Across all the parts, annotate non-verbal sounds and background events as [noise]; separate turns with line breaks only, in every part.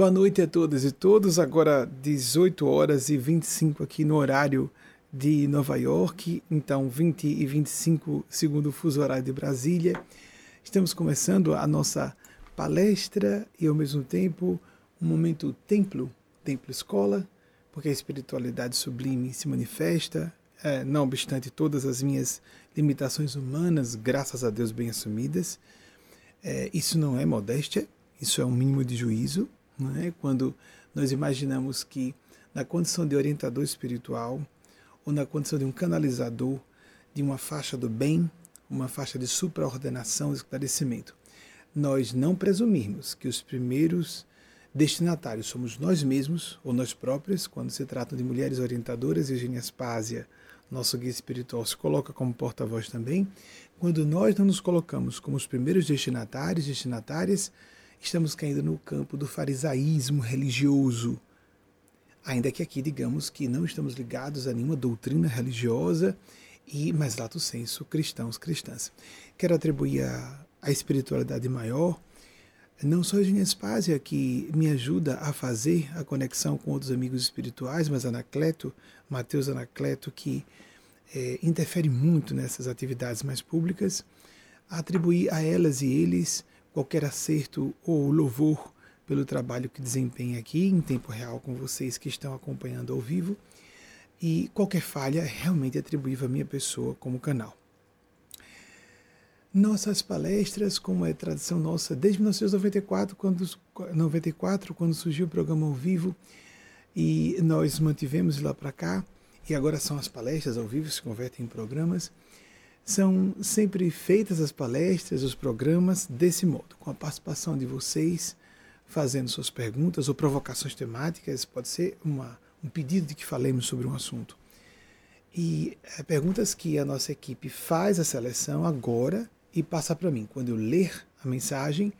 Boa noite a todas e todos. Agora 18 horas e 25 aqui no horário de Nova York, então 20 e 25 segundo o fuso horário de Brasília. Estamos começando a nossa palestra e ao mesmo tempo um momento templo, templo escola, porque a espiritualidade sublime se manifesta, é, não obstante todas as minhas limitações humanas, graças a Deus bem assumidas. É, isso não é modéstia, isso é um mínimo de juízo, não é? Quando nós imaginamos que na condição de orientador espiritual ou na condição de um canalizador de uma faixa do bem, uma faixa de supraordenação e esclarecimento, nós não presumirmos que os primeiros destinatários somos nós mesmos ou nós próprios, quando se trata de mulheres orientadoras, Eugênia Spásia, nosso guia espiritual, se coloca como porta-voz também. Quando nós não nos colocamos como os primeiros destinatários, destinatárias, estamos caindo no campo do farisaísmo religioso. Ainda que aqui digamos que não estamos ligados a nenhuma doutrina religiosa, e mais lato senso, cristãos, cristãs. Quero atribuir a, a espiritualidade maior não só a Eugênia que me ajuda a fazer a conexão com outros amigos espirituais, mas Anacleto, Mateus Anacleto, que é, interfere muito nessas atividades mais públicas, atribuir a elas e eles qualquer acerto ou louvor pelo trabalho que desempenha aqui em tempo real com vocês que estão acompanhando ao vivo e qualquer falha realmente atribuível à minha pessoa como canal. Nossas palestras, como é tradição nossa desde 1994, quando, 94, quando surgiu o programa ao vivo, e nós mantivemos lá para cá, e agora são as palestras ao vivo, se convertem em programas, são sempre feitas as palestras, os programas desse modo, com a participação de vocês, fazendo suas perguntas ou provocações temáticas, pode ser uma, um pedido de que falemos sobre um assunto. E é, perguntas que a nossa equipe faz a seleção agora e passa para mim. Quando eu ler a mensagem,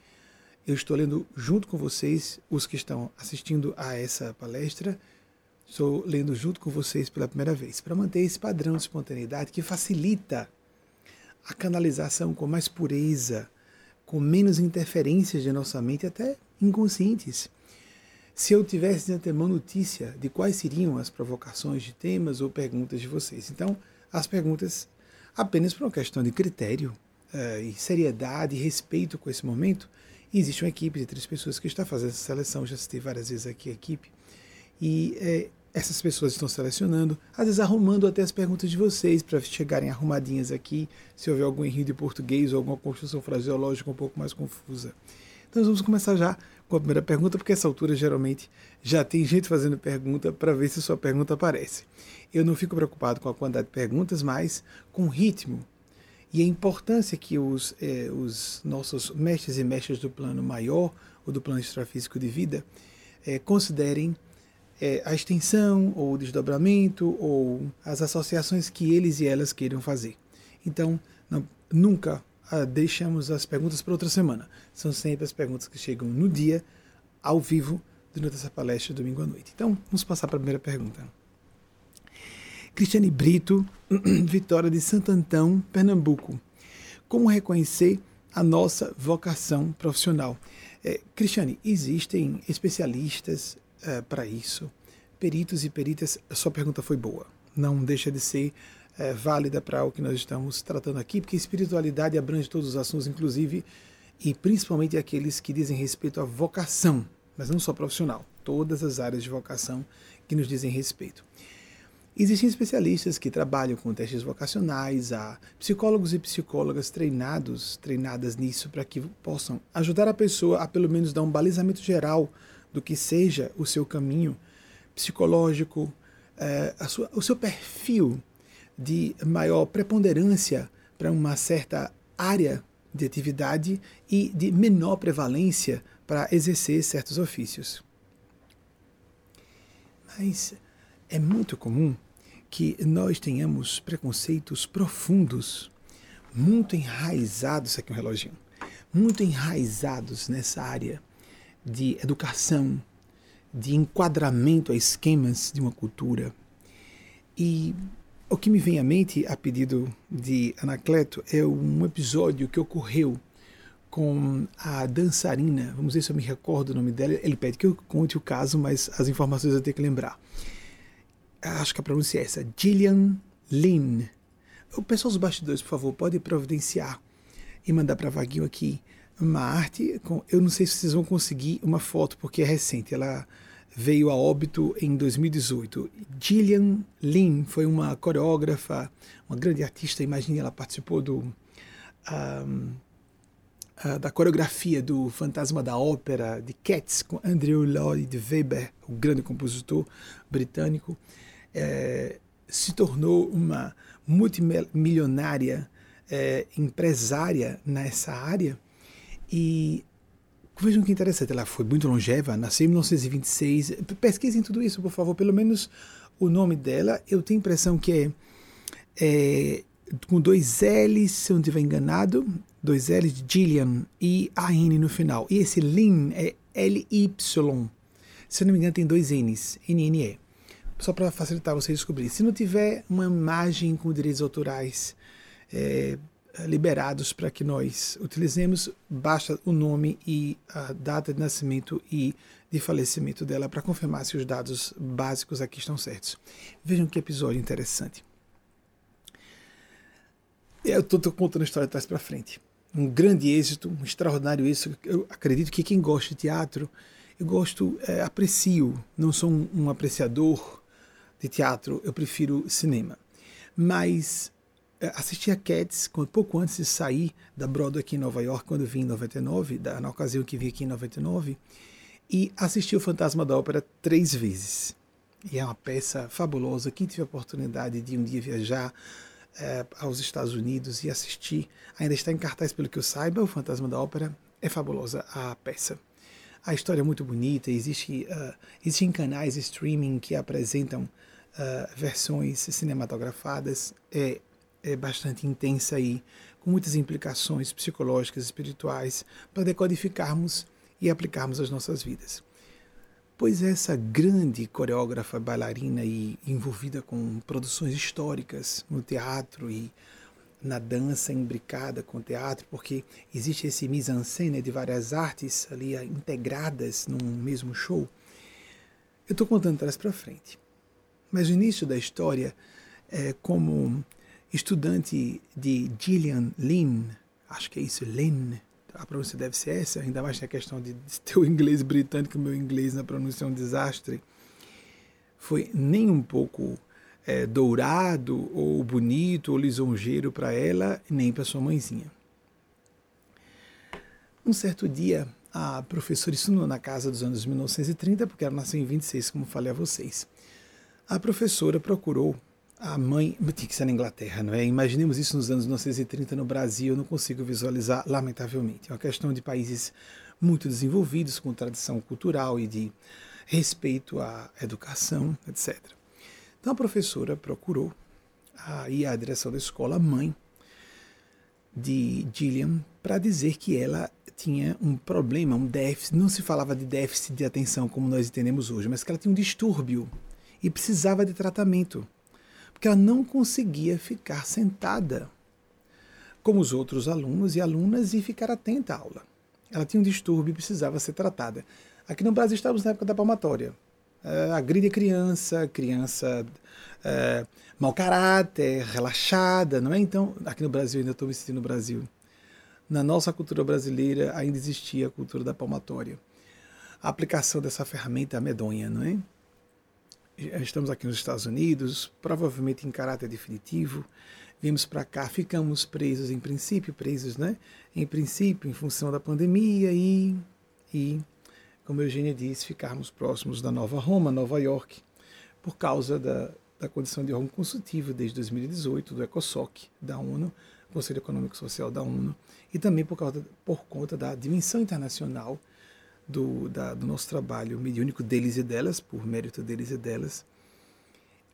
eu estou lendo junto com vocês, os que estão assistindo a essa palestra, estou lendo junto com vocês pela primeira vez, para manter esse padrão de espontaneidade que facilita a canalização com mais pureza, com menos interferências de nossa mente, até inconscientes. Se eu tivesse de antemão notícia de quais seriam as provocações de temas ou perguntas de vocês. Então, as perguntas apenas por uma questão de critério, uh, e seriedade e respeito com esse momento, existe uma equipe de três pessoas que está fazendo essa seleção, já citei várias vezes aqui a equipe, e é, essas pessoas estão selecionando, às vezes arrumando até as perguntas de vocês para chegarem arrumadinhas aqui, se houver algum erro de português ou alguma construção fraseológica um pouco mais confusa. Então vamos começar já com a primeira pergunta, porque essa altura geralmente já tem gente fazendo pergunta para ver se sua pergunta aparece. Eu não fico preocupado com a quantidade de perguntas, mas com o ritmo e a importância que os, eh, os nossos mestres e mestras do plano maior, ou do plano extrafísico de vida, eh, considerem eh, a extensão, ou o desdobramento, ou as associações que eles e elas queiram fazer. Então, não, nunca ah, deixamos as perguntas para outra semana. São sempre as perguntas que chegam no dia, ao vivo, durante essa palestra, domingo à noite. Então, vamos passar para a primeira pergunta. Cristiane Brito, [clears throat] Vitória de Santo Antão, Pernambuco. Como reconhecer a nossa vocação profissional? É, Cristiane, existem especialistas é, para isso, peritos e peritas. A sua pergunta foi boa, não deixa de ser é, válida para o que nós estamos tratando aqui, porque espiritualidade abrange todos os assuntos, inclusive e principalmente aqueles que dizem respeito à vocação, mas não só profissional, todas as áreas de vocação que nos dizem respeito. Existem especialistas que trabalham com testes vocacionais, há psicólogos e psicólogas treinados, treinadas nisso para que possam ajudar a pessoa a pelo menos dar um balizamento geral do que seja o seu caminho psicológico, é, sua, o seu perfil de maior preponderância para uma certa área de atividade e de menor prevalência para exercer certos ofícios. Mas é muito comum que nós tenhamos preconceitos profundos, muito enraizados, aqui um reloginho, muito enraizados nessa área de educação, de enquadramento a esquemas de uma cultura. E o que me vem à mente, a pedido de Anacleto, é um episódio que ocorreu com a dançarina, vamos ver se eu me recordo o nome dela. Ele pede que eu conte o caso, mas as informações eu tenho que lembrar. Acho que a pronúncia é essa: Gillian Lynn. O pessoal dos bastidores, por favor, pode providenciar e mandar para Vaguinho aqui uma arte. Com, eu não sei se vocês vão conseguir uma foto, porque é recente. Ela veio a óbito em 2018. Gillian Lin foi uma coreógrafa, uma grande artista. Imagine, ela participou do, um, uh, da coreografia do Fantasma da Ópera de Cats com Andrew Lloyd Webber, o grande compositor britânico. É, se tornou uma multimilionária é, empresária nessa área e vejam que interessante, ela foi muito longeva, nasceu em 1926. Pesquisem tudo isso, por favor, pelo menos o nome dela. Eu tenho a impressão que é, é com dois L's, se eu não estiver enganado, dois L's de Gillian e a N no final. E esse Lin é L-Y. Se eu não me engano, tem dois N's, N-N-E. Só para facilitar vocês descobrirem. Se não tiver uma imagem com direitos autorais, é, liberados para que nós utilizemos, basta o nome e a data de nascimento e de falecimento dela para confirmar se os dados básicos aqui estão certos. Vejam que episódio interessante. Eu estou contando a história de trás para frente. Um grande êxito, um extraordinário êxito. Eu acredito que quem gosta de teatro, eu gosto, é, aprecio. Não sou um, um apreciador de teatro, eu prefiro cinema. Mas é, assisti a Cats pouco antes de sair da Broadway aqui em Nova York, quando vim em 99, da, na ocasião que vim aqui em 99, e assisti o Fantasma da Ópera três vezes. E é uma peça fabulosa. Quem tiver a oportunidade de um dia viajar é, aos Estados Unidos e assistir, ainda está em cartaz, pelo que eu saiba, o Fantasma da Ópera é fabulosa a peça. A história é muito bonita, existe, uh, existem canais streaming que apresentam uh, versões cinematografadas. É é bastante intensa aí, com muitas implicações psicológicas, espirituais, para decodificarmos e aplicarmos às nossas vidas. Pois essa grande coreógrafa, bailarina e envolvida com produções históricas no teatro e na dança imbricada com o teatro, porque existe esse mise-en-scène de várias artes ali integradas num mesmo show. Eu estou contando trás para frente. Mas o início da história é como estudante de Gillian Lynn, acho que é isso, Lynn, a pronúncia deve ser essa, ainda mais na questão de, ter o inglês britânico, meu inglês na pronúncia é um desastre, foi nem um pouco é, dourado ou bonito ou lisonjeiro para ela, nem para sua mãezinha. Um certo dia, a professora, isso na casa dos anos 1930, porque ela nasceu em 26, como falei a vocês, a professora procurou a mãe tinha que ser na Inglaterra, não é? Imaginemos isso nos anos 1930 no Brasil, eu não consigo visualizar, lamentavelmente. É uma questão de países muito desenvolvidos, com tradição cultural e de respeito à educação, etc. Então a professora procurou aí a direção da escola, a mãe de Gillian, para dizer que ela tinha um problema, um déficit, não se falava de déficit de atenção como nós entendemos hoje, mas que ela tinha um distúrbio e precisava de tratamento porque ela não conseguia ficar sentada como os outros alunos e alunas e ficar atenta à aula. Ela tinha um distúrbio e precisava ser tratada. Aqui no Brasil estávamos na época da palmatória. É, agride a criança, criança é, mau caráter, relaxada, não é? Então, aqui no Brasil, ainda estou me sentindo no Brasil. Na nossa cultura brasileira ainda existia a cultura da palmatória. A aplicação dessa ferramenta é medonha, não é? Estamos aqui nos Estados Unidos, provavelmente em caráter definitivo. Vimos para cá, ficamos presos, em princípio, presos, né? Em princípio, em função da pandemia e, e como a Eugênia disse, ficarmos próximos da Nova Roma, Nova York, por causa da, da condição de órgão consultivo desde 2018, do ECOSOC, da ONU, Conselho Econômico e Social da ONU, e também por, causa, por conta da dimensão internacional do, da, do nosso trabalho mediúnico deles e delas, por mérito deles e delas.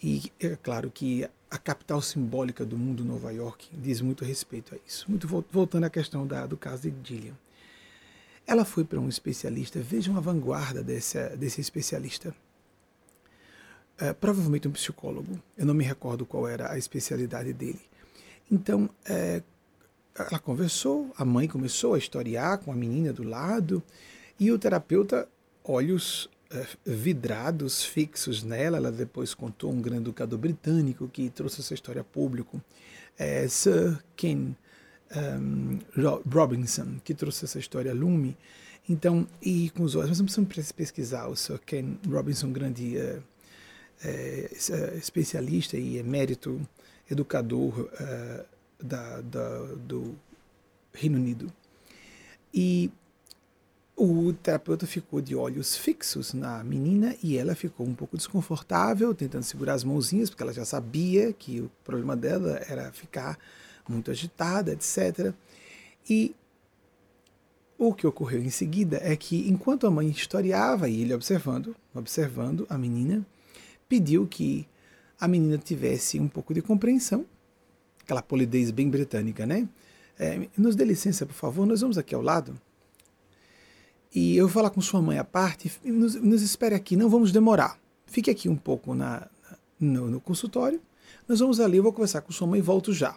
E é claro que a capital simbólica do mundo, Nova York, diz muito respeito a isso. Muito voltando à questão da, do caso de Gillian. Ela foi para um especialista, vejam a vanguarda desse, desse especialista. É, provavelmente um psicólogo, eu não me recordo qual era a especialidade dele. Então, é, ela conversou, a mãe começou a historiar com a menina do lado, e o terapeuta, olhos eh, vidrados, fixos nela, ela depois contou um grande educador britânico que trouxe essa história a público, é, Sir Ken um, Robinson, que trouxe essa história a lume. Então, e com os olhos, mas não precisamos pesquisar o Sir Ken Robinson, grande uh, é, especialista e emérito educador uh, da, da, do Reino Unido. E o terapeuta ficou de olhos fixos na menina e ela ficou um pouco desconfortável, tentando segurar as mãozinhas, porque ela já sabia que o problema dela era ficar muito agitada, etc. E o que ocorreu em seguida é que, enquanto a mãe historiava e ele observando, observando a menina, pediu que a menina tivesse um pouco de compreensão, aquela polidez bem britânica, né? É, nos dê licença, por favor, nós vamos aqui ao lado. E eu vou falar com sua mãe à parte, nos, nos espere aqui, não vamos demorar. Fique aqui um pouco na, no, no consultório, nós vamos ali, eu vou conversar com sua mãe e volto já.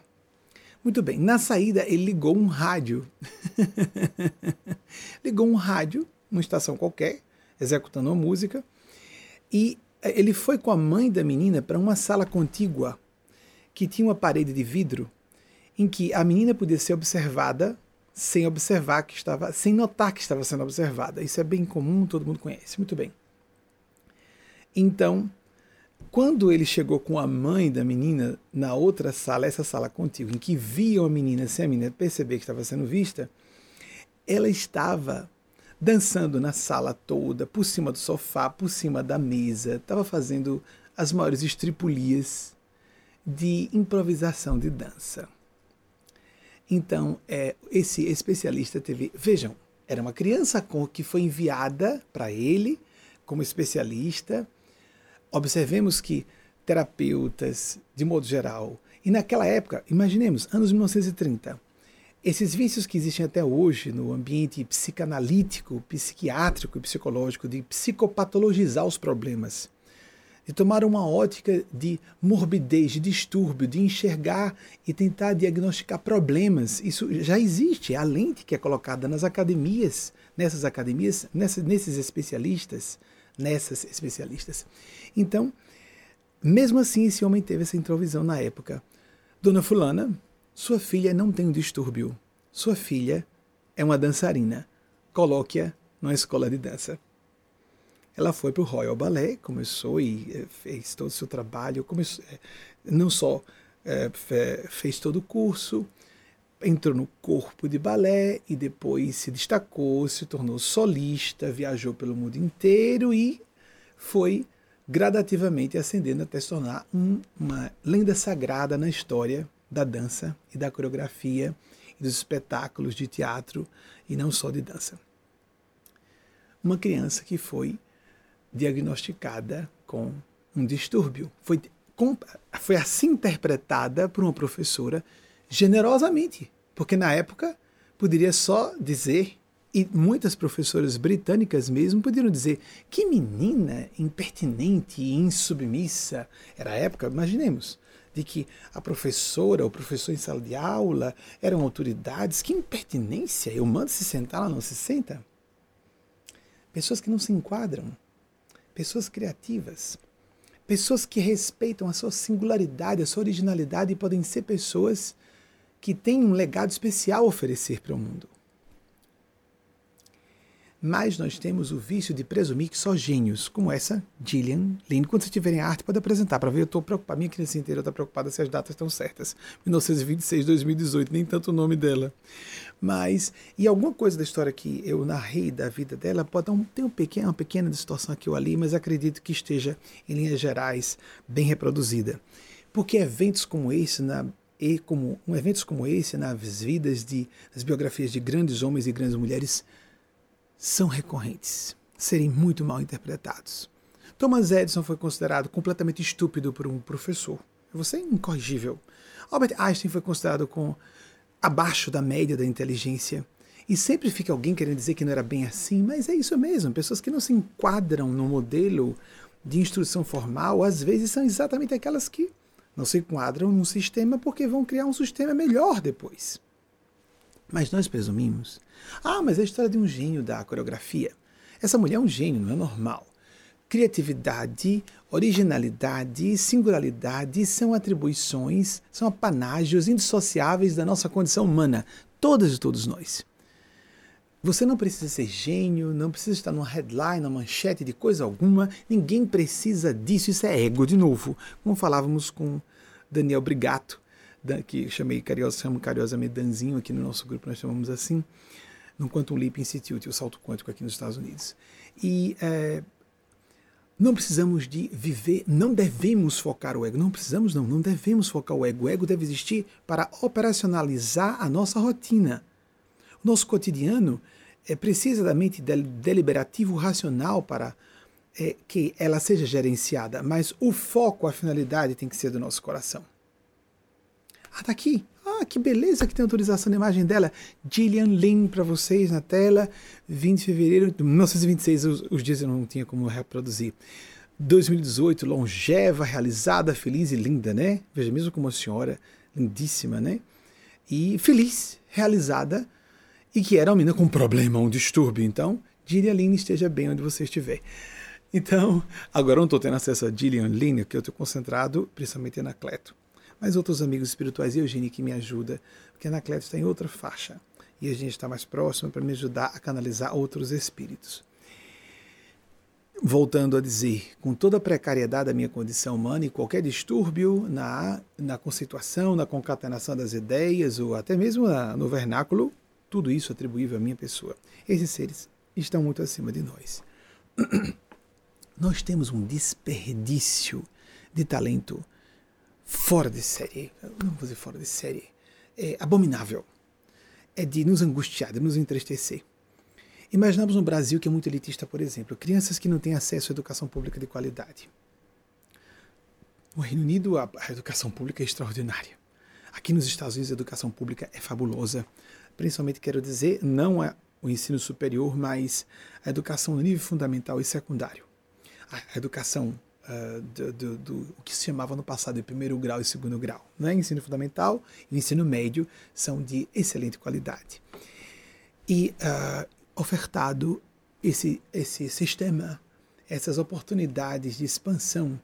Muito bem, na saída ele ligou um rádio. [laughs] ligou um rádio, uma estação qualquer, executando uma música, e ele foi com a mãe da menina para uma sala contígua que tinha uma parede de vidro em que a menina podia ser observada sem observar que estava, sem notar que estava sendo observada. Isso é bem comum, todo mundo conhece. Muito bem. Então, quando ele chegou com a mãe da menina na outra sala, essa sala contígua, em que viam a menina sem a menina perceber que estava sendo vista, ela estava dançando na sala toda, por cima do sofá, por cima da mesa, estava fazendo as maiores estripulias de improvisação de dança. Então, é, esse especialista teve. Vejam, era uma criança com que foi enviada para ele como especialista. Observemos que terapeutas, de modo geral, e naquela época, imaginemos, anos 1930, esses vícios que existem até hoje no ambiente psicanalítico, psiquiátrico e psicológico, de psicopatologizar os problemas, de tomar uma ótica de morbidez, de distúrbio, de enxergar e tentar diagnosticar problemas. Isso já existe, é a lente que é colocada nas academias, nessas academias, nesses especialistas, nessas especialistas. Então, mesmo assim, esse homem teve essa introvisão na época. Dona Fulana, sua filha não tem um distúrbio. Sua filha é uma dançarina. Coloque-a numa escola de dança. Ela foi para o Royal Ballet, começou e eh, fez todo o seu trabalho, começou, eh, não só é, fez todo o curso, entrou no corpo de balé e depois se destacou, se tornou solista, viajou pelo mundo inteiro e foi gradativamente ascendendo até se tornar um, uma lenda sagrada na história da dança e da coreografia e dos espetáculos de teatro e não só de dança. Uma criança que foi diagnosticada com um distúrbio. Foi, com, foi assim interpretada por uma professora generosamente, porque na época poderia só dizer, e muitas professoras britânicas mesmo poderiam dizer, que menina impertinente e insubmissa. Era a época, imaginemos, de que a professora ou professor em sala de aula eram autoridades. Que impertinência! Eu mando se sentar, ela não se senta. Pessoas que não se enquadram, pessoas criativas, pessoas que respeitam a sua singularidade, a sua originalidade e podem ser pessoas que têm um legado especial a oferecer para o mundo mas nós temos o vício de presumir que só gênios, como essa Gillian Lynn, quando vocês tiverem arte, pode apresentar para ver. Eu estou preocupado, minha criança inteira está preocupada se as datas estão certas. 1926, 2018, nem tanto o nome dela. Mas, e alguma coisa da história que eu narrei da vida dela, pode um, ter um pequeno, uma pequena distorção aqui ou ali, mas acredito que esteja, em linhas gerais, bem reproduzida. Porque eventos como esse, na, e como um, eventos como esse nas vidas de nas biografias de grandes homens e grandes mulheres são recorrentes, serem muito mal interpretados. Thomas Edison foi considerado completamente estúpido por um professor. Você é incorrigível. Albert Einstein foi considerado com abaixo da média da inteligência. E sempre fica alguém querendo dizer que não era bem assim, mas é isso mesmo. Pessoas que não se enquadram no modelo de instrução formal, às vezes são exatamente aquelas que não se enquadram num sistema porque vão criar um sistema melhor depois. Mas nós presumimos. Ah, mas é a história de um gênio da coreografia. Essa mulher é um gênio, não é normal. Criatividade, originalidade, singularidade são atribuições, são apanágios indissociáveis da nossa condição humana, todas e todos nós. Você não precisa ser gênio, não precisa estar numa headline, numa manchete de coisa alguma, ninguém precisa disso, isso é ego, de novo. Como falávamos com Daniel Brigato, que chamei carinhosa, chamo Danzinho aqui no nosso grupo, nós chamamos assim, no Quantum Leap Institute, o salto quântico aqui nos Estados Unidos. E é, não precisamos de viver, não devemos focar o ego, não precisamos não, não devemos focar o ego. O ego deve existir para operacionalizar a nossa rotina nosso cotidiano é, precisa da mente deliberativo racional para é, que ela seja gerenciada, mas o foco, a finalidade tem que ser do nosso coração. Ah, tá aqui. Ah, que beleza que tem autorização da imagem dela. Gillian Lynn para vocês na tela. 20 de fevereiro de 1926, os, os dias eu não tinha como reproduzir. 2018, longeva, realizada, feliz e linda, né? Veja, mesmo como a senhora, lindíssima, né? E feliz, realizada, e que era uma menina com um problema, um distúrbio. Então, Gillian Lynn esteja bem onde você estiver. Então, agora eu não estou tendo acesso a Gillian Lynn, porque eu estou concentrado principalmente em Anacleto. Mas outros amigos espirituais e Eugênia que me ajuda, porque Anacleto está em outra faixa. E a gente está mais próximo para me ajudar a canalizar outros espíritos. Voltando a dizer, com toda a precariedade da minha condição humana e qualquer distúrbio na, na conceituação, na concatenação das ideias, ou até mesmo na, no vernáculo tudo isso atribuível à minha pessoa. Esses seres estão muito acima de nós. [clears throat] Nós temos um desperdício de talento fora de série. Não vou dizer fora de série. É abominável. É de nos angustiar, de nos entristecer. Imaginamos um Brasil que é muito elitista, por exemplo, crianças que não têm acesso à educação pública de qualidade. No Reino Unido, a educação pública é extraordinária. Aqui nos Estados Unidos, a educação pública é fabulosa principalmente quero dizer, não é o ensino superior, mas a educação no nível fundamental e secundário. A educação uh, do, do, do, que se chamava no passado de primeiro grau e segundo grau. Né? Ensino fundamental e ensino médio são de excelente qualidade. E uh, ofertado esse, esse sistema, essas oportunidades de expansão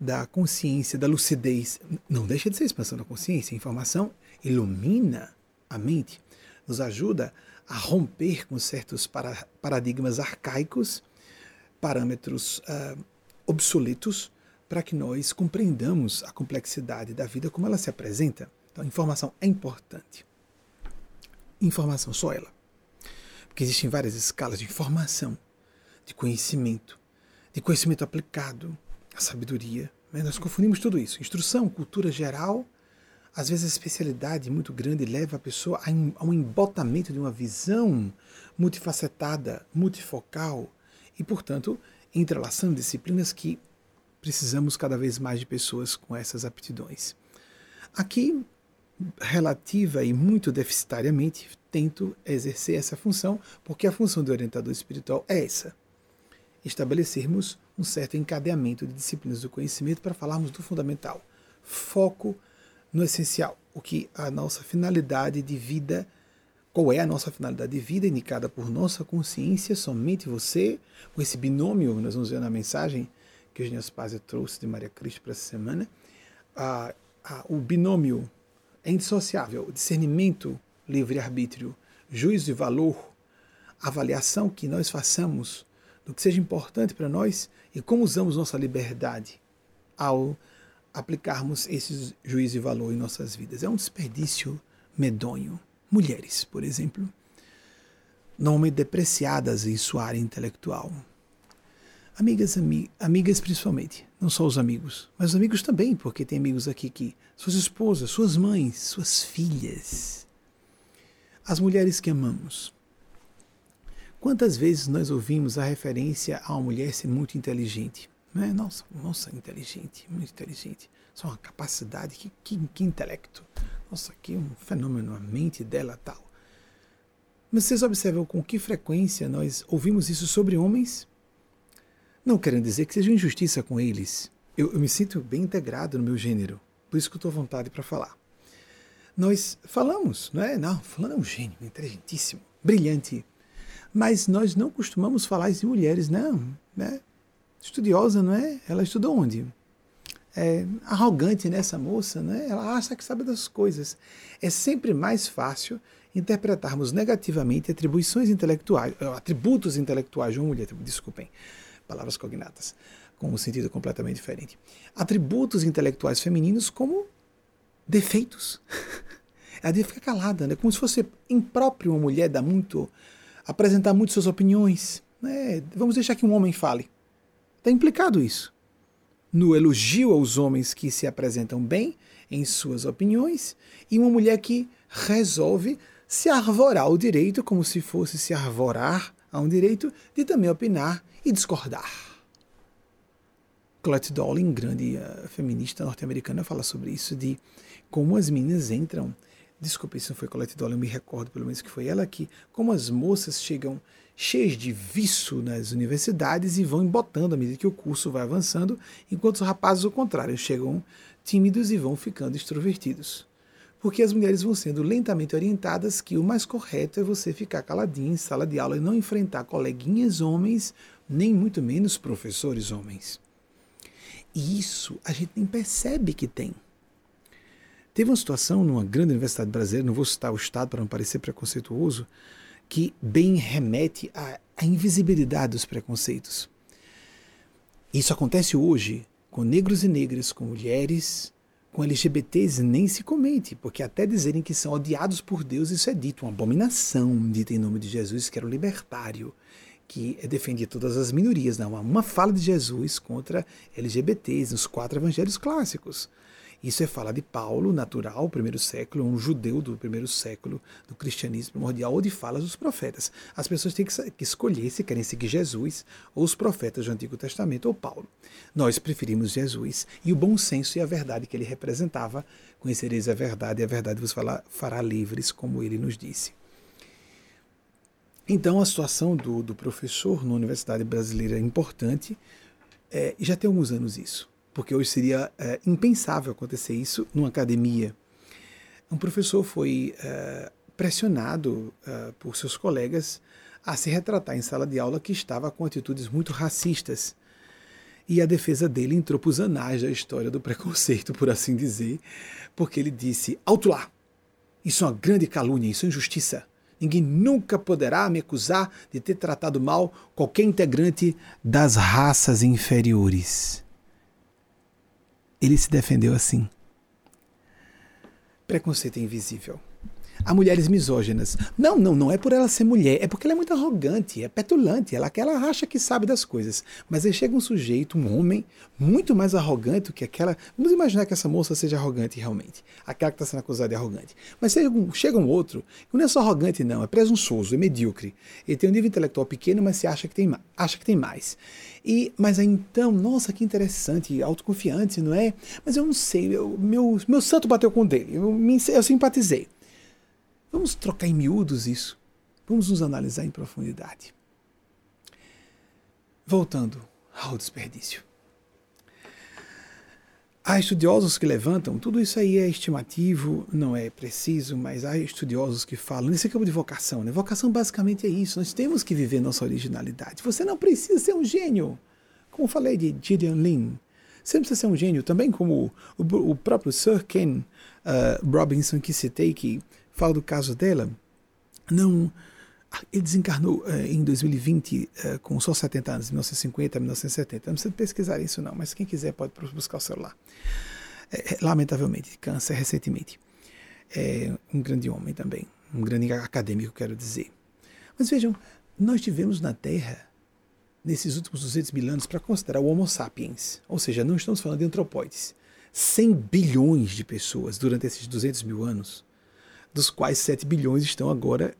da consciência, da lucidez, não deixa de ser expansão da consciência, a informação ilumina a mente nos ajuda a romper com certos para, paradigmas arcaicos, parâmetros uh, obsoletos, para que nós compreendamos a complexidade da vida como ela se apresenta. Então, informação é importante. Informação, só ela. Porque existem várias escalas de informação, de conhecimento, de conhecimento aplicado, a sabedoria. Né? Nós confundimos tudo isso. Instrução, cultura geral às vezes a especialidade muito grande leva a pessoa a um embotamento de uma visão multifacetada, multifocal e, portanto, entrelaçando disciplinas que precisamos cada vez mais de pessoas com essas aptidões. Aqui, relativa e muito deficitariamente, tento exercer essa função, porque a função do orientador espiritual é essa: estabelecermos um certo encadeamento de disciplinas do conhecimento para falarmos do fundamental. Foco no essencial, o que a nossa finalidade de vida, qual é a nossa finalidade de vida indicada por nossa consciência, somente você, com esse binômio, nós vamos ver na mensagem que o Eugênio Spazio trouxe de Maria Cristo para essa semana, a, a, o binômio é indissociável, discernimento, livre-arbítrio, juízo e valor, avaliação que nós façamos do que seja importante para nós e como usamos nossa liberdade ao aplicarmos esses juízos e valor em nossas vidas. É um desperdício medonho. Mulheres, por exemplo, normalmente depreciadas em sua área intelectual. Amigas, ami amigas principalmente, não só os amigos, mas os amigos também, porque tem amigos aqui que suas esposas, suas mães, suas filhas, as mulheres que amamos. Quantas vezes nós ouvimos a referência a uma mulher ser muito inteligente? Né? Nossa, moça inteligente, muito inteligente. Só uma capacidade, que, que, que intelecto. Nossa, que um fenômeno, a mente dela tal. Mas vocês observam com que frequência nós ouvimos isso sobre homens? Não querendo dizer que seja injustiça com eles. Eu, eu me sinto bem integrado no meu gênero, por isso que eu estou à vontade para falar. nós falamos, não é? Não, fulano é um gênio, inteligentíssimo, brilhante. Mas nós não costumamos falar de mulheres, não. Né? Estudiosa, não é? Ela estudou onde? É, arrogante nessa moça, né? Ela acha que sabe das coisas. É sempre mais fácil interpretarmos negativamente atribuições intelectuais, eh, atributos intelectuais de uma mulher, desculpem, palavras cognatas, com um sentido completamente diferente. Atributos intelectuais femininos como defeitos. [laughs] Ela devia ficar calada, né? como se fosse impróprio uma mulher dar muito, apresentar muito suas opiniões. Né? Vamos deixar que um homem fale. Está implicado isso. No elogio aos homens que se apresentam bem em suas opiniões e uma mulher que resolve se arvorar o direito, como se fosse se arvorar a um direito de também opinar e discordar. Colette Dolin, grande uh, feminista norte-americana, fala sobre isso, de como as meninas entram. Desculpe se não foi Colette eu me recordo pelo menos que foi ela aqui. Como as moças chegam cheias de viço nas universidades e vão embotando à medida que o curso vai avançando, enquanto os rapazes, ao contrário, chegam tímidos e vão ficando extrovertidos. Porque as mulheres vão sendo lentamente orientadas que o mais correto é você ficar caladinho em sala de aula e não enfrentar coleguinhas homens, nem muito menos professores homens. E isso a gente nem percebe que tem. Teve uma situação numa grande universidade brasileira, não vou citar o estado para não parecer preconceituoso, que bem remete à, à invisibilidade dos preconceitos. Isso acontece hoje com negros e negras, com mulheres, com LGBTs, nem se comente, porque até dizerem que são odiados por Deus, isso é dito, uma abominação dita em nome de Jesus, que era o libertário, que defendia todas as minorias. Não, uma fala de Jesus contra LGBTs nos quatro evangelhos clássicos. Isso é fala de Paulo, natural, primeiro século, um judeu do primeiro século do cristianismo primordial, ou de falas dos profetas. As pessoas têm que escolher se querem seguir Jesus, ou os profetas do Antigo Testamento, ou Paulo. Nós preferimos Jesus e o bom senso e a verdade que ele representava. Conhecereis a verdade e a verdade vos fará livres, como ele nos disse. Então, a situação do, do professor na Universidade Brasileira é importante, é, já tem alguns anos isso porque hoje seria é, impensável acontecer isso numa academia. Um professor foi é, pressionado é, por seus colegas a se retratar em sala de aula que estava com atitudes muito racistas. E a defesa dele entrou para os anais da história do preconceito, por assim dizer, porque ele disse: alto lá! Isso é uma grande calúnia, isso é injustiça. Ninguém nunca poderá me acusar de ter tratado mal qualquer integrante das raças inferiores. Ele se defendeu assim. Preconceito é invisível. Há mulheres misóginas. Não, não, não é por ela ser mulher, é porque ela é muito arrogante, é petulante, ela, ela acha que sabe das coisas. Mas aí chega um sujeito, um homem, muito mais arrogante que aquela. Vamos imaginar que essa moça seja arrogante realmente, aquela que está sendo acusada de arrogante. Mas chega um, outro, não é só arrogante, não, é presunçoso, é medíocre. Ele tem um nível intelectual pequeno, mas se acha que tem, acha que tem mais. E, mas aí então, nossa, que interessante, autoconfiante, não é? Mas eu não sei, eu, meu, meu santo bateu com o dele, eu, eu simpatizei. Vamos trocar em miúdos isso. Vamos nos analisar em profundidade. Voltando ao desperdício. Há estudiosos que levantam, tudo isso aí é estimativo, não é preciso, mas há estudiosos que falam, nesse campo de vocação, né? Vocação basicamente é isso, nós temos que viver nossa originalidade. Você não precisa ser um gênio. Como falei de Gideon Lin, você não precisa ser um gênio, também como o, o próprio Sir Ken uh, Robinson que citei, que falo do caso dela, não. Ele desencarnou uh, em 2020 uh, com só 70 anos, 1950 a 1970. Não precisa pesquisar isso, não, mas quem quiser pode buscar o celular. É, é, lamentavelmente, câncer recentemente. É um grande homem também, um grande acadêmico, quero dizer. Mas vejam, nós tivemos na Terra, nesses últimos 200 mil anos, para considerar o Homo sapiens, ou seja, não estamos falando de antropóides, 100 bilhões de pessoas durante esses 200 mil anos dos quais 7 bilhões estão agora,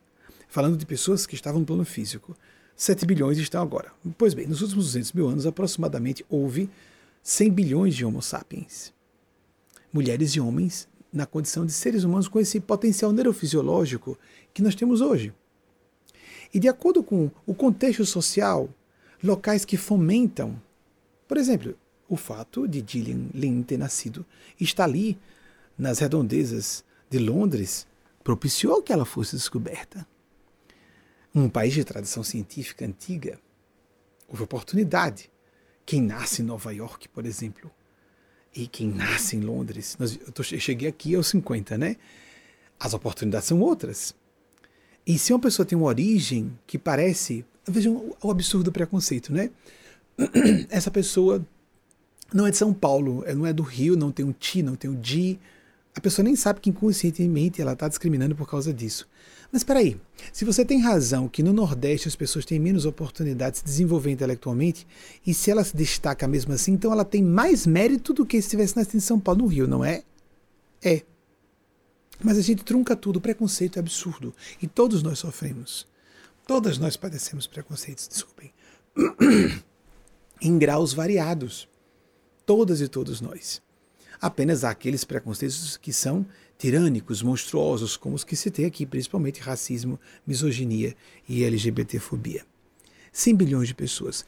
falando de pessoas que estavam no plano físico. 7 bilhões estão agora. Pois bem, nos últimos 200 mil anos, aproximadamente, houve 100 bilhões de Homo sapiens. Mulheres e homens na condição de seres humanos com esse potencial neurofisiológico que nós temos hoje. E de acordo com o contexto social, locais que fomentam, por exemplo, o fato de Gillian Lynn ter nascido está ali nas redondezas de Londres propiciou que ela fosse descoberta. Um país de tradição científica antiga, houve oportunidade. Quem nasce em Nova York, por exemplo, e quem nasce em Londres, eu, cheguei aqui aos 50, né? As oportunidades são outras. E se uma pessoa tem uma origem que parece. Vejam o absurdo do preconceito, né? [clears throat] Essa pessoa não é de São Paulo, não é do Rio, não tem um ti, não tem um di. A pessoa nem sabe que inconscientemente ela está discriminando por causa disso. Mas espera aí, se você tem razão que no Nordeste as pessoas têm menos oportunidades de se desenvolver intelectualmente, e se ela se destaca mesmo assim, então ela tem mais mérito do que se estivesse nascendo em São Paulo, no Rio, não é? É. Mas a gente trunca tudo, o preconceito é absurdo. E todos nós sofremos. Todas nós padecemos preconceitos, desculpem. [clears throat] em graus variados. Todas e todos nós. Apenas aqueles preconceitos que são tirânicos, monstruosos, como os que citei aqui, principalmente racismo, misoginia e LGBTfobia. 100 bilhões de pessoas.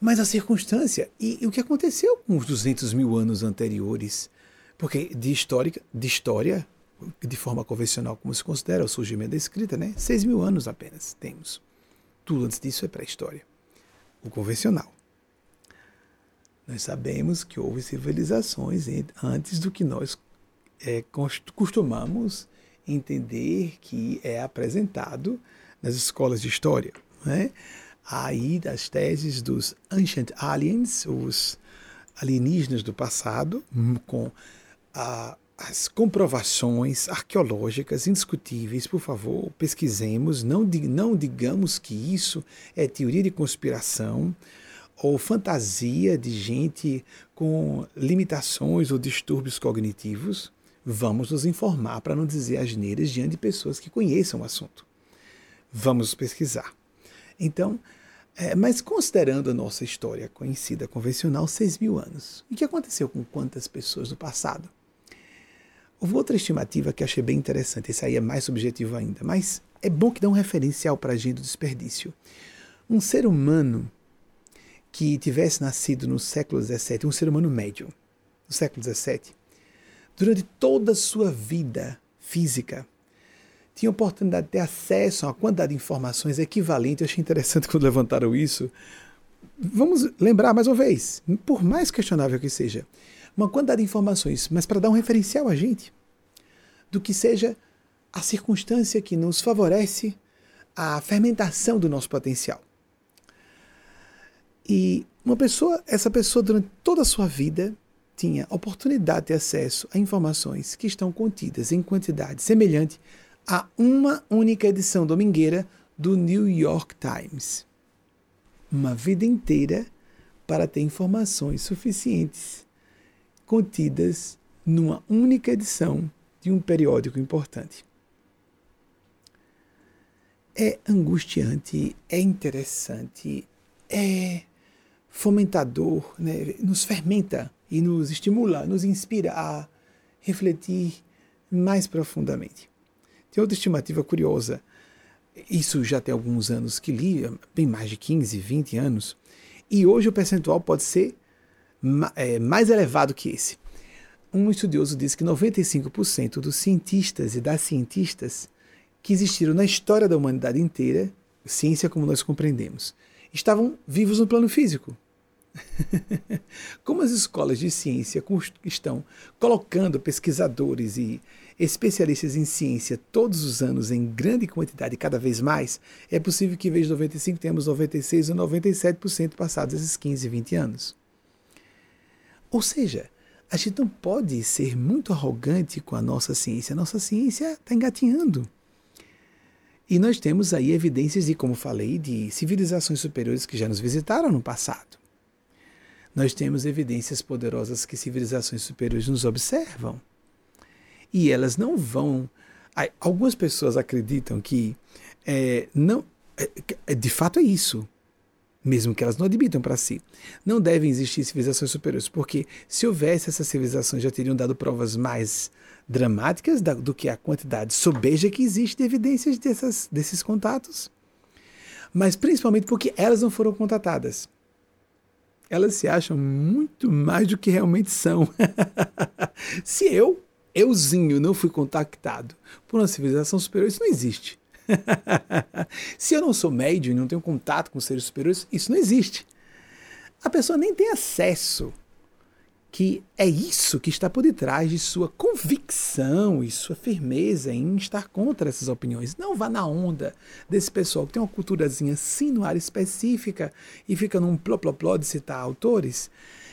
Mas a circunstância e, e, o que aconteceu com os 200 mil anos anteriores, porque de, histórica, de história de forma convencional, como se considera o surgimento da escrita, né? Seis mil anos apenas temos. Tudo antes disso é pré-história. O convencional. Nós sabemos que houve civilizações antes do que nós é, costumamos entender que é apresentado nas escolas de história. Né? Aí, das teses dos Ancient Aliens, os alienígenas do passado, com a as comprovações arqueológicas indiscutíveis, por favor, pesquisemos, não, não digamos que isso é teoria de conspiração ou fantasia de gente com limitações ou distúrbios cognitivos. Vamos nos informar para não dizer asneiras diante de pessoas que conheçam o assunto. Vamos pesquisar. Então, é, mas considerando a nossa história conhecida convencional, 6 mil anos, o que aconteceu com quantas pessoas no passado? Houve outra estimativa que achei bem interessante, esse aí é mais subjetivo ainda, mas é bom que dá um referencial para a gente do desperdício. Um ser humano que tivesse nascido no século XVII, um ser humano médio, no século XVII, durante toda a sua vida física, tinha oportunidade de ter acesso a uma quantidade de informações equivalente. Eu achei interessante [laughs] quando levantaram isso. Vamos lembrar mais uma vez, por mais questionável que seja, uma quantidade de informações, mas para dar um referencial a gente do que seja a circunstância que nos favorece a fermentação do nosso potencial. E uma pessoa, essa pessoa durante toda a sua vida tinha oportunidade de ter acesso a informações que estão contidas em quantidade semelhante a uma única edição domingueira do New York Times. Uma vida inteira para ter informações suficientes contidas numa única edição de um periódico importante. É angustiante, é interessante, é fomentador, né? nos fermenta e nos estimula, nos inspira a refletir mais profundamente. Tem outra estimativa curiosa. Isso já tem alguns anos que li, bem mais de 15, 20 anos, e hoje o percentual pode ser é, mais elevado que esse. Um estudioso disse que 95% dos cientistas e das cientistas que existiram na história da humanidade inteira, ciência como nós compreendemos, estavam vivos no plano físico. [laughs] Como as escolas de ciência estão colocando pesquisadores e especialistas em ciência todos os anos em grande quantidade, cada vez mais, é possível que em vez de 95 tenhamos 96 ou 97% passados esses 15, 20 anos. Ou seja, a gente não pode ser muito arrogante com a nossa ciência. A nossa ciência está engatinhando. E nós temos aí evidências de, como falei, de civilizações superiores que já nos visitaram no passado. Nós temos evidências poderosas que civilizações superiores nos observam. E elas não vão. Algumas pessoas acreditam que é, não, é, de fato é isso mesmo que elas não admitam para si. Não devem existir civilizações superiores, porque se houvesse essas civilizações já teriam dado provas mais dramáticas do que a quantidade sobeja que existe de evidências dessas, desses contatos. Mas principalmente porque elas não foram contatadas. Elas se acham muito mais do que realmente são. [laughs] se eu, euzinho não fui contactado por uma civilização superior, isso não existe. [laughs] Se eu não sou médium e não tenho contato com seres superiores, isso não existe. A pessoa nem tem acesso que é isso que está por detrás de sua convicção e sua firmeza em estar contra essas opiniões. Não vá na onda desse pessoal que tem uma culturazinha assim no ar específica e fica num pló-pló-pló de citar autores.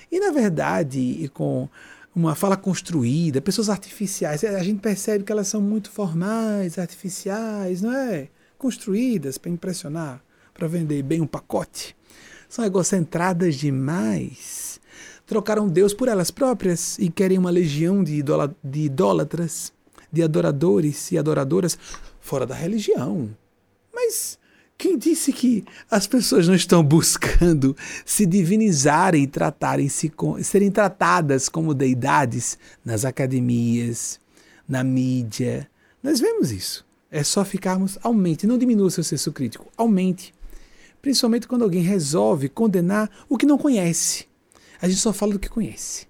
E, na verdade, e com uma fala construída, pessoas artificiais, a gente percebe que elas são muito formais, artificiais, não é? Construídas para impressionar, para vender bem um pacote. São egocentradas demais trocaram Deus por elas próprias e querem uma legião de, de idólatras, de adoradores e adoradoras fora da religião. Mas quem disse que as pessoas não estão buscando se divinizarem e tratarem-se serem tratadas como deidades nas academias, na mídia? Nós vemos isso. É só ficarmos, aumente, não diminua seu senso crítico, aumente. Principalmente quando alguém resolve condenar o que não conhece. A gente só fala do que conhece.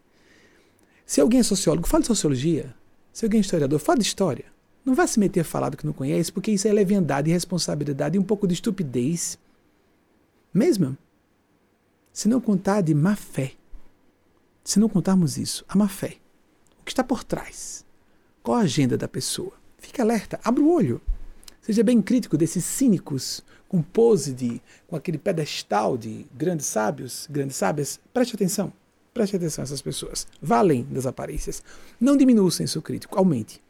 Se alguém é sociólogo, fala de sociologia. Se alguém é historiador, fala de história. Não vá se meter a falar do que não conhece, porque isso é leviandade, irresponsabilidade e um pouco de estupidez. Mesmo. Se não contar de má fé. Se não contarmos isso, a má fé. O que está por trás? Qual a agenda da pessoa? Fique alerta, abra o olho. Seja bem crítico desses cínicos com pose de, com aquele pedestal de grandes sábios, grandes sábias, preste atenção. Preste atenção a essas pessoas. Vá além das aparências. Não diminua o senso crítico, aumente.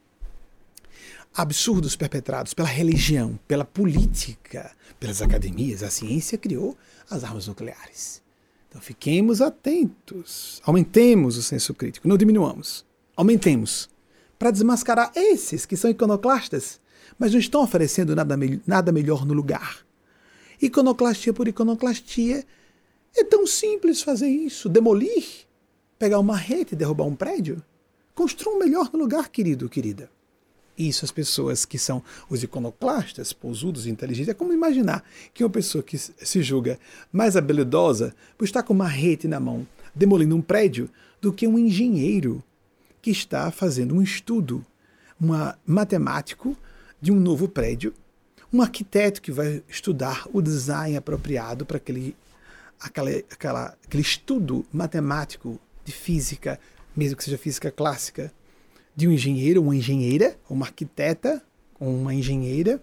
Absurdos perpetrados pela religião, pela política, pelas academias, a ciência criou as armas nucleares. Então fiquemos atentos. Aumentemos o senso crítico, não diminuamos. Aumentemos. Para desmascarar esses que são iconoclastas, mas não estão oferecendo nada, nada melhor no lugar. Iconoclastia por iconoclastia. É tão simples fazer isso. Demolir, pegar uma rede e derrubar um prédio. Construa um melhor lugar, querido, querida. Isso as pessoas que são os iconoclastas, pousudos inteligentes, é como imaginar que uma pessoa que se julga mais habilidosa por estar com uma rede na mão, demolindo um prédio, do que um engenheiro que está fazendo um estudo, um matemático de um novo prédio um arquiteto que vai estudar o design apropriado para aquele, aquela, aquela, aquele estudo matemático de física, mesmo que seja física clássica, de um engenheiro, uma engenheira, uma arquiteta, uma engenheira,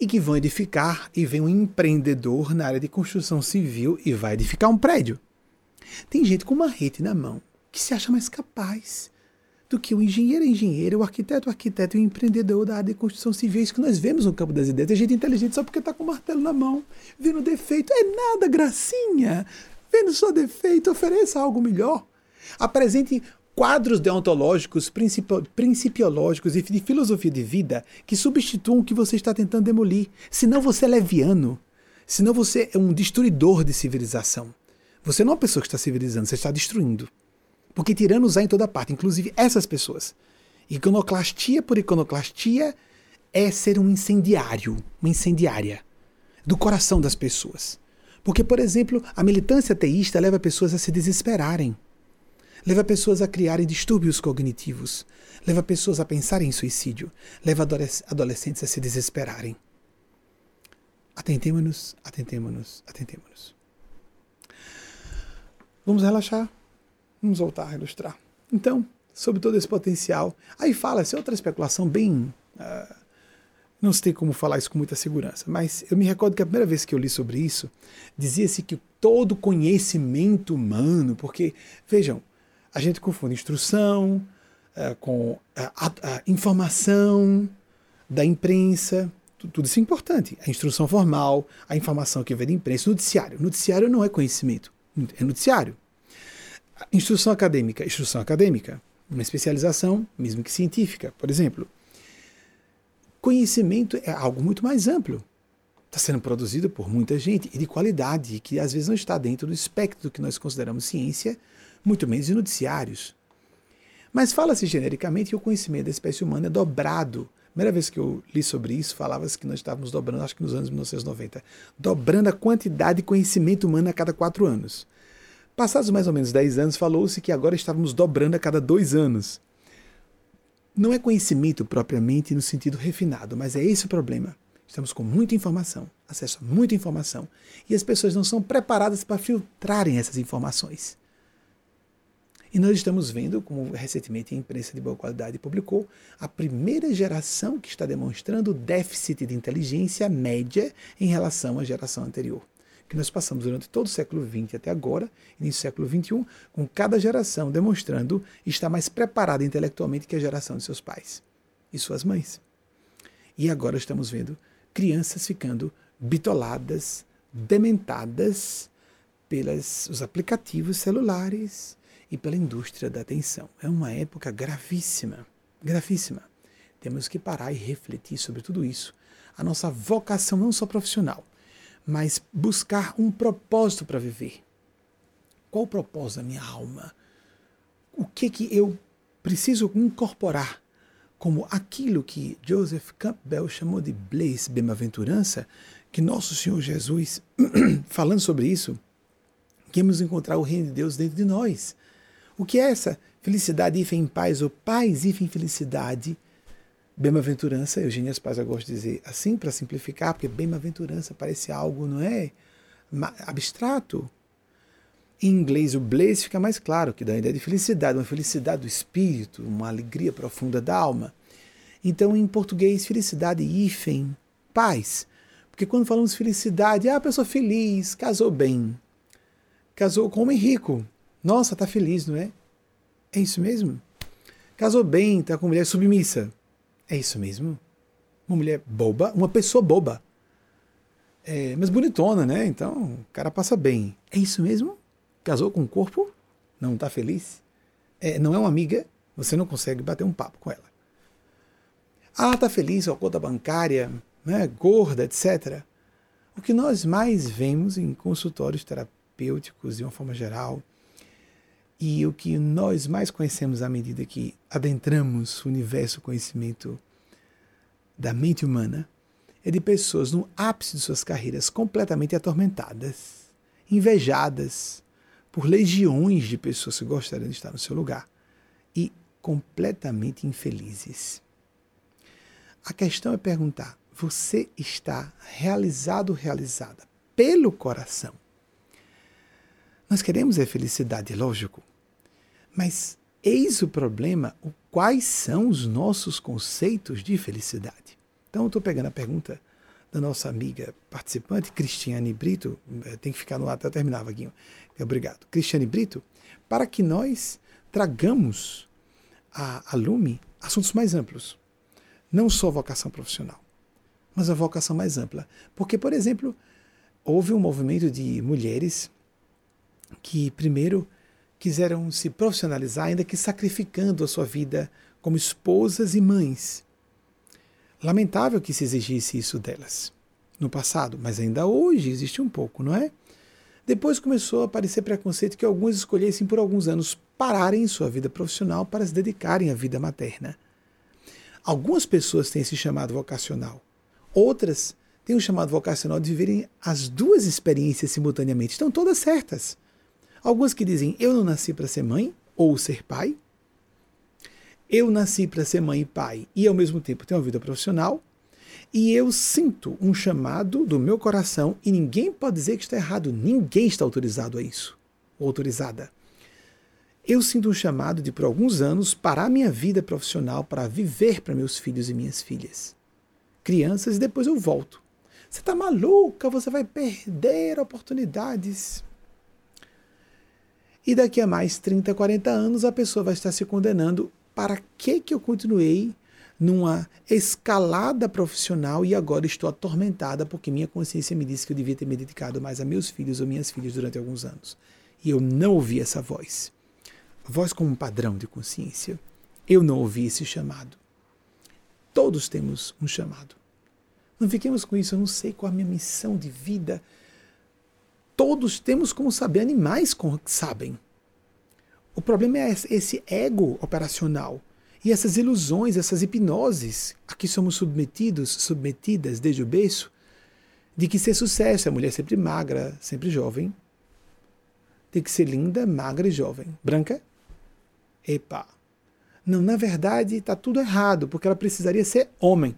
e que vão edificar, e vem um empreendedor na área de construção civil e vai edificar um prédio. Tem gente com uma rede na mão que se acha mais capaz do que o engenheiro é engenheiro, o arquiteto é arquiteto e o empreendedor da área de construção civil. É isso que nós vemos no campo das ideias. Tem gente inteligente só porque está com o martelo na mão, vendo defeito. É nada, gracinha. Vendo só defeito, ofereça algo melhor. Apresente quadros deontológicos, principiológicos e de filosofia de vida que substituam o que você está tentando demolir. Senão você é leviano. Senão você é um destruidor de civilização. Você não é uma pessoa que está civilizando, você está destruindo. Porque tiranos há em toda parte, inclusive essas pessoas. Iconoclastia por iconoclastia é ser um incendiário, uma incendiária do coração das pessoas. Porque, por exemplo, a militância ateísta leva pessoas a se desesperarem, leva pessoas a criarem distúrbios cognitivos, leva pessoas a pensarem em suicídio, leva adolescentes a se desesperarem. Atentemo-nos, atentemo-nos, atentemo-nos. Vamos relaxar. Vamos voltar a ilustrar. Então, sobre todo esse potencial, aí fala-se outra especulação bem. Uh, não sei como falar isso com muita segurança, mas eu me recordo que a primeira vez que eu li sobre isso, dizia-se que todo conhecimento humano, porque, vejam, a gente confunde instrução uh, com a, informação da imprensa, tudo isso é importante. A instrução formal, a informação que vem da imprensa, noticiário. Noticiário não é conhecimento, é noticiário. Instrução acadêmica, instrução acadêmica, uma especialização, mesmo que científica, por exemplo. Conhecimento é algo muito mais amplo. Está sendo produzido por muita gente e de qualidade, que às vezes não está dentro do espectro do que nós consideramos ciência, muito menos de noticiários. Mas fala-se genericamente que o conhecimento da espécie humana é dobrado. A primeira vez que eu li sobre isso, falava-se que nós estávamos dobrando, acho que nos anos 1990, dobrando a quantidade de conhecimento humano a cada quatro anos. Passados mais ou menos 10 anos, falou-se que agora estávamos dobrando a cada dois anos. Não é conhecimento propriamente no sentido refinado, mas é esse o problema. Estamos com muita informação, acesso a muita informação, e as pessoas não são preparadas para filtrarem essas informações. E nós estamos vendo, como recentemente a imprensa de boa qualidade publicou, a primeira geração que está demonstrando déficit de inteligência média em relação à geração anterior. Que nós passamos durante todo o século XX até agora, início do século XXI, com cada geração demonstrando estar mais preparada intelectualmente que a geração de seus pais e suas mães. E agora estamos vendo crianças ficando bitoladas, dementadas pelos aplicativos celulares, e pela indústria da atenção. É uma época gravíssima, gravíssima. Temos que parar e refletir sobre tudo isso. A nossa vocação não só profissional, mas buscar um propósito para viver. Qual o propósito da minha alma? O que que eu preciso incorporar como aquilo que Joseph Campbell chamou de bliss, bem-aventurança, que nosso Senhor Jesus, [clears throat] falando sobre isso, queremos encontrar o reino de Deus dentro de nós. O que é essa felicidade em paz, ou paz em felicidade? Bem-aventurança, Eugênia Spaz gosta de dizer assim para simplificar, porque bem-aventurança parece algo, não é? Abstrato. Em inglês, o bliss fica mais claro, que dá a ideia de felicidade, uma felicidade do espírito, uma alegria profunda da alma. Então, em português, felicidade, hífen, paz. Porque quando falamos felicidade, ah, a pessoa feliz, casou bem, casou com um homem rico, nossa, tá feliz, não é? É isso mesmo? Casou bem, tá com mulher submissa. É isso mesmo? Uma mulher boba, uma pessoa boba. É, mas bonitona, né? Então, o cara passa bem. É isso mesmo? Casou com um corpo? Não tá feliz? É, não é uma amiga? Você não consegue bater um papo com ela. Ah, tá feliz com a conta bancária, né? gorda, etc. O que nós mais vemos em consultórios terapêuticos, de uma forma geral, e o que nós mais conhecemos à medida que adentramos o universo conhecimento da mente humana é de pessoas no ápice de suas carreiras completamente atormentadas, invejadas por legiões de pessoas que gostariam de estar no seu lugar e completamente infelizes. A questão é perguntar: você está realizado realizada pelo coração? Nós queremos a felicidade, lógico, mas eis o problema: o, quais são os nossos conceitos de felicidade? Então, eu estou pegando a pergunta da nossa amiga participante, Cristiane Brito, eh, tem que ficar no ar até terminar, Vaguinho. Obrigado. Cristiane Brito, para que nós tragamos a, a lume assuntos mais amplos. Não só vocação profissional, mas a vocação mais ampla. Porque, por exemplo, houve um movimento de mulheres que, primeiro, quiseram se profissionalizar, ainda que sacrificando a sua vida como esposas e mães. Lamentável que se exigisse isso delas no passado, mas ainda hoje existe um pouco, não é? Depois começou a aparecer preconceito que alguns escolhessem por alguns anos pararem sua vida profissional para se dedicarem à vida materna. Algumas pessoas têm esse chamado vocacional, outras têm o chamado vocacional de viverem as duas experiências simultaneamente. Estão todas certas. Alguns que dizem: Eu não nasci para ser mãe ou ser pai. Eu nasci para ser mãe e pai e ao mesmo tempo ter uma vida profissional. E eu sinto um chamado do meu coração e ninguém pode dizer que está errado. Ninguém está autorizado a isso. Ou autorizada. Eu sinto um chamado de, por alguns anos, parar minha vida profissional para viver para meus filhos e minhas filhas. Crianças, e depois eu volto. Você está maluca, você vai perder oportunidades. E daqui a mais 30, 40 anos a pessoa vai estar se condenando para que que eu continuei numa escalada profissional e agora estou atormentada porque minha consciência me disse que eu devia ter me dedicado mais a meus filhos ou minhas filhas durante alguns anos. E eu não ouvi essa voz. Voz como um padrão de consciência. Eu não ouvi esse chamado. Todos temos um chamado. Não fiquemos com isso, eu não sei qual a minha missão de vida todos temos como saber, animais sabem. O problema é esse ego operacional e essas ilusões, essas hipnoses a que somos submetidos, submetidas desde o berço, de que ser sucesso é a mulher sempre magra, sempre jovem, tem que ser linda, magra e jovem. Branca? Epa! Não, na verdade está tudo errado, porque ela precisaria ser homem.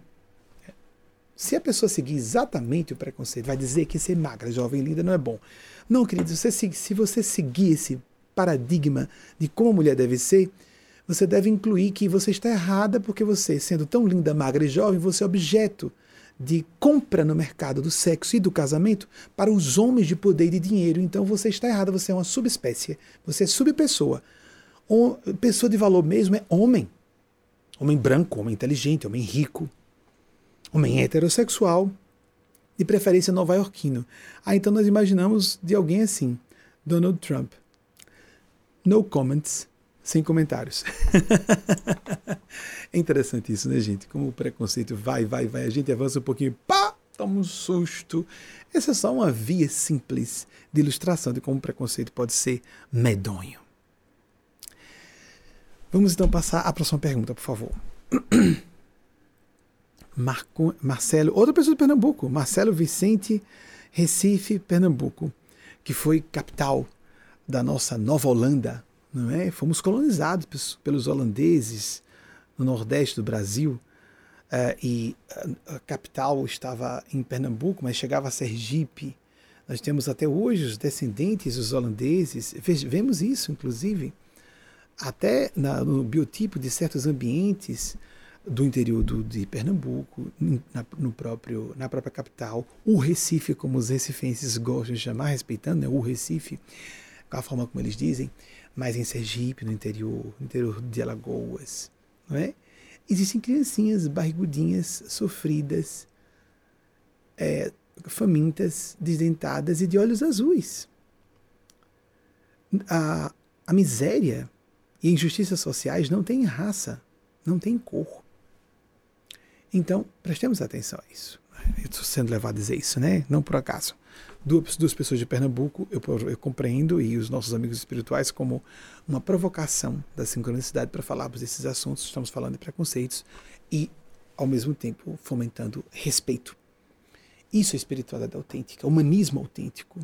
Se a pessoa seguir exatamente o preconceito, vai dizer que ser magra, jovem, linda não é bom. Não, querido, você, se você seguir esse paradigma de como a mulher deve ser, você deve incluir que você está errada porque você, sendo tão linda, magra e jovem, você é objeto de compra no mercado do sexo e do casamento para os homens de poder e de dinheiro. Então você está errada, você é uma subespécie, você é subpessoa. Pessoa de valor mesmo é homem. Homem branco, homem inteligente, homem rico, homem heterossexual, de preferência nova-iorquino. Ah, então nós imaginamos de alguém assim, Donald Trump. No comments, sem comentários. [laughs] é interessante isso, né, gente? Como o preconceito vai, vai, vai, a gente avança um pouquinho, pá, toma um susto. Essa é só uma via simples de ilustração de como o preconceito pode ser medonho. Vamos então passar à próxima pergunta, por favor. [clears throat] Marco, Marcelo, outra pessoa de Pernambuco, Marcelo Vicente, Recife, Pernambuco, que foi capital da nossa Nova Holanda, não é? Fomos colonizados pelos holandeses no nordeste do Brasil uh, e a, a, capital estava em Pernambuco, mas chegava a Sergipe. Nós temos até hoje os descendentes dos holandeses, vemos isso inclusive até na, no biotipo de certos ambientes do interior do, de Pernambuco, na, no próprio, na própria capital, o Recife, como os recifenses gostam de chamar, respeitando né, o Recife, com a forma como eles dizem, mas em Sergipe, no interior, no interior de Alagoas, não é? Existem criancinhas barrigudinhas, sofridas, é, famintas, desdentadas e de olhos azuis. A, a miséria e injustiças sociais não têm raça, não têm cor. Então, prestemos atenção a isso. Eu estou sendo levado a dizer isso, né? Não por acaso duas, duas pessoas de Pernambuco, eu, eu, compreendo, e os nossos amigos espirituais, como uma provocação da sincronicidade para falarmos desses assuntos. Estamos falando de preconceitos e, ao mesmo tempo, fomentando respeito. Isso é espiritualidade autêntica, humanismo autêntico.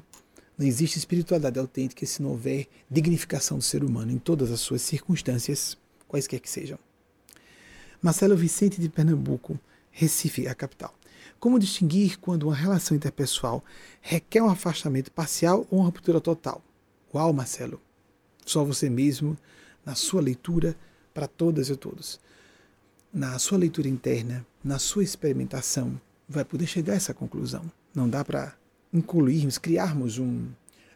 Não existe espiritualidade autêntica se não houver dignificação do ser humano em todas as suas circunstâncias, quaisquer que sejam. Marcelo Vicente de Pernambuco, Recife, a capital. Como distinguir quando uma relação interpessoal requer um afastamento parcial ou uma ruptura total? Uau, Marcelo! Só você mesmo, na sua leitura, para todas e todos, na sua leitura interna, na sua experimentação, vai poder chegar a essa conclusão. Não dá para incluirmos, criarmos um,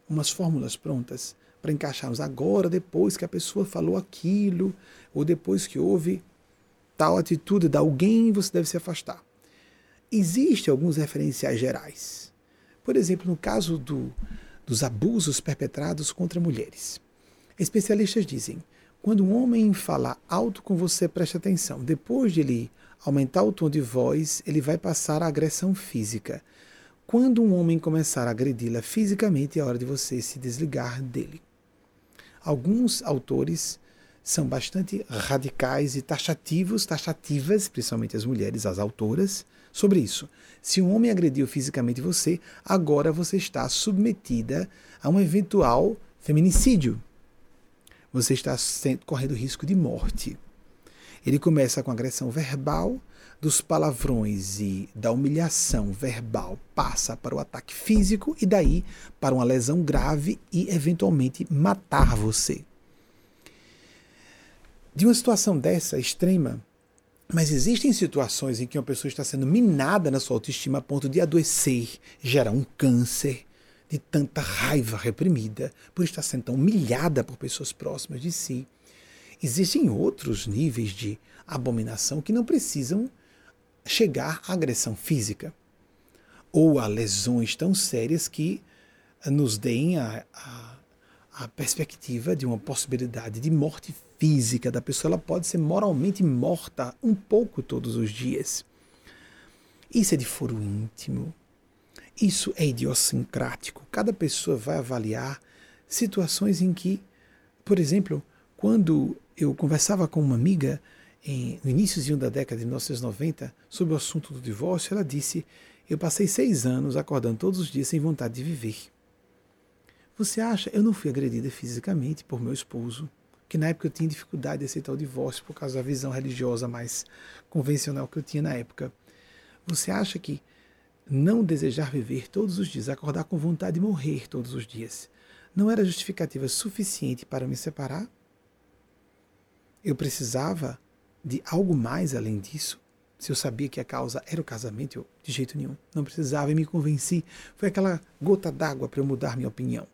umas fórmulas prontas para encaixarmos agora, depois que a pessoa falou aquilo, ou depois que houve tal atitude de alguém, você deve se afastar. Existem alguns referenciais gerais. Por exemplo, no caso do, dos abusos perpetrados contra mulheres. Especialistas dizem: quando um homem fala alto com você, preste atenção. Depois de ele aumentar o tom de voz, ele vai passar a agressão física. Quando um homem começar a agredi-la fisicamente, é hora de você se desligar dele. Alguns autores são bastante radicais e taxativos, taxativas, principalmente as mulheres, as autoras, sobre isso. Se um homem agrediu fisicamente você, agora você está submetida a um eventual feminicídio. Você está correndo risco de morte. Ele começa com agressão verbal, dos palavrões e da humilhação verbal passa para o ataque físico e daí para uma lesão grave e eventualmente matar você. De uma situação dessa extrema, mas existem situações em que uma pessoa está sendo minada na sua autoestima a ponto de adoecer, gerar um câncer de tanta raiva reprimida, por estar sendo tão humilhada por pessoas próximas de si. Existem outros níveis de abominação que não precisam chegar à agressão física ou a lesões tão sérias que nos deem a, a, a perspectiva de uma possibilidade de morte física da pessoa, ela pode ser moralmente morta um pouco todos os dias. Isso é de foro íntimo. Isso é idiosincrático. Cada pessoa vai avaliar situações em que, por exemplo, quando eu conversava com uma amiga em, no início da década de 1990 sobre o assunto do divórcio, ela disse: Eu passei seis anos acordando todos os dias sem vontade de viver. Você acha? Eu não fui agredida fisicamente por meu esposo Porque na época eu tinha dificuldade de aceitar o divórcio por causa da visão religiosa mais convencional que eu tinha na época. Você acha que não desejar viver todos os dias, acordar com vontade de morrer todos os dias, não era justificativa suficiente para me separar? Eu precisava de algo mais além disso? Se eu sabia que a causa era o casamento, eu, de jeito nenhum, não precisava e me convenci. Foi aquela gota d'água para eu mudar minha opinião.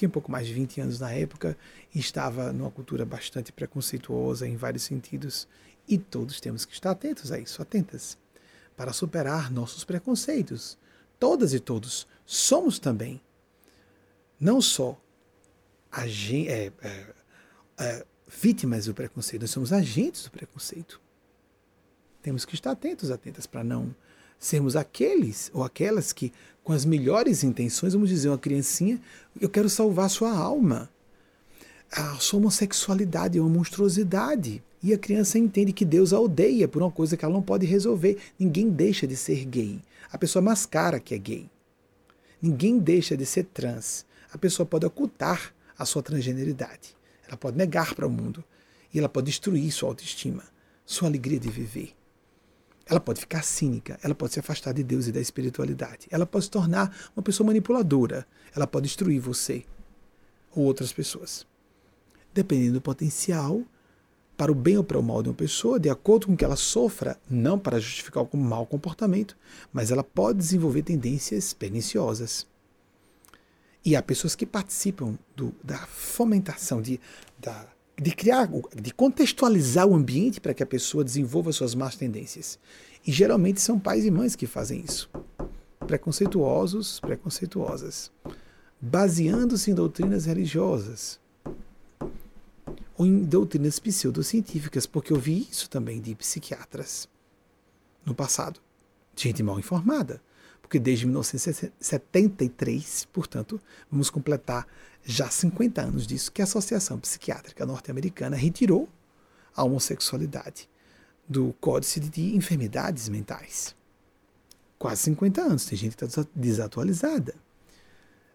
Tinha um pouco mais de 20 anos na época e estava numa cultura bastante preconceituosa em vários sentidos. E todos temos que estar atentos a isso, atentas, para superar nossos preconceitos. Todas e todos somos também, não só é, é, é, vítimas do preconceito, nós somos agentes do preconceito. Temos que estar atentos, atentas, para não sermos aqueles ou aquelas que, com as melhores intenções, vamos dizer uma criancinha, eu quero salvar sua alma. A sua homossexualidade é uma monstruosidade. E a criança entende que Deus a odeia por uma coisa que ela não pode resolver. Ninguém deixa de ser gay. A pessoa mascara que é gay. Ninguém deixa de ser trans. A pessoa pode ocultar a sua transgeneridade. Ela pode negar para o mundo. E ela pode destruir sua autoestima, sua alegria de viver. Ela pode ficar cínica, ela pode se afastar de Deus e da espiritualidade. Ela pode se tornar uma pessoa manipuladora. Ela pode destruir você ou outras pessoas. Dependendo do potencial, para o bem ou para o mal de uma pessoa, de acordo com que ela sofra, não para justificar o mau comportamento, mas ela pode desenvolver tendências perniciosas. E há pessoas que participam do, da fomentação, de, da, de criar, de contextualizar o ambiente para que a pessoa desenvolva suas más tendências. E geralmente são pais e mães que fazem isso. Preconceituosos, preconceituosas. Baseando-se em doutrinas religiosas. Ou em doutrinas pseudocientíficas, porque eu vi isso também de psiquiatras no passado. Gente mal informada porque desde 1973, portanto, vamos completar já 50 anos disso, que a Associação Psiquiátrica Norte-Americana retirou a homossexualidade do Códice de Enfermidades Mentais. Quase 50 anos, tem gente que está desatualizada.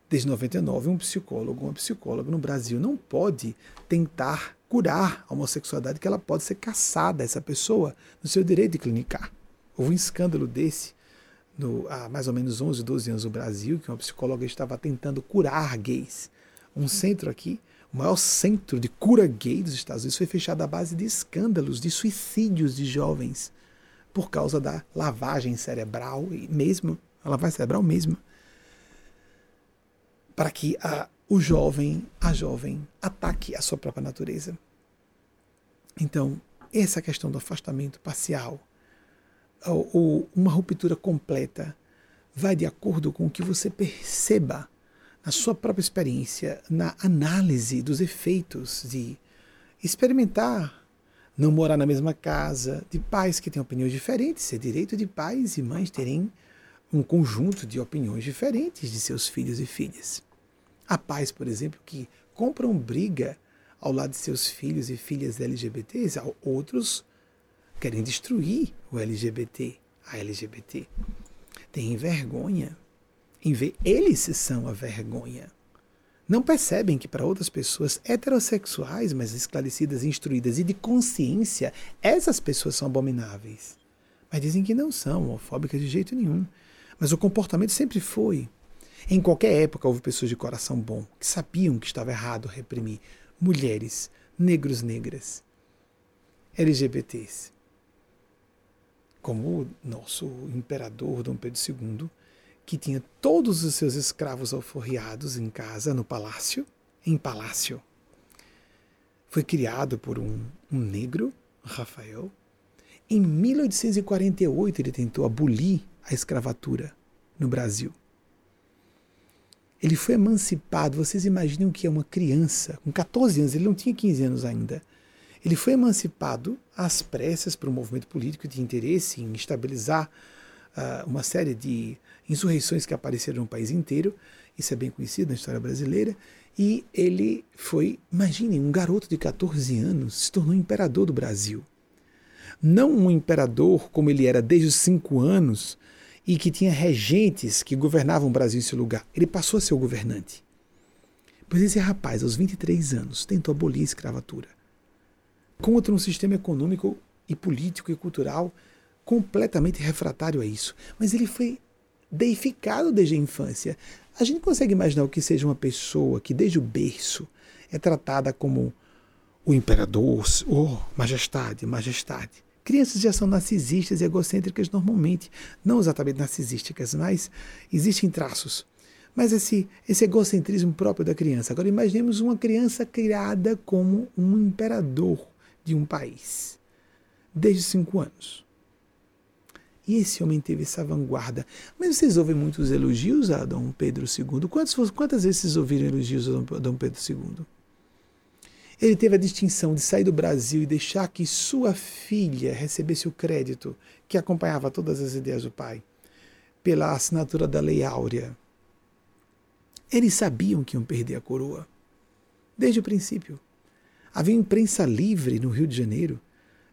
Desde 99, um psicólogo, uma psicóloga no Brasil não pode tentar curar a homossexualidade, que ela pode ser caçada, essa pessoa, no seu direito de clinicar. Houve um escândalo desse no, há mais ou menos 11, 12 anos no Brasil, que uma psicóloga estava tentando curar gays. Um centro aqui, o maior centro de cura gay dos Estados Unidos, foi fechado à base de escândalos, de suicídios de jovens, por causa da lavagem cerebral, e mesmo, a lavagem cerebral mesmo, para que a, o jovem, a jovem, ataque a sua própria natureza. Então, essa questão do afastamento parcial, ou uma ruptura completa vai de acordo com o que você perceba na sua própria experiência, na análise dos efeitos de experimentar não morar na mesma casa, de pais que têm opiniões diferentes, é direito de pais e mães terem um conjunto de opiniões diferentes de seus filhos e filhas. Há pais, por exemplo, que compram briga ao lado de seus filhos e filhas LGBTs, outros querem destruir o LGBT, a LGBT. Têm vergonha em ver eles são a vergonha. Não percebem que para outras pessoas heterossexuais, mas esclarecidas, instruídas e de consciência, essas pessoas são abomináveis. Mas dizem que não são homofóbicas de jeito nenhum. Mas o comportamento sempre foi. Em qualquer época houve pessoas de coração bom que sabiam que estava errado reprimir mulheres, negros, negras, LGBTs como o nosso imperador Dom Pedro II, que tinha todos os seus escravos alforriados em casa, no palácio, em palácio. Foi criado por um, um negro, Rafael. Em 1848 ele tentou abolir a escravatura no Brasil. Ele foi emancipado. Vocês imaginam que é uma criança, com 14 anos, ele não tinha 15 anos ainda ele foi emancipado às pressas para um movimento político de interesse em estabilizar uh, uma série de insurreições que apareceram no país inteiro. Isso é bem conhecido na história brasileira. E ele foi, imaginem, um garoto de 14 anos se tornou imperador do Brasil. Não um imperador como ele era desde os cinco anos e que tinha regentes que governavam o Brasil em seu lugar. Ele passou a ser o governante. Pois esse rapaz, aos 23 anos, tentou abolir a escravatura contra um sistema econômico e político e cultural completamente refratário a isso. Mas ele foi deificado desde a infância. A gente consegue imaginar o que seja uma pessoa que desde o berço é tratada como o imperador, oh, majestade, majestade. Crianças já são narcisistas e egocêntricas normalmente, não exatamente narcisísticas, mas existem traços. Mas esse, esse egocentrismo próprio da criança. Agora imaginemos uma criança criada como um imperador de um país, desde cinco anos. E esse homem teve essa vanguarda. Mas vocês ouvem muitos elogios a Dom Pedro II. Quantas, quantas vezes vocês ouviram elogios a Dom Pedro II? Ele teve a distinção de sair do Brasil e deixar que sua filha recebesse o crédito que acompanhava todas as ideias do pai, pela assinatura da Lei Áurea. Eles sabiam que iam perder a coroa, desde o princípio. Havia imprensa livre no Rio de Janeiro,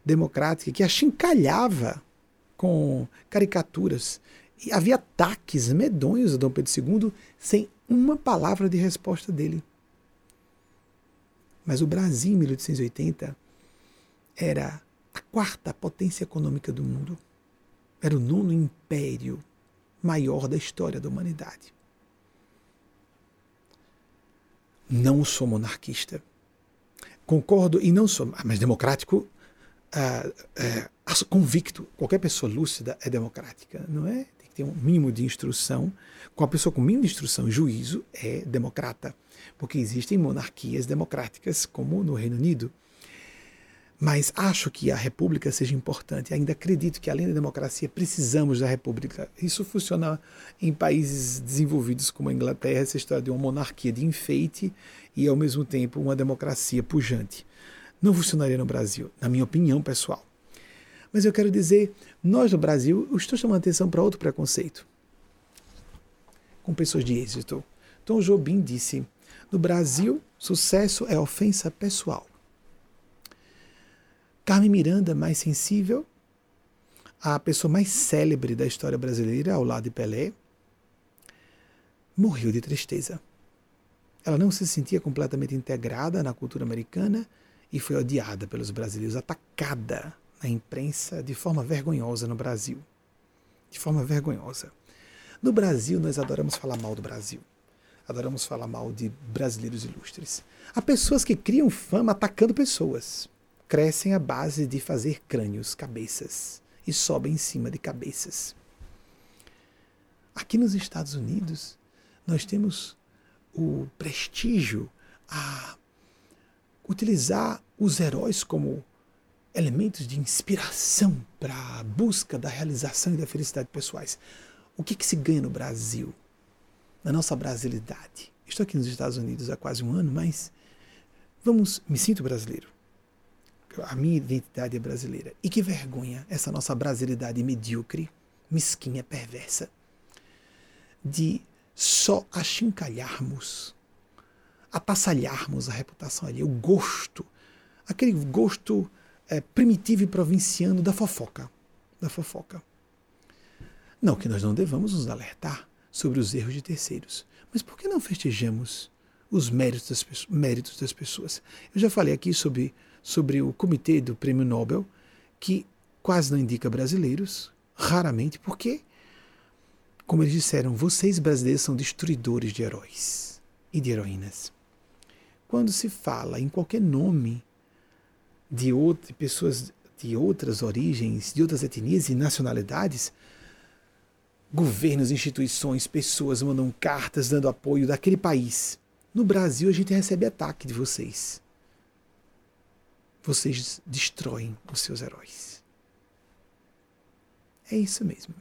democrática, que achincalhava com caricaturas. E havia ataques medonhos a Dom Pedro II sem uma palavra de resposta dele. Mas o Brasil, em 1880, era a quarta potência econômica do mundo. Era o nono império maior da história da humanidade. Não sou monarquista. Concordo e não sou, mas democrático, convicto. Qualquer pessoa lúcida é democrática, não é? Tem que ter um mínimo de instrução. Com a pessoa com mínimo de instrução, juízo é democrata porque existem monarquias democráticas, como no Reino Unido. Mas acho que a república seja importante. Ainda acredito que, além da democracia, precisamos da república. Isso funciona em países desenvolvidos como a Inglaterra, essa história de uma monarquia de enfeite e, ao mesmo tempo, uma democracia pujante. Não funcionaria no Brasil, na minha opinião pessoal. Mas eu quero dizer, nós no Brasil, eu estou chamando atenção para outro preconceito. Com pessoas de êxito. Tom Jobim disse: no Brasil, sucesso é ofensa pessoal. Carmen Miranda, mais sensível, a pessoa mais célebre da história brasileira, ao lado de Pelé, morreu de tristeza. Ela não se sentia completamente integrada na cultura americana e foi odiada pelos brasileiros, atacada na imprensa de forma vergonhosa no Brasil. De forma vergonhosa. No Brasil, nós adoramos falar mal do Brasil adoramos falar mal de brasileiros ilustres. Há pessoas que criam fama atacando pessoas. Crescem à base de fazer crânios, cabeças, e sobem em cima de cabeças. Aqui nos Estados Unidos, nós temos o prestígio a utilizar os heróis como elementos de inspiração para a busca da realização e da felicidade pessoais. O que, que se ganha no Brasil? na nossa brasilidade. Estou aqui nos Estados Unidos há quase um ano, mas vamos, me sinto brasileiro. A minha identidade é brasileira. E que vergonha essa nossa brasilidade medíocre, mesquinha, perversa, de só achincalharmos, atassalharmos a reputação ali, o gosto, aquele gosto é, primitivo e provinciano da fofoca, da fofoca. Não que nós não devamos nos alertar sobre os erros de terceiros. Mas por que não festejamos os méritos das, méritos das pessoas? Eu já falei aqui sobre, sobre o comitê do Prêmio Nobel, que quase não indica brasileiros, raramente, porque, como eles disseram, vocês brasileiros são destruidores de heróis e de heroínas. Quando se fala em qualquer nome de, outro, pessoas de outras origens, de outras etnias e nacionalidades, governos, instituições, pessoas mandam cartas dando apoio daquele país. No Brasil, a gente recebe ataque de vocês. Vocês destroem os seus heróis. É isso mesmo.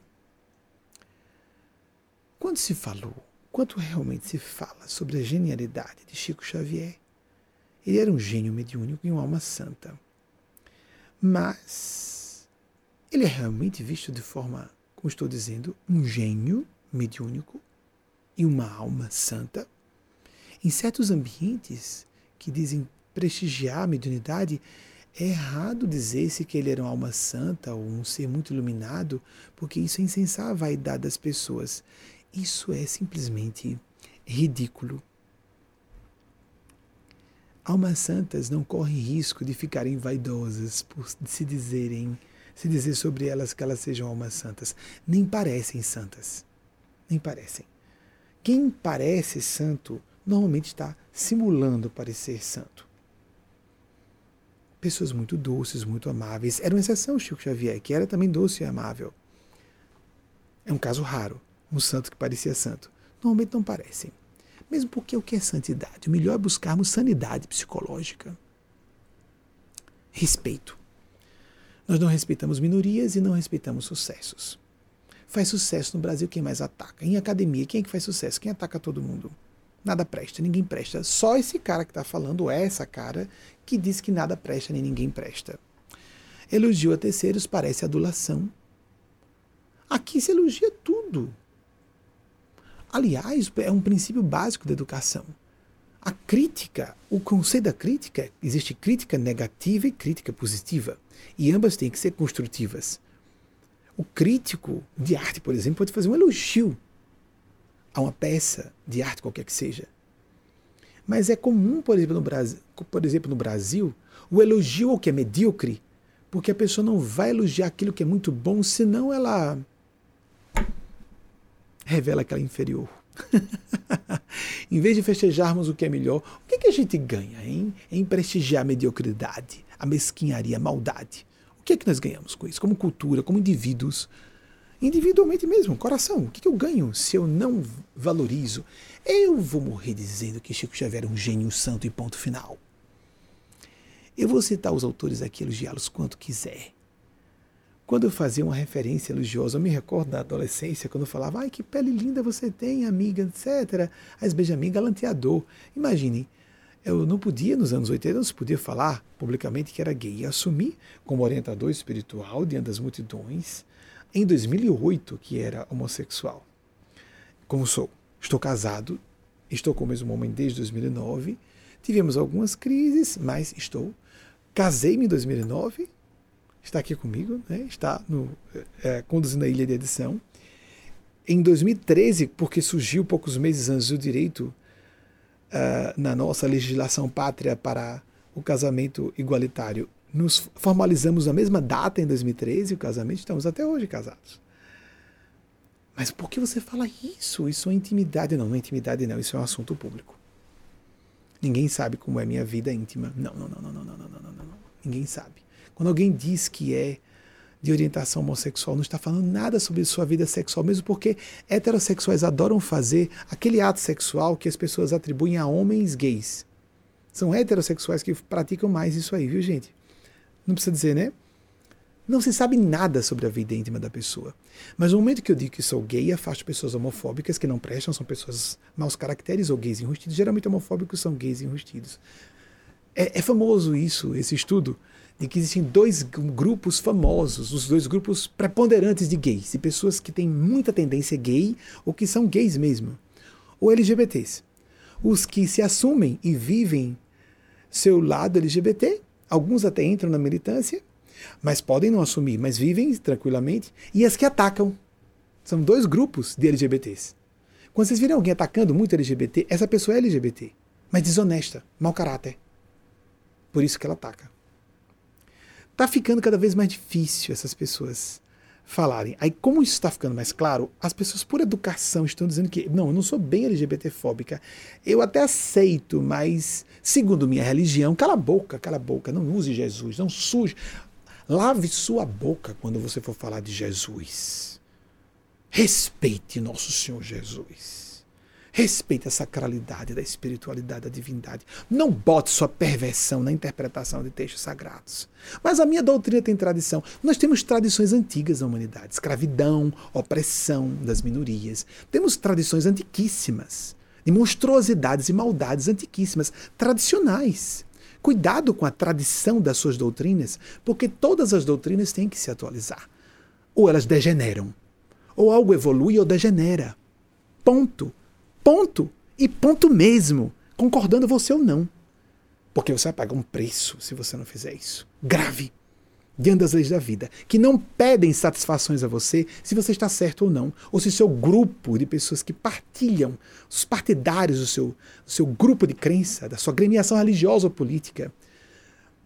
Quando se falou, quanto realmente se fala sobre a genialidade de Chico Xavier, ele era um gênio mediúnico e uma alma santa. Mas ele é realmente visto de forma como estou dizendo, um gênio mediúnico e uma alma santa. Em certos ambientes que dizem prestigiar a mediunidade, é errado dizer-se que ele era uma alma santa ou um ser muito iluminado, porque isso é insensar a vaidade das pessoas. Isso é simplesmente ridículo. Almas santas não correm risco de ficarem vaidosas por se dizerem, se dizer sobre elas que elas sejam almas santas. Nem parecem santas. Nem parecem. Quem parece santo normalmente está simulando parecer santo. Pessoas muito doces, muito amáveis. Era uma exceção Chico Xavier, que era também doce e amável. É um caso raro, um santo que parecia santo. Normalmente não parecem. Mesmo porque o que é santidade? O melhor é buscarmos sanidade psicológica. Respeito. Nós não respeitamos minorias e não respeitamos sucessos. Faz sucesso no Brasil quem mais ataca. Em academia, quem é que faz sucesso? Quem ataca todo mundo? Nada presta, ninguém presta. Só esse cara que está falando, é essa cara, que diz que nada presta nem ninguém presta. Elogio a terceiros parece adulação. Aqui se elogia tudo. Aliás, é um princípio básico da educação. A crítica, o conceito da crítica, existe crítica negativa e crítica positiva. E ambas têm que ser construtivas. O crítico de arte, por exemplo, pode fazer um elogio a uma peça de arte, qualquer que seja. Mas é comum, por exemplo, no Brasil, por exemplo, no Brasil o elogio ao que é medíocre, porque a pessoa não vai elogiar aquilo que é muito bom, senão ela revela que ela é inferior. [laughs] em vez de festejarmos o que é melhor, o que, é que a gente ganha hein? em prestigiar a mediocridade, a mesquinharia, a maldade? O que é que nós ganhamos com isso? Como cultura, como indivíduos, individualmente mesmo, coração. O que, é que eu ganho se eu não valorizo? Eu vou morrer dizendo que Chico Xavier é um gênio santo e ponto final. Eu vou citar os autores aqui, elogiá-los quanto quiser. Quando eu fazia uma referência elogiosa, eu me recordo da adolescência, quando eu falava, ai, que pele linda você tem, amiga, etc. As Benjamin galanteador. Imaginem, eu não podia, nos anos 80, não se podia falar publicamente que era gay. E assumi como orientador espiritual diante das multidões, em 2008, que era homossexual. Como sou? Estou casado, estou com o mesmo homem desde 2009. Tivemos algumas crises, mas estou. Casei-me em 2009, está aqui comigo, né? está no, é, conduzindo a ilha de edição. Em 2013, porque surgiu poucos meses antes do direito uh, na nossa legislação pátria para o casamento igualitário, nos formalizamos na mesma data, em 2013, o casamento, estamos até hoje casados. Mas por que você fala isso? Isso é intimidade. Não, não é intimidade, não. Isso é um assunto público. Ninguém sabe como é minha vida íntima. Não, não, não, não, não, não, não, não, não. Ninguém sabe. Quando alguém diz que é de orientação homossexual, não está falando nada sobre sua vida sexual, mesmo porque heterossexuais adoram fazer aquele ato sexual que as pessoas atribuem a homens gays. São heterossexuais que praticam mais isso aí, viu, gente? Não precisa dizer, né? Não se sabe nada sobre a vida íntima da pessoa. Mas no momento que eu digo que sou gay, afasto pessoas homofóbicas que não prestam, são pessoas maus caracteres ou gays enrustidos. Geralmente homofóbicos são gays enrustidos. É, é famoso isso, esse estudo de que existem dois grupos famosos, os dois grupos preponderantes de gays, de pessoas que têm muita tendência gay ou que são gays mesmo, ou LGBTs. Os que se assumem e vivem seu lado LGBT, alguns até entram na militância, mas podem não assumir, mas vivem tranquilamente, e as que atacam. São dois grupos de LGBTs. Quando vocês virem alguém atacando muito LGBT, essa pessoa é LGBT, mas desonesta, mau caráter. Por isso que ela ataca. Está ficando cada vez mais difícil essas pessoas falarem. Aí, como isso está ficando mais claro, as pessoas, por educação, estão dizendo que não, eu não sou bem LGBTfóbica. Eu até aceito, mas, segundo minha religião, cala a boca, cala a boca, não use Jesus, não suje. Lave sua boca quando você for falar de Jesus. Respeite nosso Senhor Jesus. Respeite a sacralidade da espiritualidade da divindade. Não bote sua perversão na interpretação de textos sagrados. Mas a minha doutrina tem tradição. Nós temos tradições antigas na humanidade: escravidão, opressão das minorias. Temos tradições antiquíssimas, de monstruosidades e maldades antiquíssimas, tradicionais. Cuidado com a tradição das suas doutrinas, porque todas as doutrinas têm que se atualizar. Ou elas degeneram, ou algo evolui ou degenera. Ponto. Ponto. E ponto mesmo. Concordando você ou não. Porque você vai pagar um preço se você não fizer isso. Grave. diante das leis da vida, que não pedem satisfações a você se você está certo ou não, ou se seu grupo de pessoas que partilham, os partidários do seu, do seu grupo de crença, da sua gremiação religiosa ou política,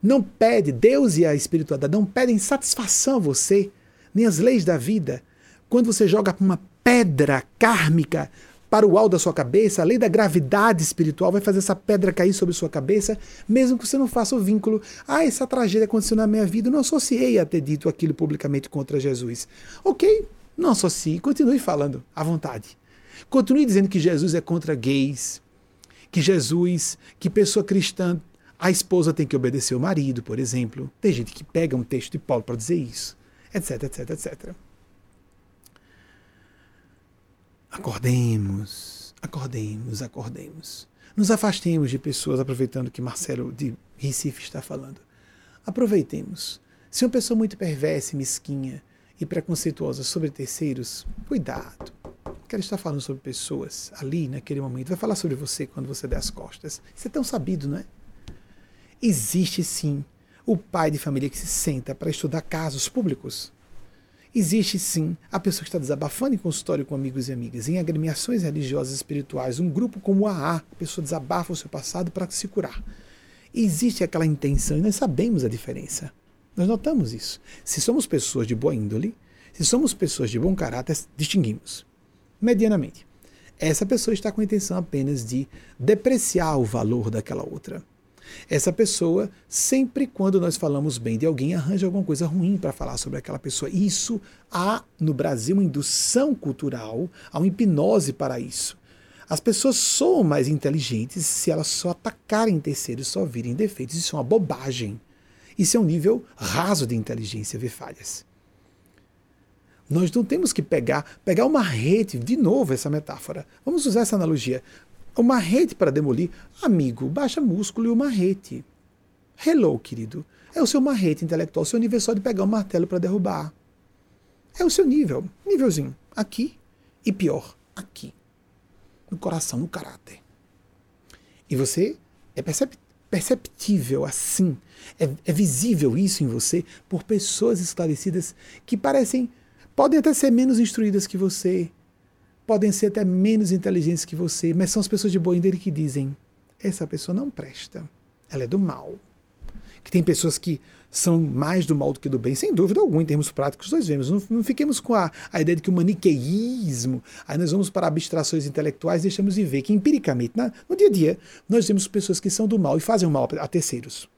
não pede, Deus e a espiritualidade não pedem satisfação a você, nem as leis da vida, quando você joga uma pedra kármica para o alto da sua cabeça, a lei da gravidade espiritual vai fazer essa pedra cair sobre sua cabeça, mesmo que você não faça o vínculo. Ah, essa tragédia aconteceu na minha vida, eu não associei a ter dito aquilo publicamente contra Jesus. Ok, não associe, continue falando à vontade. Continue dizendo que Jesus é contra gays, que Jesus, que pessoa cristã, a esposa tem que obedecer o marido, por exemplo. Tem gente que pega um texto de Paulo para dizer isso, etc, etc, etc. Acordemos, acordemos, acordemos. Nos afastemos de pessoas, aproveitando que Marcelo de Recife está falando. Aproveitemos. Se uma pessoa muito perversa, mesquinha e preconceituosa sobre terceiros, cuidado. Quero estar falando sobre pessoas ali, naquele momento. Vai falar sobre você quando você der as costas. Isso é tão sabido, não é? Existe sim o pai de família que se senta para estudar casos públicos Existe sim a pessoa que está desabafando em consultório com amigos e amigas, em agremiações religiosas e espirituais, um grupo como a AA, a pessoa desabafa o seu passado para se curar. Existe aquela intenção e nós sabemos a diferença. Nós notamos isso. Se somos pessoas de boa índole, se somos pessoas de bom caráter, distinguimos. Medianamente. Essa pessoa está com a intenção apenas de depreciar o valor daquela outra. Essa pessoa, sempre quando nós falamos bem de alguém, arranja alguma coisa ruim para falar sobre aquela pessoa. Isso há no Brasil uma indução cultural, há uma hipnose para isso. As pessoas são mais inteligentes se elas só atacarem terceiros, só virem defeitos. Isso é uma bobagem. Isso é um nível raso de inteligência ver falhas. Nós não temos que pegar, pegar uma rede, de novo essa metáfora. Vamos usar essa analogia. O marrete para demolir, amigo, baixa músculo e o marrete. Hello, querido. É o seu marrete intelectual, seu nível é só de pegar um martelo para derrubar. É o seu nível, nívelzinho. Aqui e pior, aqui. No coração, no caráter. E você é perceptível assim. É, é visível isso em você por pessoas esclarecidas que parecem, podem até ser menos instruídas que você, podem ser até menos inteligentes que você, mas são as pessoas de boa índole que dizem: essa pessoa não presta, ela é do mal. Que tem pessoas que são mais do mal do que do bem, sem dúvida alguma, em termos práticos, nós vemos. Não, não fiquemos com a, a ideia de que o maniqueísmo, aí nós vamos para abstrações intelectuais e deixamos de ver que, empiricamente, na, no dia a dia, nós vemos pessoas que são do mal e fazem o mal a terceiros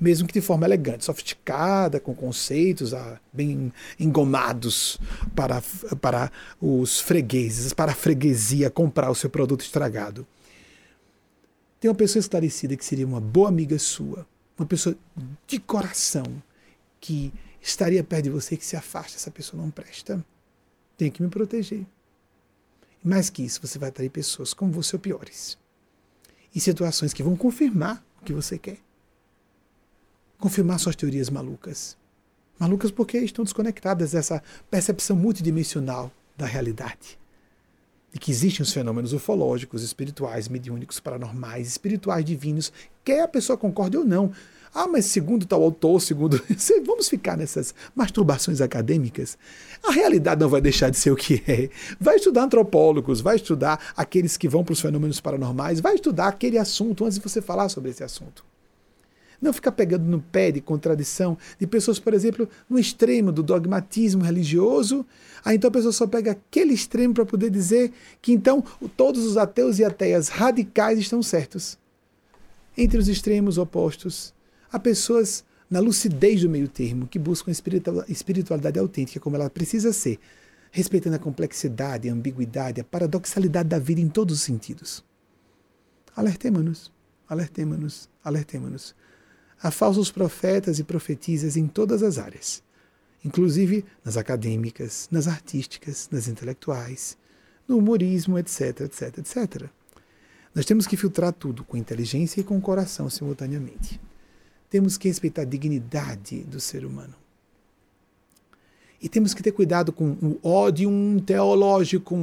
mesmo que de forma elegante, sofisticada, com conceitos ah, bem engomados para, para os fregueses, para a freguesia comprar o seu produto estragado. Tem uma pessoa esclarecida que seria uma boa amiga sua, uma pessoa de coração que estaria perto de você que se afasta, essa pessoa não presta. Tem que me proteger. Mais que isso, você vai atrair pessoas como você ou piores. E situações que vão confirmar o que você quer confirmar suas teorias malucas. Malucas porque estão desconectadas dessa percepção multidimensional da realidade. E que existem os fenômenos ufológicos, espirituais, mediúnicos, paranormais, espirituais, divinos, quer a pessoa concorde ou não. Ah, mas segundo tal autor, segundo. [laughs] Vamos ficar nessas masturbações acadêmicas? A realidade não vai deixar de ser o que é. Vai estudar antropólogos, vai estudar aqueles que vão para os fenômenos paranormais, vai estudar aquele assunto antes de você falar sobre esse assunto. Não ficar pegando no pé de contradição de pessoas, por exemplo, no extremo do dogmatismo religioso. Aí então a pessoa só pega aquele extremo para poder dizer que então todos os ateus e ateias radicais estão certos. Entre os extremos opostos, há pessoas na lucidez do meio termo que buscam a espiritualidade autêntica como ela precisa ser, respeitando a complexidade, a ambiguidade, a paradoxalidade da vida em todos os sentidos. Alertemos-nos, alertemos-nos, alertemos-nos. Há falsos profetas e profetisas em todas as áreas, inclusive nas acadêmicas, nas artísticas, nas intelectuais, no humorismo, etc, etc, etc. Nós temos que filtrar tudo com inteligência e com coração simultaneamente. Temos que respeitar a dignidade do ser humano. E temos que ter cuidado com o odium teológico,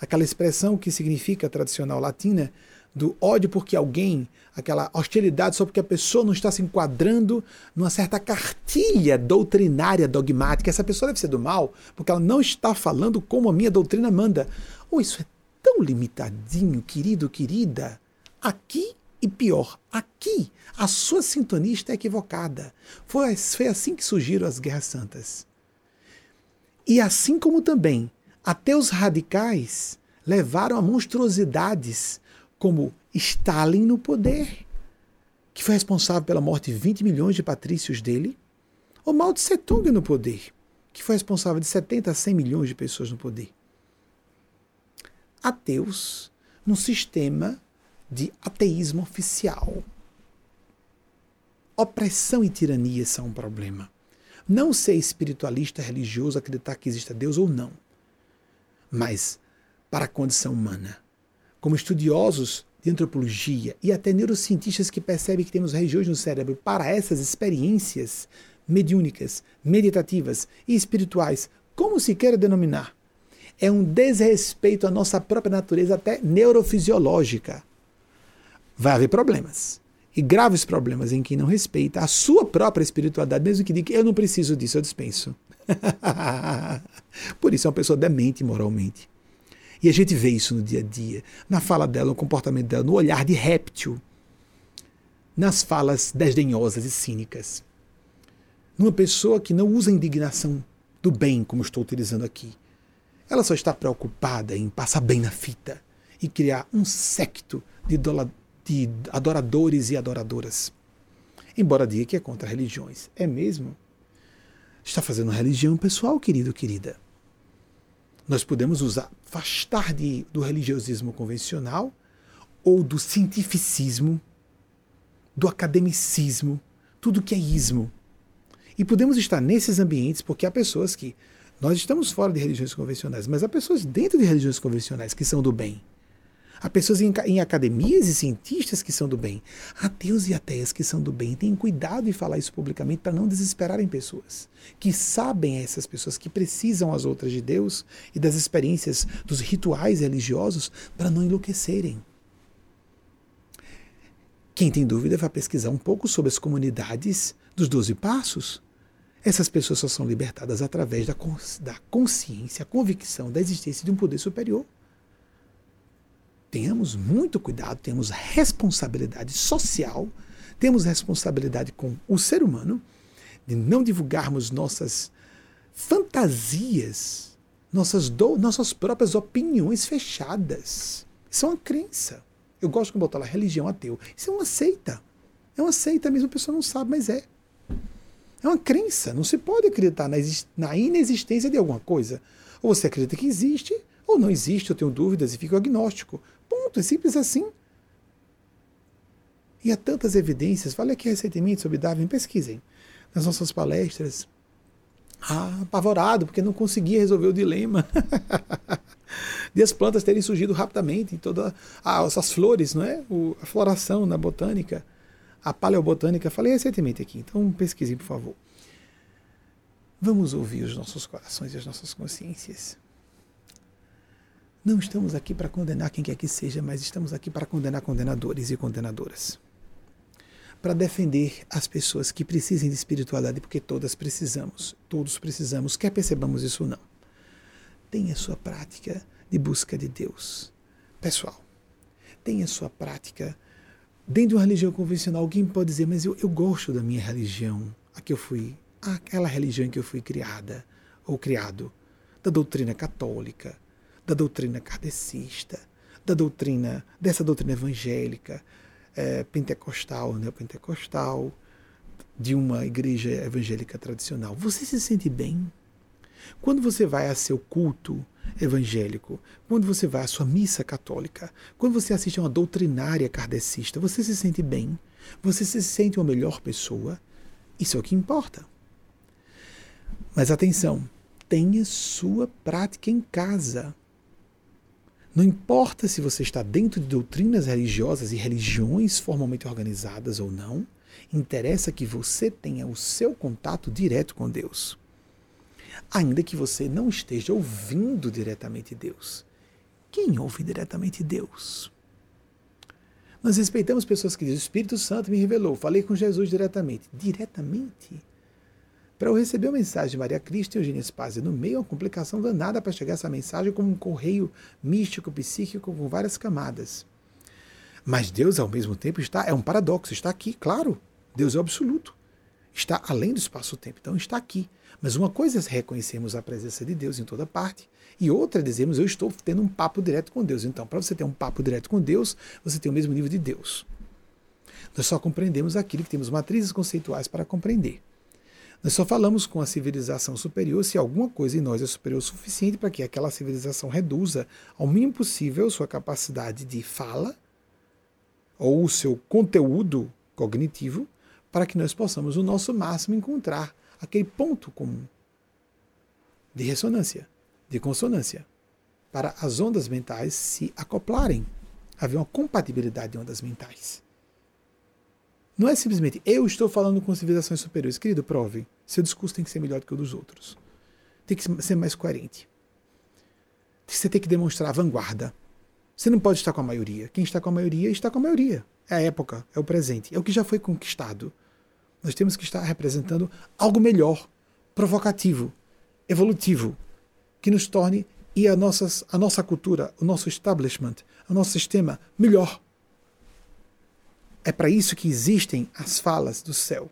aquela expressão que significa, tradicional latina, do ódio porque alguém, aquela hostilidade só porque a pessoa não está se enquadrando numa certa cartilha doutrinária dogmática. Essa pessoa deve ser do mal porque ela não está falando como a minha doutrina manda. Ou oh, isso é tão limitadinho, querido, querida. Aqui e pior, aqui a sua sintonia está equivocada. Foi, foi assim que surgiram as guerras santas. E assim como também ateus radicais levaram a monstruosidades como Stalin no poder, que foi responsável pela morte de 20 milhões de patrícios dele, ou Mao Tse Tung no poder, que foi responsável de 70 a 100 milhões de pessoas no poder. Ateus num sistema de ateísmo oficial. Opressão e tirania são um problema. Não ser espiritualista, religioso, acreditar que exista Deus ou não, mas para a condição humana. Como estudiosos de antropologia e até neurocientistas que percebem que temos regiões no cérebro para essas experiências mediúnicas, meditativas e espirituais, como se queira denominar, é um desrespeito à nossa própria natureza, até neurofisiológica. Vai haver problemas. E graves problemas em quem não respeita a sua própria espiritualidade, mesmo que diga que eu não preciso disso, eu dispenso. [laughs] Por isso é uma pessoa demente moralmente. E a gente vê isso no dia a dia, na fala dela, no comportamento dela, no olhar de réptil, nas falas desdenhosas e cínicas. Numa pessoa que não usa a indignação do bem, como estou utilizando aqui. Ela só está preocupada em passar bem na fita e criar um secto de, de adoradores e adoradoras. Embora diga que é contra religiões. É mesmo? Está fazendo religião pessoal, querido, querida. Nós podemos usar, afastar de, do religiosismo convencional ou do cientificismo, do academicismo, tudo que é ismo. E podemos estar nesses ambientes porque há pessoas que. Nós estamos fora de religiões convencionais, mas há pessoas dentro de religiões convencionais que são do bem. Há pessoas em, em, academias e cientistas que são do bem. Ateus e ateias que são do bem. Tenham cuidado em falar isso publicamente para não desesperarem pessoas. Que sabem essas pessoas que precisam as outras de Deus e das experiências dos rituais religiosos para não enlouquecerem. Quem tem dúvida vai pesquisar um pouco sobre as comunidades dos Doze Passos. Essas pessoas só são libertadas através da, consciência, a convicção da existência de um poder superior tenhamos muito cuidado, temos responsabilidade social, temos responsabilidade com o ser humano de não divulgarmos nossas fantasias, nossas, do, nossas próprias opiniões fechadas. Isso é uma crença. Eu gosto de botar lá religião ateu. Isso é uma seita. É uma seita mesmo, a pessoa não sabe, mas é. É uma crença. Não se pode acreditar na, na inexistência de alguma coisa. Ou você acredita que existe, ou não existe, eu tenho dúvidas e fico agnóstico. Ponto, é simples assim. E há tantas evidências. Fale aqui recentemente sobre Darwin, pesquisem. Nas nossas palestras. Ah, apavorado, porque não conseguia resolver o dilema. [laughs] de as plantas terem surgido rapidamente, todas ah, essas flores, não é? O, a floração na botânica, a paleobotânica. Falei recentemente aqui, então pesquisem, por favor. Vamos ouvir os nossos corações e as nossas consciências. Não estamos aqui para condenar quem quer que seja, mas estamos aqui para condenar condenadores e condenadoras. Para defender as pessoas que precisem de espiritualidade, porque todas precisamos, todos precisamos, quer percebamos isso ou não. Tenha sua prática de busca de Deus. Pessoal, tenha sua prática. Dentro de uma religião convencional, alguém pode dizer, mas eu, eu gosto da minha religião, a que eu fui, aquela religião em que eu fui criada ou criado, da doutrina católica, da doutrina kardecista, da doutrina, dessa doutrina evangélica, é, pentecostal, neopentecostal, de uma igreja evangélica tradicional. Você se sente bem? Quando você vai a seu culto evangélico, quando você vai à sua missa católica, quando você assiste a uma doutrinária kardecista, você se sente bem? Você se sente uma melhor pessoa? Isso é o que importa. Mas atenção, tenha sua prática em casa. Não importa se você está dentro de doutrinas religiosas e religiões formalmente organizadas ou não, interessa que você tenha o seu contato direto com Deus. Ainda que você não esteja ouvindo diretamente Deus. Quem ouve diretamente Deus? Nós respeitamos pessoas que dizem: o Espírito Santo me revelou, falei com Jesus diretamente. Diretamente? Para eu receber a mensagem de Maria Cristo e Eugênia Spazia no meio, é uma complicação danada para chegar essa mensagem como um correio místico, psíquico, com várias camadas. Mas Deus, ao mesmo tempo, está. É um paradoxo, está aqui, claro. Deus é absoluto. Está além do espaço-tempo, então está aqui. Mas uma coisa é reconhecermos a presença de Deus em toda parte, e outra é dizermos, eu estou tendo um papo direto com Deus. Então, para você ter um papo direto com Deus, você tem o mesmo nível de Deus. Nós só compreendemos aquilo que temos matrizes conceituais para compreender. Nós só falamos com a civilização superior se alguma coisa em nós é superior o suficiente para que aquela civilização reduza ao mínimo possível sua capacidade de fala ou o seu conteúdo cognitivo, para que nós possamos, o nosso máximo, encontrar aquele ponto comum de ressonância de consonância, para as ondas mentais se acoplarem, haver uma compatibilidade de ondas mentais. Não é simplesmente eu estou falando com civilizações superiores. Querido, prove. Seu discurso tem que ser melhor do que o dos outros. Tem que ser mais coerente. Você tem que demonstrar a vanguarda. Você não pode estar com a maioria. Quem está com a maioria está com a maioria. É a época, é o presente, é o que já foi conquistado. Nós temos que estar representando algo melhor, provocativo, evolutivo, que nos torne e a, nossas, a nossa cultura, o nosso establishment, o nosso sistema melhor. É para isso que existem as falas do céu,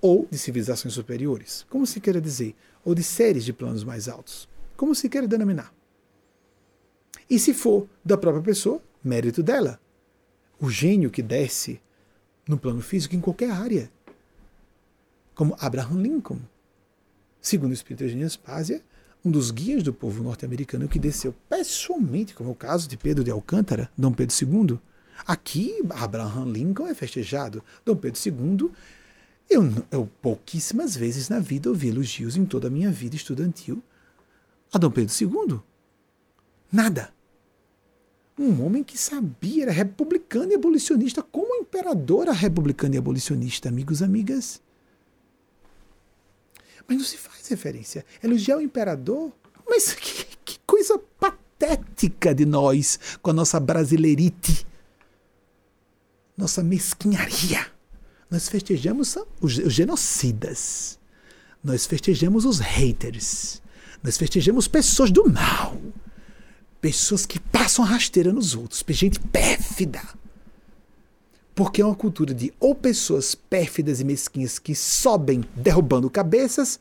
ou de civilizações superiores, como se queira dizer, ou de séries de planos mais altos, como se queira denominar. E se for da própria pessoa, mérito dela. O gênio que desce no plano físico em qualquer área. Como Abraham Lincoln. Segundo o Espírito Eugênio Spásia, um dos guias do povo norte-americano que desceu pessoalmente, como é o caso de Pedro de Alcântara, Dom Pedro II. Aqui, Abraham Lincoln é festejado. Dom Pedro II, eu, eu pouquíssimas vezes na vida ouvi elogios em toda a minha vida estudantil a Dom Pedro II. Nada. Um homem que sabia, era republicano e abolicionista, como imperador republicano e abolicionista, amigos amigas. Mas não se faz referência. Elogiar o imperador? Mas [laughs] que, que coisa patética de nós com a nossa brasileirite, nossa mesquinharia. Nós festejamos os, genocidas. Nós festejamos os haters. Nós festejamos pessoas do mal. Pessoas que passam rasteira nos outros. Gente pérfida. Porque é uma cultura de ou pessoas pérfidas e mesquinhas que sobem derrubando cabeças,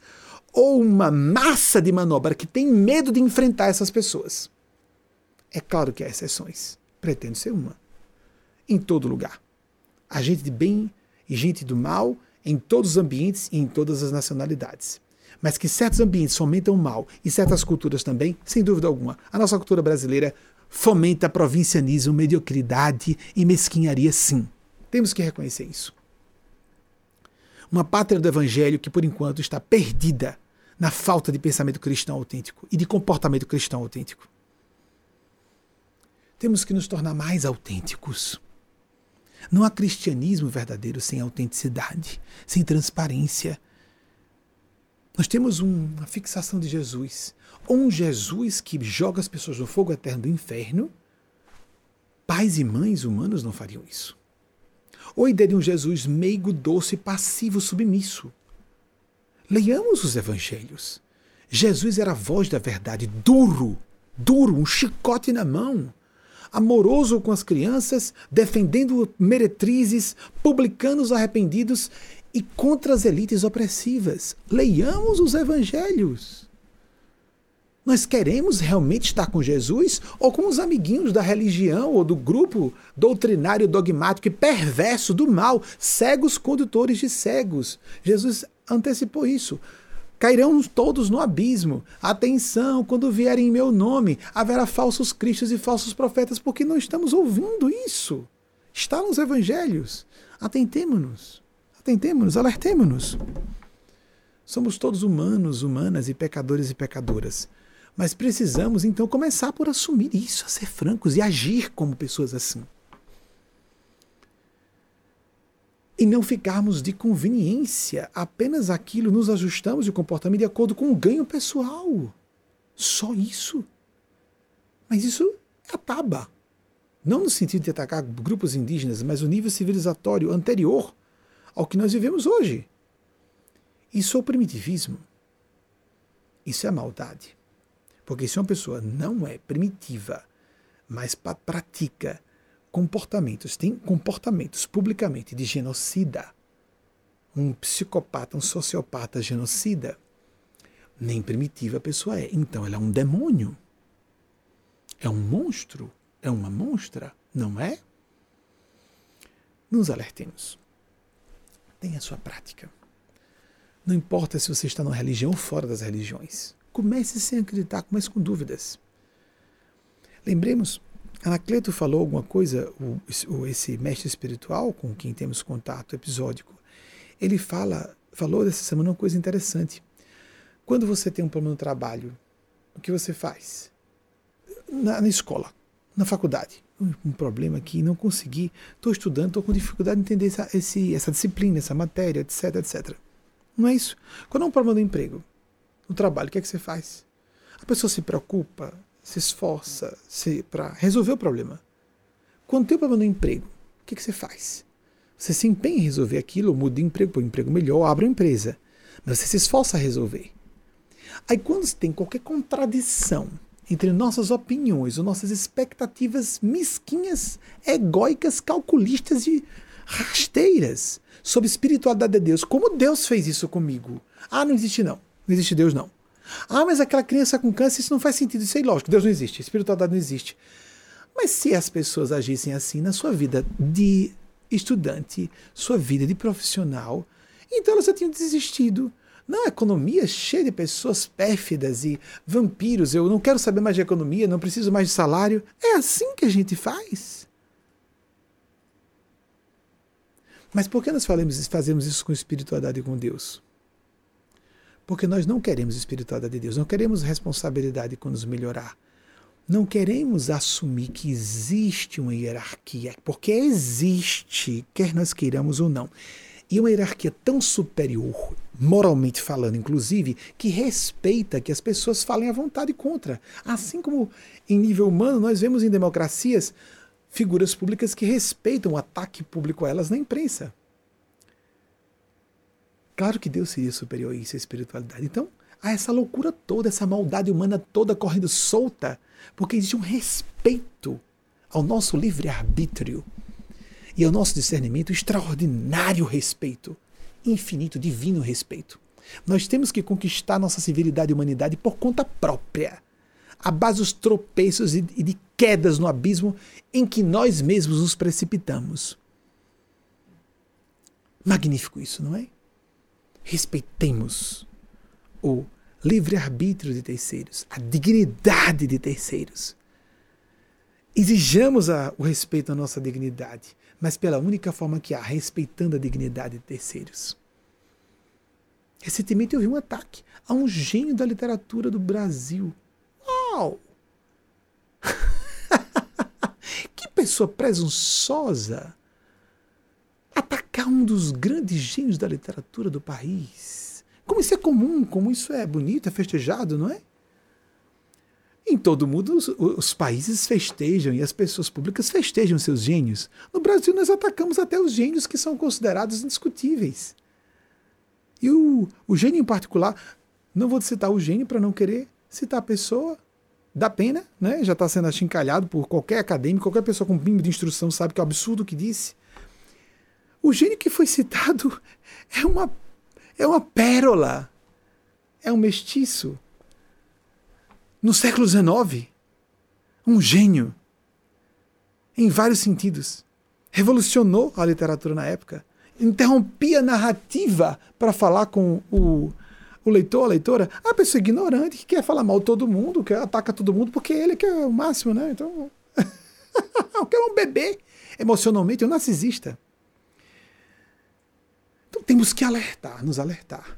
ou uma massa de manobra que tem medo de enfrentar essas pessoas. É claro que há exceções. Pretendo ser uma. Em todo lugar. Há gente de bem e gente do mal em todos os ambientes e em todas as nacionalidades. Mas que certos ambientes fomentam o mal e certas culturas também, sem dúvida alguma. A nossa cultura brasileira fomenta provincianismo, mediocridade e mesquinharia, sim. Temos que reconhecer isso. Uma pátria do evangelho que, por enquanto, está perdida na falta de pensamento cristão autêntico e de comportamento cristão autêntico. Temos que nos tornar mais autênticos. Não há cristianismo verdadeiro sem autenticidade, sem transparência. Nós temos uma fixação de Jesus. Um Jesus que joga as pessoas no fogo eterno do inferno. Pais e mães humanos não fariam isso. Ou a ideia de um Jesus meigo, doce, passivo, submisso. Leiamos os evangelhos. Jesus era a voz da verdade, duro, duro, um chicote na mão. Amoroso com as crianças, defendendo meretrizes, publicanos arrependidos e contra as elites opressivas. Leiamos os evangelhos. Nós queremos realmente estar com Jesus ou com os amiguinhos da religião ou do grupo doutrinário dogmático e perverso do mal, cegos condutores de cegos. Jesus antecipou isso. Cairão todos no abismo. Atenção, quando vierem em meu nome, haverá falsos cristos e falsos profetas, porque não estamos ouvindo isso. Está nos evangelhos. Atentemo-nos. Atentemo-nos, alertemo-nos. Somos todos humanos, humanas e pecadores e pecadoras. Mas precisamos então começar por assumir isso, a ser francos e agir como pessoas assim. E não ficarmos de conveniência, apenas aquilo nos ajustamos de comportamento de acordo com o ganho pessoal. Só isso. Mas isso é a taba. Não no sentido de atacar grupos indígenas, mas o nível civilizatório anterior ao que nós vivemos hoje. Isso é o primitivismo. Isso é a maldade. Porque se uma pessoa não é primitiva, mas pratica comportamentos, tem comportamentos publicamente de genocida, um psicopata, um sociopata genocida, nem primitiva a pessoa é. Então ela é um demônio. É um monstro. É uma monstra, não é? Nos alertemos. Tenha sua prática. Não importa se você está numa religião ou fora das religiões. Comece sem acreditar, comece com dúvidas. Lembremos, Anacleto falou alguma coisa, o, esse mestre espiritual com quem temos contato episódico, ele fala, falou dessa semana uma coisa interessante. Quando você tem um problema no trabalho, o que você faz? Na, na escola, na faculdade. Um problema aqui, não consegui, estou estudando, estou com dificuldade de entender essa, esse, essa disciplina, essa matéria, etc, etc. Não é isso. Quando é um problema no emprego, no trabalho, o que é que você faz? A pessoa se preocupa, se esforça se, para resolver o problema. Quando tem um problema no emprego, o que, que você faz? Você se empenha em resolver aquilo, muda de emprego para um emprego melhor, abre uma empresa. Mas você se esforça a resolver. Aí quando tem qualquer contradição entre nossas opiniões ou nossas expectativas mesquinhas, egóicas, calculistas e rasteiras sobre espiritualidade de Deus, como Deus fez isso comigo? Ah, não existe não. Não existe Deus não. Ah, mas aquela criança com câncer, isso não faz sentido. Isso é ilógico. Deus não existe. Espiritualidade não existe. Mas se as pessoas agissem assim na sua vida de estudante, sua vida de profissional, então elas já tinham desistido. Não, a economia cheia de pessoas pérfidas e vampiros. Eu não quero saber mais de economia, não preciso mais de salário. É assim que a gente faz. Mas por que nós falamos, fazemos isso com espiritualidade e com Deus? Porque nós não queremos espiritualidade de Deus, não queremos responsabilidade com nos melhorar. Não queremos assumir que existe uma hierarquia, porque existe, quer nós queiramos ou não. E uma hierarquia tão superior, moralmente falando, inclusive, que respeita que as pessoas falem à vontade contra. Assim como em nível humano nós vemos em democracias figuras públicas que respeitam o ataque público a elas na imprensa. Claro que Deus seria superior a isso, a espiritualidade. Então, há essa loucura toda, essa maldade humana toda correndo solta, porque existe um respeito ao nosso livre-arbítrio e ao nosso discernimento, extraordinário respeito, infinito, divino respeito. Nós temos que conquistar nossa civilidade e humanidade por conta própria, a base dos tropeços e de quedas no abismo em que nós mesmos nos precipitamos. Magnífico isso, não é? Respeitemos o livre-arbítrio de terceiros, a dignidade de terceiros. Exijamos a, o respeito à nossa dignidade, mas pela única forma que há, respeitando a dignidade de terceiros. Recentemente eu vi um ataque a um gênio da literatura do Brasil. Uau! [laughs] que pessoa presunçosa! Atacar um dos grandes gênios da literatura do país. Como isso é comum, como isso é bonito, é festejado, não é? Em todo mundo, os, os, países festejam e as pessoas públicas festejam seus gênios. No Brasil, nós atacamos até os gênios que são considerados indiscutíveis. E o, o gênio em particular, não vou citar o gênio para não querer citar a pessoa, dá pena, né? já está sendo achincalhado por qualquer acadêmico, qualquer pessoa com um mínimo de instrução sabe que é um absurdo o que disse. O gênio que foi citado [laughs] é uma, é uma pérola, é um mestiço no século XIX. Um gênio, em vários sentidos. Revolucionou a literatura na época. Interrompia a narrativa para falar com o, o leitor, a leitora. A pessoa ignorante que quer falar mal de todo mundo, que ataca todo mundo, porque ele que é o máximo, né? Então. [laughs] eu quero um bebê emocionalmente, um narcisista. Então temos que alertar, nos alertar.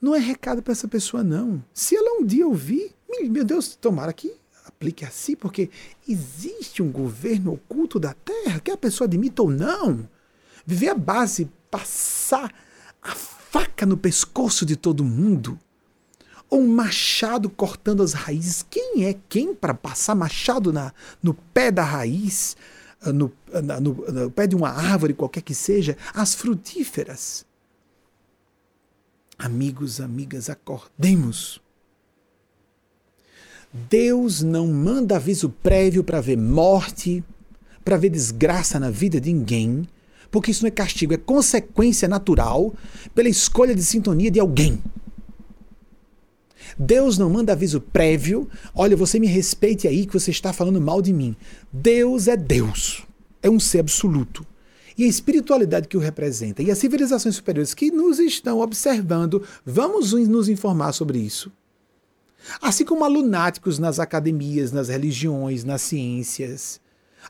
Não é recado para essa pessoa, não. Se ela um dia ouvir, meu Deus, tomara que aplique a si, porque existe um governo oculto da Terra, que a pessoa admita ou não. Viver a base, passar a faca no pescoço de todo mundo. ou um machado cortando as raízes. Quem é quem para passar machado na, no pé da raiz, no, no, no pé de uma árvore, qualquer que seja, as frutíferas? Amigos, amigas, acordemos. Deus não manda aviso prévio para ver morte, para ver desgraça na vida de ninguém, porque isso não é castigo, é consequência natural pela escolha de sintonia de alguém. Deus não manda aviso prévio, olha, você me respeite aí que você está falando mal de mim. Deus é Deus, é um ser absoluto. E a espiritualidade que o representa e as civilizações superiores que nos estão observando, vamos nos informar sobre isso. Assim como há lunáticos nas academias, nas religiões, nas ciências.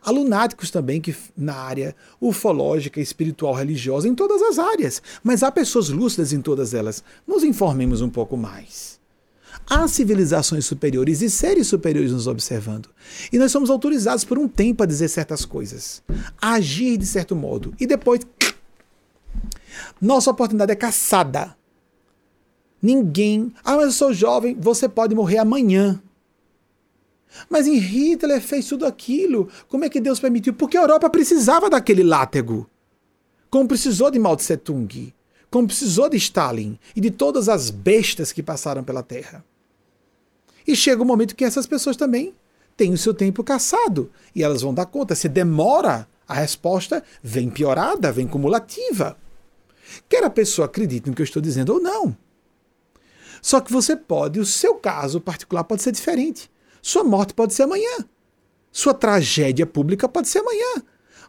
Há lunáticos também que na área ufológica, espiritual, religiosa, em todas as áreas. Mas há pessoas lúcidas em todas elas. Nos informemos um pouco mais. Há civilizações superiores e seres superiores nos observando. E nós somos autorizados por um tempo a dizer certas coisas, a agir de certo modo. E depois. Nossa oportunidade é caçada. Ninguém. Ah, mas eu sou jovem, você pode morrer amanhã. Mas em Hitler fez tudo aquilo. Como é que Deus permitiu? Porque a Europa precisava daquele látego. Como precisou de Mao Tse Tung. Como precisou de Stalin e de todas as bestas que passaram pela Terra. E chega um momento que essas pessoas também têm o seu tempo caçado. E elas vão dar conta. Se demora, a resposta vem piorada, vem cumulativa. Quer a pessoa acredite no que eu estou dizendo ou não. Só que você pode, o seu caso particular pode ser diferente. Sua morte pode ser amanhã. Sua tragédia pública pode ser amanhã.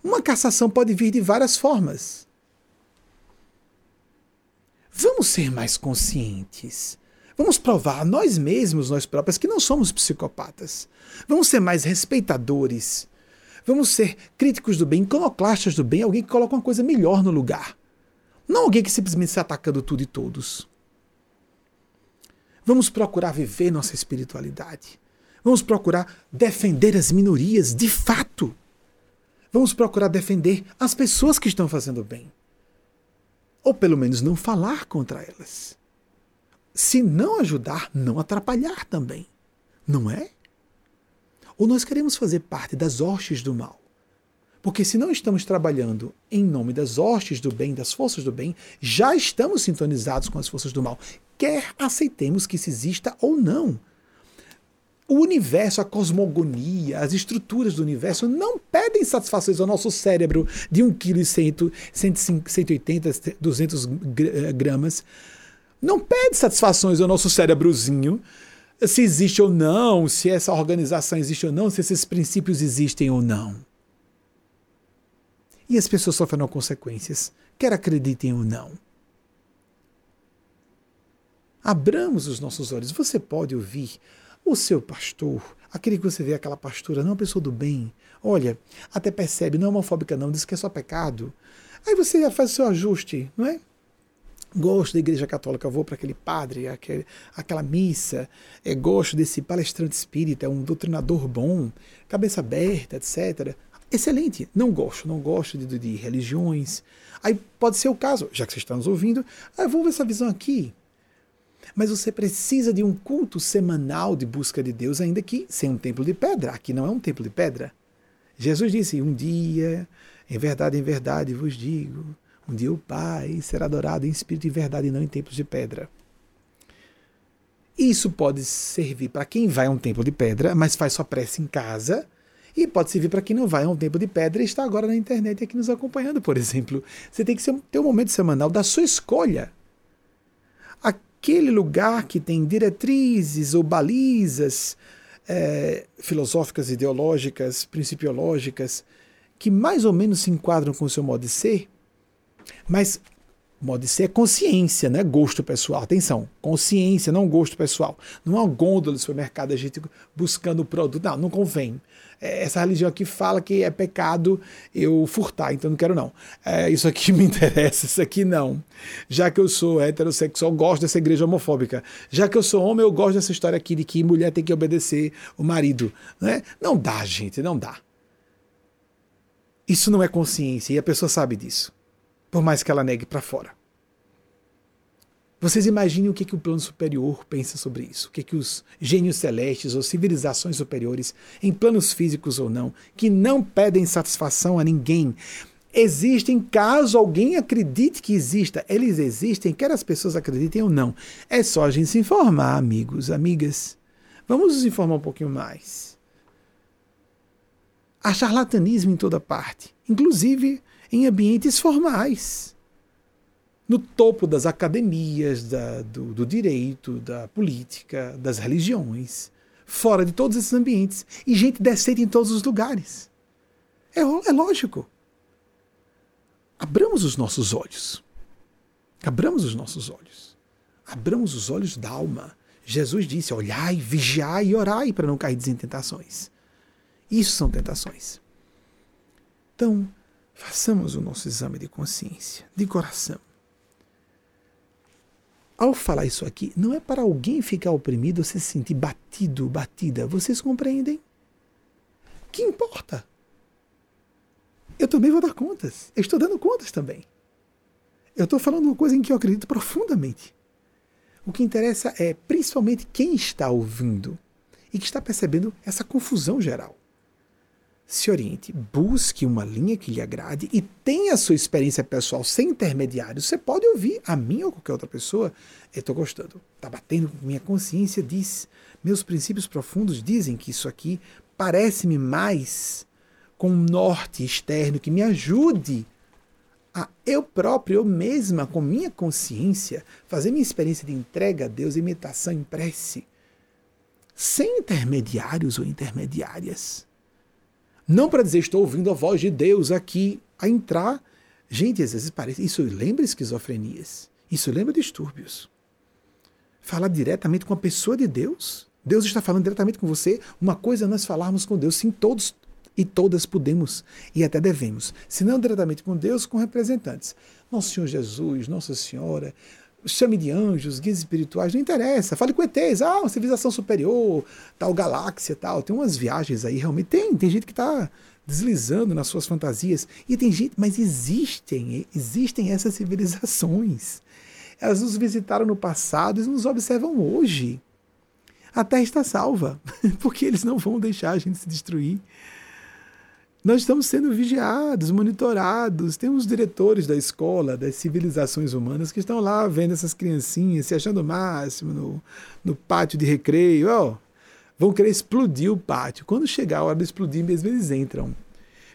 Uma cassação pode vir de várias formas. Vamos ser mais conscientes. Vamos provar a nós mesmos, nós próprios, que não somos psicopatas. Vamos ser mais respeitadores. Vamos ser críticos do bem, iconoclastas do bem, alguém que coloca uma coisa melhor no lugar. Não alguém que simplesmente está atacando tudo e todos. Vamos procurar viver nossa espiritualidade. Vamos procurar defender as minorias de fato. Vamos procurar defender as pessoas que estão fazendo bem. Ou pelo menos não falar contra elas. Se não ajudar, não atrapalhar também. Não é? Ou nós queremos fazer parte das hostes do mal? Porque se não estamos trabalhando em nome das hostes do bem, das forças do bem, já estamos sintonizados com as forças do mal quer aceitemos que isso exista ou não. O universo, a cosmogonia, as estruturas do universo não pedem satisfações ao nosso cérebro de 1,1 kg, 180, 200 gramas. Não pede satisfações ao nosso cérebrozinho se existe ou não, se essa organização existe ou não, se esses princípios existem ou não. E as pessoas sofrem consequências, quer acreditem ou não. Abramos os nossos olhos. Você pode ouvir o seu pastor, aquele que você vê aquela pastora, não é uma pessoa do bem. Olha, até percebe, não é homofóbica não, diz que é só pecado. Aí você já faz o seu ajuste, não é? Gosto da igreja católica, vou para aquele padre, aquele, aquela missa, é, gosto desse palestrante espírita, é um doutrinador bom, cabeça aberta, etc. Excelente. Não gosto, não gosto de, de religiões. Aí pode ser o caso, já que você está nos ouvindo, ah, vou ver essa visão aqui. Mas você precisa de um culto semanal de busca de Deus, ainda que sem um templo de pedra. Aqui não é um templo de pedra. Jesus disse: Um dia, em verdade, em verdade vos digo, um dia o Pai será adorado em espírito e verdade e não em templos de pedra. Isso pode servir para quem vai a um templo de pedra, mas faz sua prece em casa. E pode servir para quem não vai a um templo de pedra e está agora na internet aqui nos acompanhando, por exemplo. Você tem que ter um momento semanal da sua escolha aquele lugar que tem diretrizes ou balizas é, filosóficas, ideológicas, principiológicas, que mais ou menos se enquadram com o seu modo de ser, mas modo ser consciência, não é gosto pessoal. Atenção, consciência, não gosto pessoal. Não é uma gôndola do supermercado, a gente buscando o produto. Não, não convém. É, essa religião aqui fala que é pecado eu furtar, então não quero não. É, isso aqui [laughs] me interessa, isso aqui não. Já que eu sou heterossexual, gosto dessa igreja homofóbica. Já que eu sou homem, eu gosto dessa história aqui de que mulher tem que obedecer o marido. Né? Não dá, gente, não dá. Isso não é consciência e a pessoa sabe disso. Por mais que ela negue para fora. Vocês imaginem o que, que o plano superior pensa sobre isso, o que, que os gênios celestes ou civilizações superiores, em planos físicos ou não, que não pedem satisfação a ninguém, existem caso alguém acredite que exista. Eles existem, quer as pessoas acreditem ou não. É só a gente se informar, amigos, amigas. Vamos nos informar um pouquinho mais. Há charlatanismo em toda parte, inclusive em ambientes formais no topo das academias, da, do, do, direito, da política, das religiões, fora de todos esses ambientes. E gente decente em todos os lugares. É, é lógico. Abramos os nossos olhos. Abramos os nossos olhos. Abramos os olhos da alma. Jesus disse: olhai, vigiai e orai para não cair em tentações. Isso são tentações. Então, façamos o nosso exame de consciência, de coração ao falar isso aqui, não é para alguém ficar oprimido ou se sentir batido, batida. Vocês compreendem? Que importa? Eu também vou dar contas. Eu estou dando contas também. Eu estou falando uma coisa em que eu acredito profundamente. O que interessa é principalmente quem está ouvindo e que está percebendo essa confusão geral se oriente, busque uma linha que lhe agrade e tenha a sua experiência pessoal sem intermediários. Você pode ouvir a mim ou qualquer outra pessoa. Eu estou gostando. Está batendo. Minha consciência diz. Meus princípios profundos dizem que isso aqui parece-me mais com um norte externo que me ajude a eu próprio, eu mesma, com minha consciência, fazer minha experiência de entrega a Deus, imitação em prece, sem intermediários ou intermediárias não para dizer estou ouvindo a voz de Deus aqui a entrar. Gente, às vezes parece. Isso lembra esquizofrenias. Isso lembra distúrbios. Falar diretamente com a pessoa de Deus. Deus está falando diretamente com você. Uma coisa é nós falarmos com Deus. Sim, todos e todas podemos e até devemos. Se não diretamente com Deus, com representantes. Nosso Senhor Jesus, Nossa Senhora, chame de anjos, guias espirituais, não interessa. Fale com ETs, ah, uma civilização superior, tal galáxia, tal. Tem umas viagens aí, realmente tem. Tem gente que está deslizando nas suas fantasias. E tem gente, mas existem, existem essas civilizações. Elas nos visitaram no passado e nos observam hoje. A Terra está salva, [laughs] porque eles não vão deixar a gente se destruir. Nós estamos sendo vigiados, monitorados. Temos diretores da escola, das civilizações humanas, que estão lá vendo essas criancinhas, se achando o máximo no, no pátio de recreio. Oh, vão querer explodir o pátio. Quando chegar a hora de explodir, mesmo eles entram.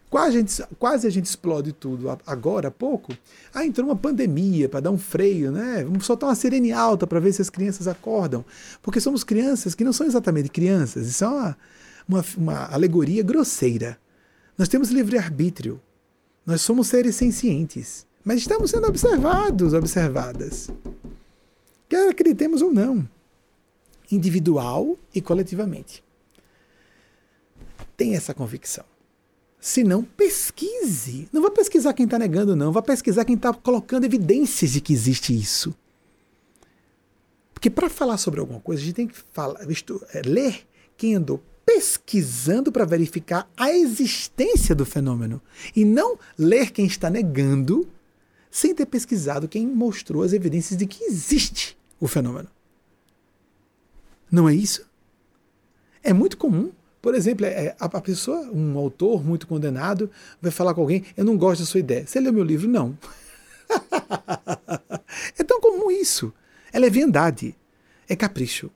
Quase a gente, quase a gente explode tudo. Agora, há pouco, ah, entrou uma pandemia para dar um freio, né? Vamos soltar uma sirene alta para ver se as crianças acordam. Porque somos crianças que não são exatamente crianças, isso é uma, uma, uma alegoria grosseira. Nós temos livre-arbítrio. Nós somos seres sencientes. Mas estamos sendo observados, observadas. Quer acreditemos ou não. Individual e coletivamente. Tem essa convicção. Se não, pesquise. Não vá pesquisar quem está negando, não. Vá pesquisar quem está colocando evidências de que existe isso. Porque para falar sobre alguma coisa, a gente tem que falar, isto, é, ler quem andou pesquisando para verificar a existência do fenômeno e não ler quem está negando sem ter pesquisado quem mostrou as evidências de que existe o fenômeno. Não é isso? É muito comum. Por exemplo, é, a pessoa, um autor muito condenado, vai falar com alguém: Eu não gosto da sua ideia. Você leu meu livro? Não. [laughs] é tão comum isso. É leviandade. É capricho.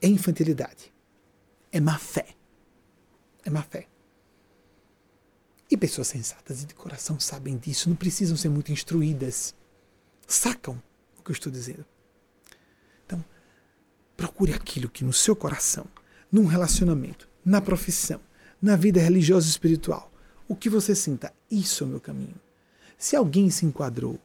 É infantilidade é má fé. É má fé. E pessoas sensatas e de coração sabem disso, não precisam ser muito instruídas. Sacam o que eu estou dizendo. Então, procure aquilo que no seu coração, num relacionamento, na profissão, na vida religiosa e espiritual, o que você sinta, isso é o meu caminho. Se alguém se enquadrou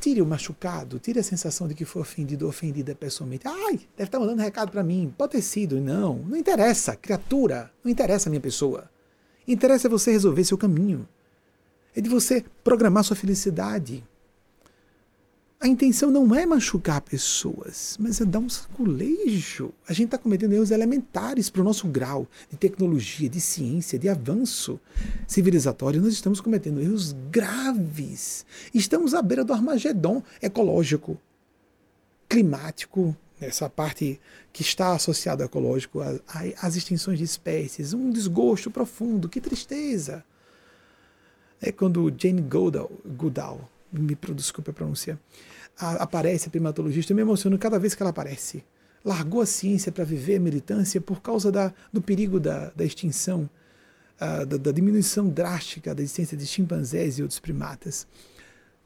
Tire o machucado, tire a sensação de que foi ofendido ou ofendida pessoalmente. Ai, deve estar mandando recado para mim. Pode ter sido. Não, não interessa. Criatura, não interessa a minha pessoa. Interessa você resolver seu caminho. É de você programar sua felicidade. A intenção não é machucar pessoas, mas é dar um saculejo. A gente está cometendo erros elementares para o nosso grau de tecnologia, de ciência, de avanço civilizatório. Nós estamos cometendo erros graves. Estamos à beira do Armagedon ecológico. climático, essa parte que está associada ao ecológico, às extinções de espécies, um desgosto profundo, que tristeza. É quando Jane Goodall, Goodall me desculpe a pronúncia, a, aparece, a primatologista, eu me emociono cada vez que ela aparece. Largou a ciência para viver a militância por causa da, do perigo da, da extinção, uh, da, da diminuição drástica da existência de chimpanzés e outros primatas.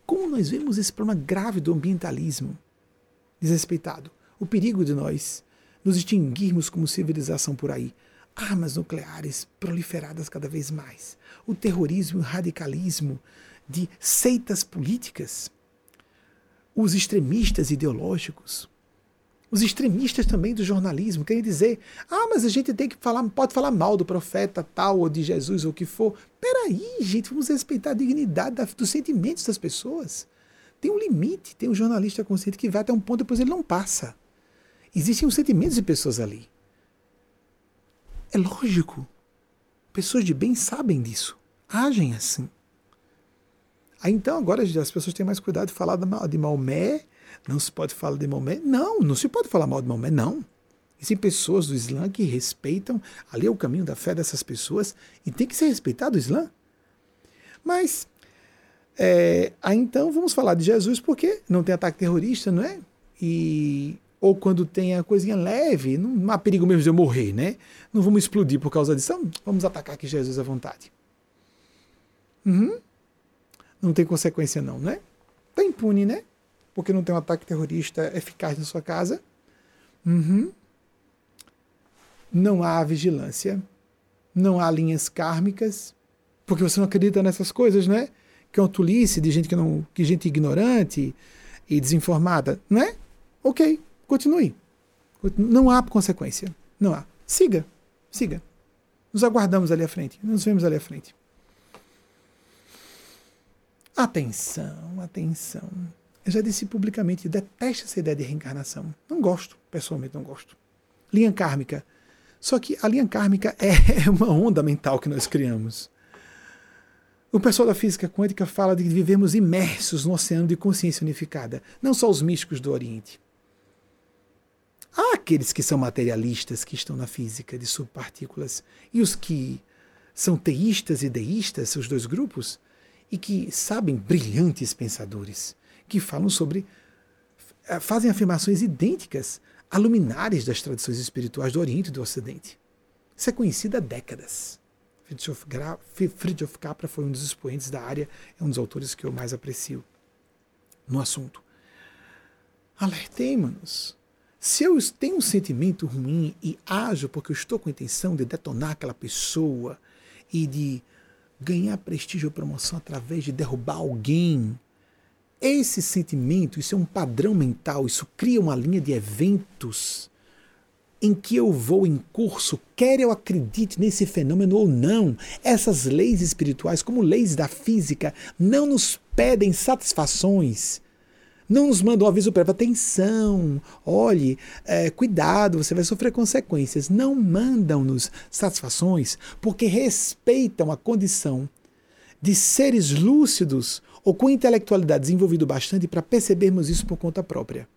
Como nós vemos esse problema grave do ambientalismo desrespeitado? O perigo de nós nos extinguirmos como civilização por aí. Armas nucleares proliferadas cada vez mais. O terrorismo e o radicalismo de seitas políticas. Os extremistas ideológicos. Os extremistas também do jornalismo querem dizer: ah, mas a gente tem que falar, pode falar mal do profeta tal ou de Jesus ou o que for. Peraí, gente, vamos respeitar a dignidade da, dos sentimentos das pessoas. Tem um limite, tem um jornalista consciente que vai até um ponto depois ele não passa. Existem os sentimentos de pessoas ali. É lógico. Pessoas de bem sabem disso. Agem assim. Aí então agora as pessoas têm mais cuidado de falar de Maomé. Não se pode falar de Maomé. Não, não se pode falar mal de Maomé, não. Existem pessoas do Islã que respeitam, ali é o caminho da fé dessas pessoas, e tem que ser respeitado o Islã. Mas, é, então vamos falar de Jesus porque não tem ataque terrorista, não é? E ou quando tem a coisinha leve, não há perigo mesmo de eu morrer, né? Não vamos explodir por causa disso. Então, vamos atacar aqui Jesus à vontade. Uhum. Não tem consequência não, né? Tá impune, né? Porque não tem um ataque terrorista eficaz na sua casa. Uhum. Não há vigilância. Não há linhas kármicas. Porque você não acredita nessas coisas, né? Que é uma tolice de gente que não, que gente ignorante e desinformada, não é? Ok, Continue. Não há consequência. Não há. Siga. Siga. Nos aguardamos ali à frente. Nos vemos ali à frente. Atenção, atenção. Eu já disse publicamente, eu detesto essa ideia de reencarnação. Não gosto, pessoalmente não gosto. Linha kármica. Só que a linha kármica [laughs] é uma onda mental que nós criamos. O pessoal da física quântica fala de vivemos imersos no oceano de consciência unificada, não só os místicos do Oriente. Há aqueles que são materialistas, que estão na física de subpartículas, e os que são teístas e deístas, os dois grupos, e que sabem, brilhantes pensadores, que falam sobre. Eh, fazem afirmações idênticas a luminares das tradições espirituais do Oriente e do Ocidente. Isso é conhecido há décadas. Friedrich Capra foi um dos expoentes da área, é um dos autores que eu mais aprecio no assunto. Alertei-nos se eu tenho um sentimento ruim e ajo porque eu estou com a intenção de detonar aquela pessoa e de ganhar prestígio ou promoção através de derrubar alguém, esse sentimento, isso é um padrão mental, isso cria uma linha de eventos em que eu vou em curso, quer eu acredite nesse fenômeno ou não. Essas leis espirituais, como leis da física, não nos pedem satisfações não nos mandam um aviso prévio, atenção, olhe, é, cuidado, você vai sofrer consequências. Não mandam-nos satisfações porque respeitam a condição de seres lúcidos ou com intelectualidade desenvolvido bastante para percebermos isso por conta própria.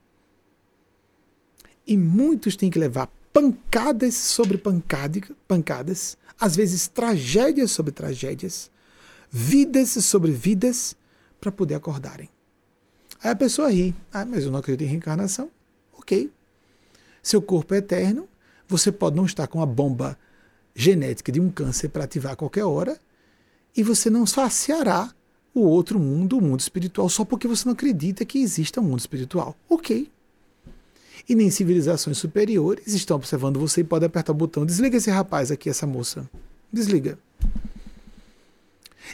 E muitos têm que levar pancadas sobre pancadas, às vezes tragédias sobre tragédias, vidas sobre vidas, para poder acordarem. Aí a pessoa ri. Ah, mas eu não acredito em reencarnação. Ok. Seu corpo é eterno. Você pode não estar com a bomba genética de um câncer para ativar a qualquer hora. E você não saciará o outro mundo, o mundo espiritual, só porque você não acredita que exista um mundo espiritual. Ok. E nem civilizações superiores estão observando você e podem apertar o botão. Desliga esse rapaz aqui, essa moça. Desliga.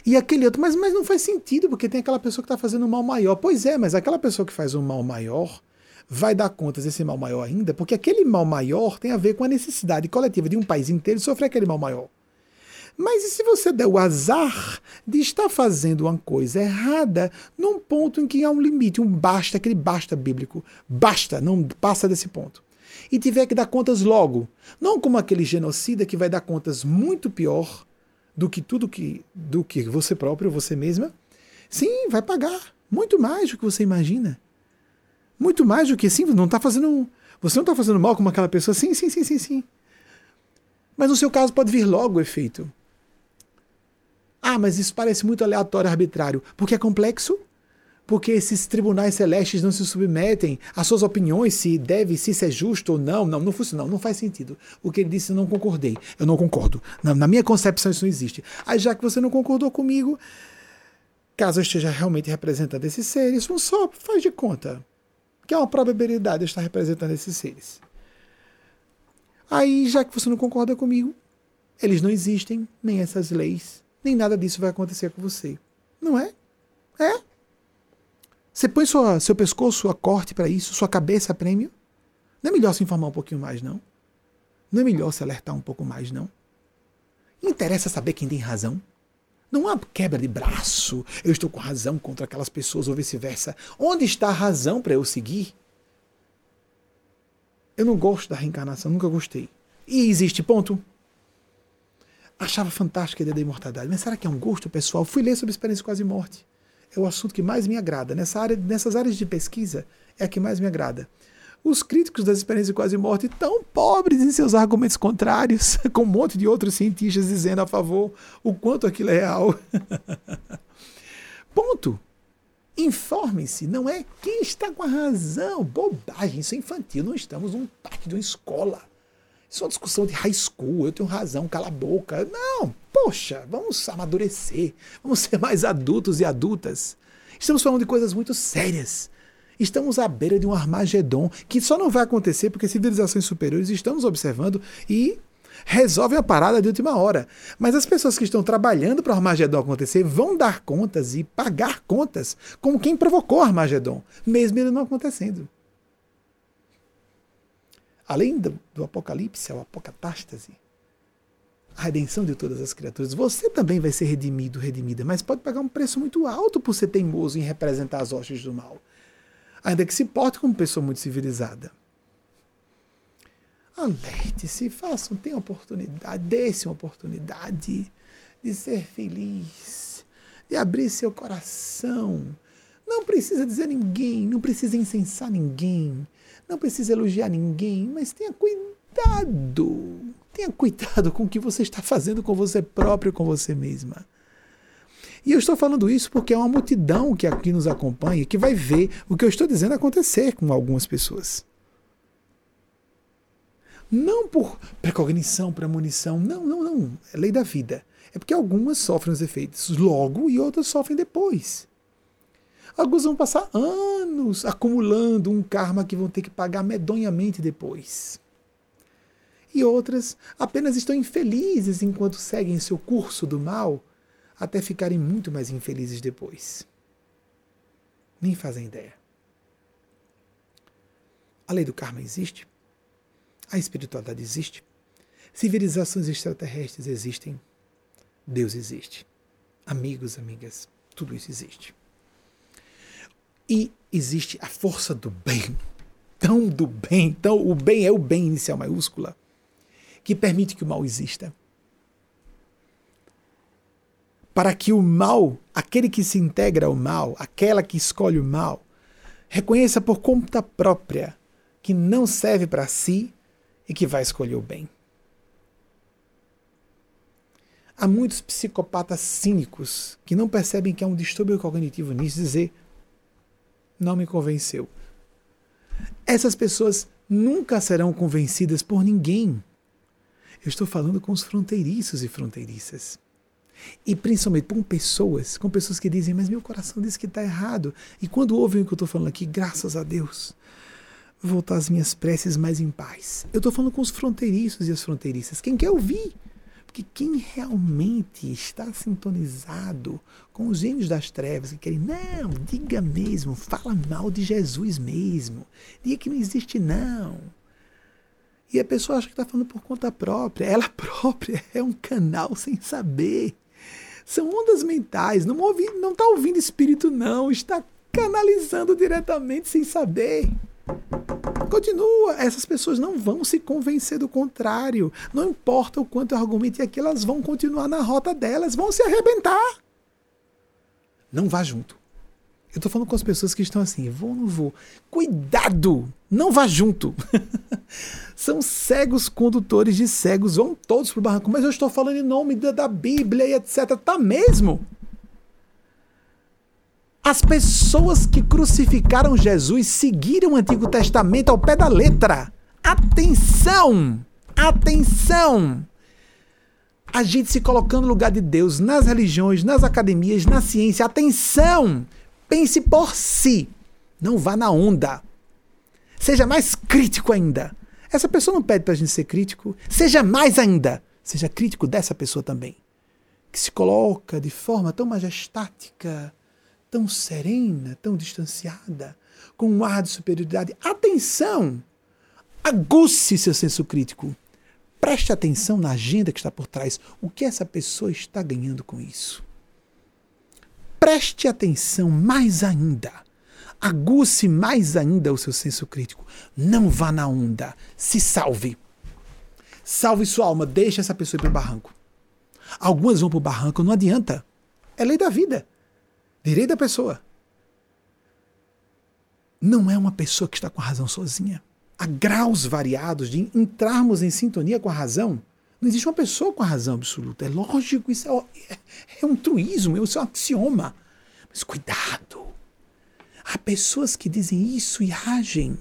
E aquele outro, mas, mas não faz sentido, porque tem aquela pessoa que está fazendo um mal maior. Pois é, mas aquela pessoa que faz um mal maior vai dar contas desse mal maior ainda, porque aquele mal maior tem a ver com a necessidade coletiva de um país inteiro sofrer aquele mal maior. Mas e se você der o azar de estar fazendo uma coisa errada num ponto em que há um limite, um basta, aquele basta bíblico, basta, não passa desse ponto. E tiver que dar contas logo, não como aquele genocida que vai dar contas muito pior do que tudo que do que você próprio, você mesma, sim, vai pagar muito mais do que você imagina. Muito mais do que sim, não está fazendo. Você não está fazendo mal com aquela pessoa. Sim, sim, sim, sim, sim. Mas no seu caso pode vir logo o efeito. Ah, mas isso parece muito aleatório, arbitrário. Porque é complexo? Porque esses tribunais celestes não se submetem às suas opiniões, se deve, se isso é justo ou não. Não, não funciona, não, não faz sentido. O que ele disse, não concordei. Eu não concordo. Na, na minha concepção, isso não existe. Aí, já que você não concordou comigo, caso eu esteja realmente representando esses seres, um só faz de conta que é uma probabilidade de estar representando esses seres. Aí, já que você não concorda comigo, eles não existem, nem essas leis, nem nada disso vai acontecer com você. Não é? É? Você põe sua, seu pescoço a corte para isso, sua cabeça a prêmio? Não é melhor se informar um pouquinho mais, não? Não é melhor se alertar um pouco mais, não? Interessa saber quem tem razão? Não há quebra de braço. Eu estou com razão contra aquelas pessoas ou vice-versa. Onde está a razão para eu seguir? Eu não gosto da reencarnação, nunca gostei. E existe ponto? Achava fantástica a ideia da imortalidade, mas será que é um gosto pessoal? Fui ler sobre experiência quase morte. É o assunto que mais me agrada. Nessa área, nessas áreas de pesquisa, é a que mais me agrada. Os críticos das experiências de quase morte tão pobres em seus argumentos contrários, [laughs] com um monte de outros cientistas dizendo a favor o quanto aquilo é real. [laughs] Ponto. Informe-se, não é quem está com a razão. Bobagem, isso é infantil. Não estamos num parque de uma escola. Isso é uma discussão de high school. Eu tenho razão, cala a boca. Não, poxa, vamos amadurecer. Vamos ser mais adultos e adultas. Estamos falando de coisas muito sérias. Estamos à beira de um Armagedon que só não vai acontecer porque civilizações superiores estão nos observando e resolvem a parada de última hora. Mas as pessoas que estão trabalhando para o Armagedon acontecer vão dar contas e pagar contas com quem provocou o Armagedon, mesmo ele não acontecendo. Além do, do apocalipse, o apocatástase, a redenção de todas as criaturas, você também vai ser redimido, redimida, mas pode pagar um preço muito alto por ser teimoso em representar as hostes do mal ainda que se porte como pessoa muito civilizada. Alerte-se, façam, tenham oportunidade, dê-se uma oportunidade de ser feliz, de abrir seu coração. Não precisa dizer ninguém, não precisa incensar ninguém, não precisa elogiar ninguém, mas tenha cuidado. Tenha cuidado com o que você está fazendo com você próprio, com você mesma. E eu estou falando isso porque é uma multidão que aqui nos acompanha que vai ver o que eu estou dizendo acontecer com algumas pessoas. Não por precognição, premonição, não, não, não. É lei da vida. É porque algumas sofrem os efeitos logo e outras sofrem depois. Alguns vão passar anos acumulando um karma que vão ter que pagar medonhamente depois. E outras apenas estão infelizes enquanto seguem seu curso do mal até ficarem muito mais infelizes depois. Nem fazem ideia. A lei do karma existe, a espiritualidade existe, civilizações extraterrestres existem, Deus existe, amigos, amigas, tudo isso existe. E existe a força do bem, tão do bem, tão o bem é o bem inicial maiúscula, que permite que o mal exista para que o mal, aquele que se integra ao mal, aquela que escolhe o mal, reconheça por conta própria que não serve para si e que vai escolher o bem. Há muitos psicopatas cínicos que não percebem que há um distúrbio cognitivo nisso dizer não me convenceu. Essas pessoas nunca serão convencidas por ninguém. Eu estou falando com os fronteiriços e fronteiriças. E principalmente com pessoas, com pessoas que dizem, mas meu coração diz que está errado. E quando ouvem o que eu estou falando aqui, graças a Deus, voltar as minhas preces mais em paz. Eu estou falando com os fronteiriços e as fronteiriças. Quem quer ouvir? Porque quem realmente está sintonizado com os gênios das trevas, que querem, não, diga mesmo, fala mal de Jesus mesmo, diga que não existe não. E a pessoa acha que está falando por conta própria. Ela [laughs] própria é um canal sem saber. São ondas mentais. Não está não tá ouvindo espírito, não. Está canalizando diretamente sem saber. Continua. Essas pessoas não vão se convencer do contrário. Não importa o quanto eu argumente aqui, elas vão continuar na rota delas, vão se arrebentar. Não vá junto. Eu estou falando com as pessoas que estão assim, vou ou não vou? Cuidado! Não vá junto! [laughs] São cegos condutores de cegos, vão todos para o barranco. Mas eu estou falando em nome da, da Bíblia e etc. Tá mesmo? As pessoas que crucificaram Jesus seguiram o Antigo Testamento ao pé da letra. Atenção! Atenção! A gente se colocando no lugar de Deus nas religiões, nas academias, na ciência. Atenção! Pense por si. Não vá na onda. Seja mais crítico ainda. Essa pessoa não pede para a gente ser crítico. Seja mais ainda. Seja crítico dessa pessoa também. Que se coloca de forma tão majestática, tão serena, tão distanciada, com um ar de superioridade. Atenção! Aguce seu senso crítico. Preste atenção na agenda que está por trás. O que essa pessoa está ganhando com isso? Preste atenção mais ainda. Aguce mais ainda o seu senso crítico. Não vá na onda. Se salve. Salve sua alma. Deixe essa pessoa ir para o barranco. Algumas vão para o barranco, não adianta. É lei da vida. Direito da pessoa. Não é uma pessoa que está com a razão sozinha. Há graus variados de entrarmos em sintonia com a razão não existe uma pessoa com a razão absoluta. É lógico, isso é, é um truísmo, isso é um axioma. Mas cuidado! Há pessoas que dizem isso e agem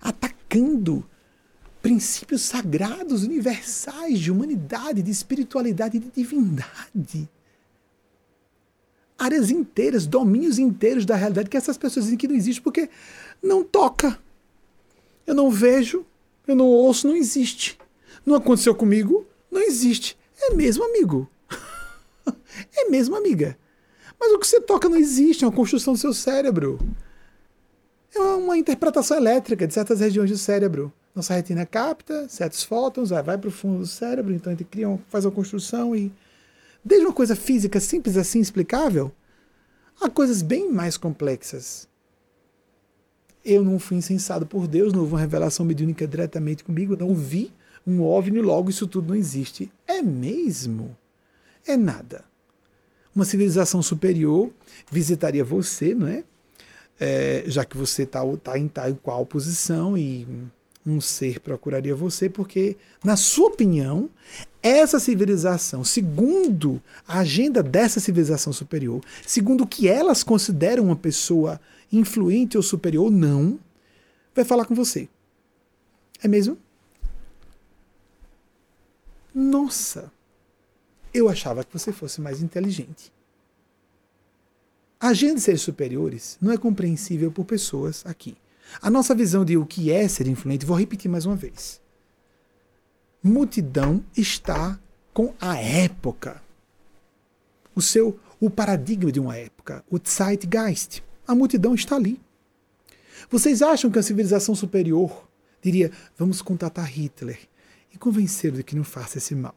atacando princípios sagrados, universais de humanidade, de espiritualidade de divindade. Áreas inteiras, domínios inteiros da realidade que essas pessoas dizem que não existe porque não toca. Eu não vejo, eu não ouço, não existe. Não aconteceu comigo, não existe. É mesmo, amigo. [laughs] é mesmo, amiga. Mas o que você toca não existe, é uma construção do seu cérebro. É uma interpretação elétrica de certas regiões do cérebro. Nossa retina capta certos fótons, vai para o fundo do cérebro, então ele cria, faz uma construção e. Desde uma coisa física simples assim, explicável, a coisas bem mais complexas. Eu não fui insensado por Deus, não houve uma revelação mediúnica diretamente comigo, não vi um OVNI, logo isso tudo não existe. É mesmo? É nada. Uma civilização superior visitaria você, não é? é já que você está tá em tal qual posição e um ser procuraria você, porque, na sua opinião, essa civilização, segundo a agenda dessa civilização superior, segundo o que elas consideram uma pessoa influente ou superior ou não, vai falar com você. É mesmo? Nossa, eu achava que você fosse mais inteligente. A agenda de seres superiores não é compreensível por pessoas aqui. A nossa visão de o que é ser influente, vou repetir mais uma vez. Multidão está com a época. O seu o paradigma de uma época, o Zeitgeist. A multidão está ali. Vocês acham que a civilização superior diria: vamos contatar Hitler, e convencê-lo de que não faça esse mal.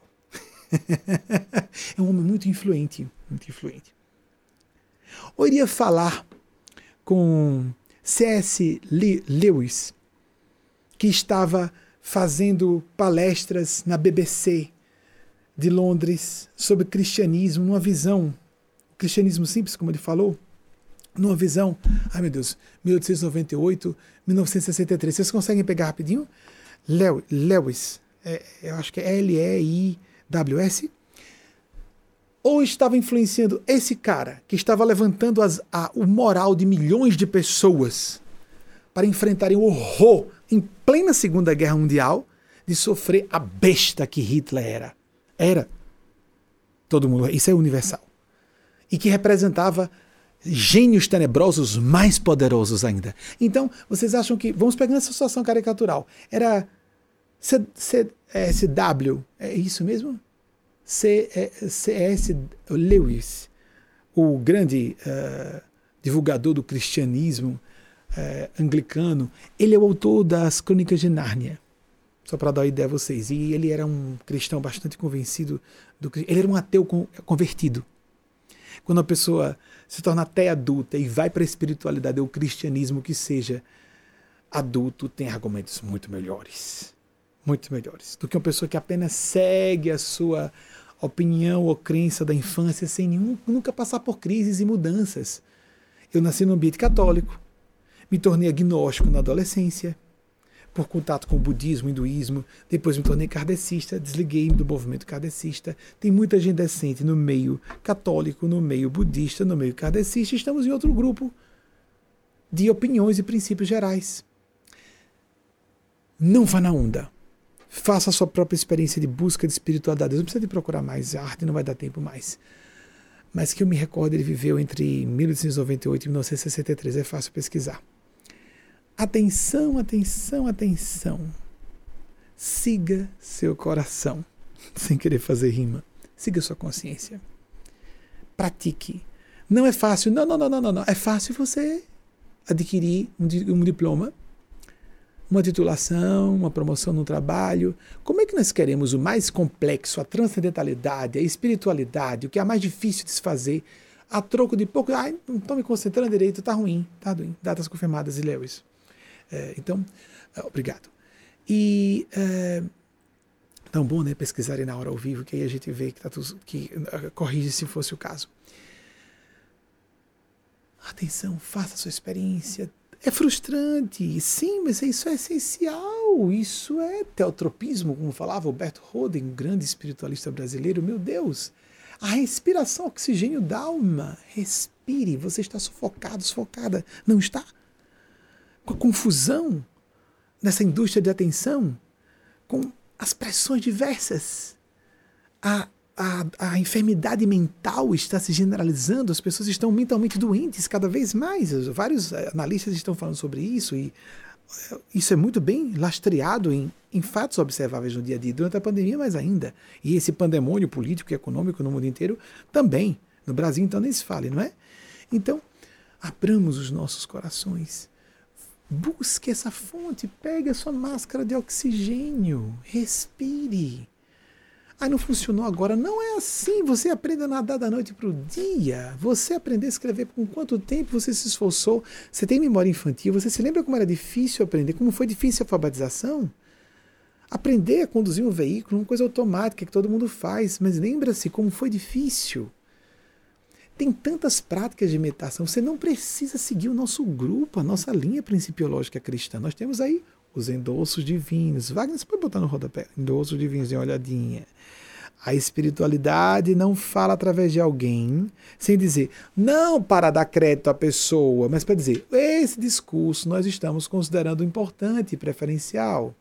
[laughs] é um homem muito influente, muito influente. Ou iria falar com C.S. Lewis, que estava fazendo palestras na BBC de Londres sobre cristianismo, numa visão, cristianismo simples, como ele falou, numa visão, ai meu Deus, 1898, 1963. Vocês conseguem pegar rapidinho? Lewis, é, eu acho que é L-E-I-W-S, ou estava influenciando esse cara que estava levantando as, a, o moral de milhões de pessoas para enfrentarem o horror em plena Segunda Guerra Mundial de sofrer a besta que Hitler era. Era. Todo mundo. Isso é universal. E que representava gênios tenebrosos mais poderosos ainda. Então, vocês acham que. Vamos pegar essa situação caricatural. Era CSW, é isso mesmo? C.S. Lewis, o grande uh, divulgador do cristianismo uh, anglicano, ele é o autor das Crônicas de Nárnia. Só para dar uma ideia a vocês. E ele era um cristão bastante convencido. Do, ele era um ateu convertido. Quando a pessoa se torna até adulta e vai para a espiritualidade ou o cristianismo que seja adulto, tem argumentos muito melhores muito melhores do que uma pessoa que apenas segue a sua opinião ou crença da infância sem nenhum, nunca passar por crises e mudanças. Eu nasci num ambiente católico, me tornei agnóstico na adolescência, por contato com o budismo, hinduísmo, depois me tornei kardecista, desliguei do movimento kardecista. Tem muita gente decente no meio católico, no meio budista, no meio kardecista, estamos em outro grupo de opiniões e princípios gerais. Não vá na onda. Faça a sua própria experiência de busca de espiritualidade. Não precisa de procurar mais, arte não vai dar tempo mais. Mas que eu me recordo, ele viveu entre 1898 e 1963, é fácil pesquisar. Atenção, atenção, atenção. Siga seu coração, [laughs] sem querer fazer rima. Siga sua consciência. Pratique. Não é fácil, não, não, não, não, não. É fácil você adquirir um, um diploma, uma titulação, uma promoção no trabalho. Como é que nós queremos o mais complexo, a transcendentalidade, a espiritualidade, o que é mais difícil de se fazer, a troco de pouco? Ai, não estou me concentrando direito, tá ruim, tá ruim. Datas confirmadas e Lewis. É, então, é, obrigado. E é, tão bom, né, pesquisarem na hora ao vivo, que aí a gente vê que, tá tudo, que é, corrige se fosse o caso. Atenção, faça a sua experiência. É frustrante, sim, mas isso é essencial. Isso é teotropismo, como falava Alberto Roden, um grande espiritualista brasileiro. Meu Deus, a respiração, oxigênio da alma. Respire, você está sufocado, sufocada. Não está? com a confusão nessa indústria de atenção, com as pressões diversas. A, a, a enfermidade mental está se generalizando, as pessoas estão mentalmente doentes cada vez mais. Vários eh, analistas estão falando sobre isso e eh, isso é muito bem lastreado em, em fatos observáveis no dia a dia, durante a pandemia mais ainda. E esse pandemônio político e econômico no mundo inteiro também. No Brasil, então, nem se fale, não é? Então, abramos os nossos corações Busque essa fonte, pegue a sua máscara de oxigênio, respire. Ah, não funcionou agora. Não é assim. Você aprende a nadar da noite para o dia. Você aprender a escrever com quanto tempo você se esforçou. Você tem memória infantil. Você se lembra como era difícil aprender, como foi difícil a alfabetização? Aprender a conduzir um veículo, uma coisa automática que todo mundo faz, mas lembra-se como foi difícil. Tem tantas práticas de meditação, você não precisa seguir o nosso grupo, a nossa linha principiológica cristã. Nós temos aí os endossos divinos. Wagner, você pode botar no rodapé? Endossos divinos, dê uma olhadinha. A espiritualidade não fala através de alguém sem dizer, não para dar crédito à pessoa, mas para dizer, esse discurso nós estamos considerando importante e preferencial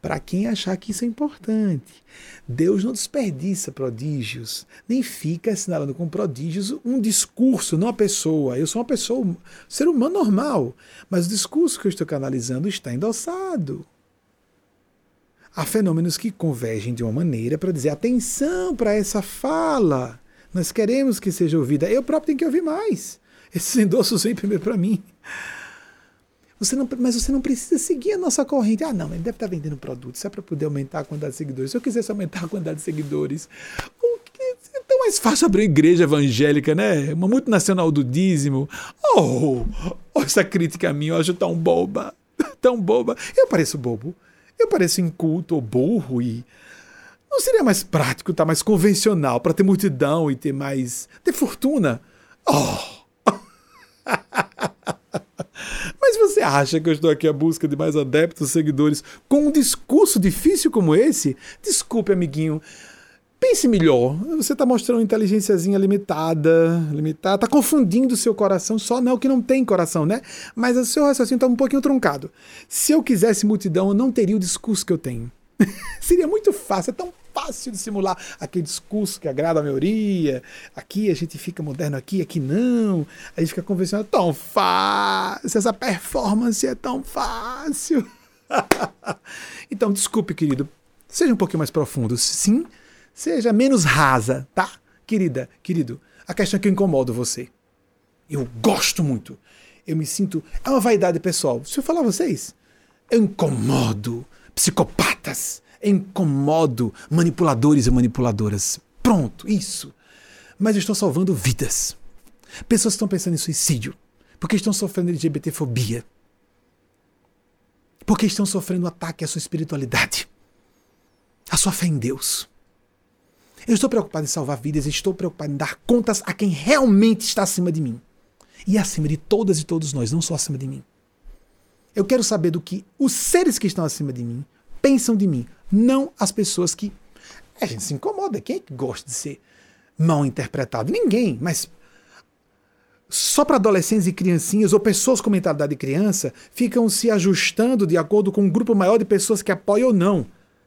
para quem achar que isso é importante. Deus não desperdiça prodígios, nem fica assinalando com prodígios um discurso, não a pessoa. Eu sou uma pessoa, um ser humano normal, mas o discurso que eu estou canalizando está endossado. Há fenômenos que convergem de uma maneira para dizer atenção para essa fala. Nós queremos que seja ouvida. Eu próprio tenho que ouvir mais. Esses endossos vêm primeiro para mim. Você não, mas você não precisa seguir a nossa corrente. Ah, não, ele deve estar vendendo produto. Isso é para poder aumentar a quantidade de seguidores. Se eu quisesse aumentar a quantidade de seguidores, é tão mais fácil abrir uma igreja evangélica, né? Uma multinacional do dízimo. Oh, oh essa crítica a mim, eu acho tão boba. [laughs] Tão boba. Eu pareço bobo. Eu pareço inculto ou burro e. Não seria mais prático, tá mais convencional para ter multidão e ter mais. ter fortuna? Oh! Mas você acha que eu estou aqui à busca de mais adeptos, seguidores, com um discurso difícil como esse? Desculpe, amiguinho. Pense melhor. Você está mostrando uma inteligênciazinha limitada, limitada, está confundindo o seu coração só não que não tem coração, né? Mas o seu raciocínio está um pouquinho truncado. Se eu quisesse multidão, eu não teria o discurso que eu tenho. [laughs] Seria muito fácil, é tão fácil de simular aquele discurso que agrada a maioria. Aqui a gente fica moderno, aqui, aqui não. A gente fica convencional. Tão fácil, essa performance é tão fácil. [laughs] então, desculpe, querido. Seja um pouquinho mais profundo. Sim, seja menos rasa, tá? Querida, querido, a questão é que eu incomodo você. Eu gosto muito. Eu me sinto. É uma vaidade pessoal. Se eu falar a vocês, eu incomodo psicopatas, incomodo manipuladores e manipuladoras. Pronto, isso. Mas eu estou salvando vidas. Pessoas estão pensando em suicídio porque estão sofrendo LGBTfobia. Porque estão sofrendo ataque à sua espiritualidade, à sua fé em Deus. Eu estou preocupado em salvar vidas, estou preocupado em dar contas a quem realmente está acima de mim. e acima de todas e todos nós, não só acima de mim. Eu quero saber do que os seres que estão acima de mim pensam de mim, não as pessoas que. A gente se incomoda. Quem é que gosta de ser mal interpretado? Ninguém, mas só para adolescentes e criancinhas ou pessoas com mentalidade de criança ficam se ajustando de acordo com um grupo maior de pessoas que apoiam ou não.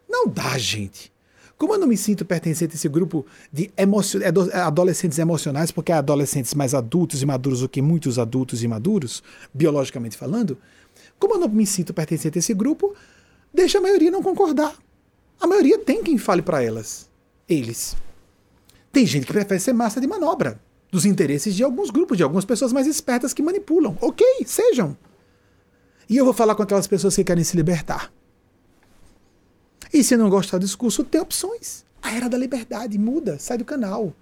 Não dá, gente. Como eu não me sinto pertencente a esse grupo de emocio adolescentes emocionais, porque há adolescentes mais adultos e maduros do que muitos adultos e maduros, biologicamente falando, como eu não me sinto pertencente a esse grupo, deixa a maioria não concordar. A maioria tem quem fale para elas. Eles. Tem gente que prefere ser massa de manobra dos interesses de alguns grupos, de algumas pessoas mais espertas que manipulam. Ok, sejam. E eu vou falar com aquelas pessoas que querem se libertar. E se não gostar do discurso, tem opções. A era da liberdade muda, sai do canal,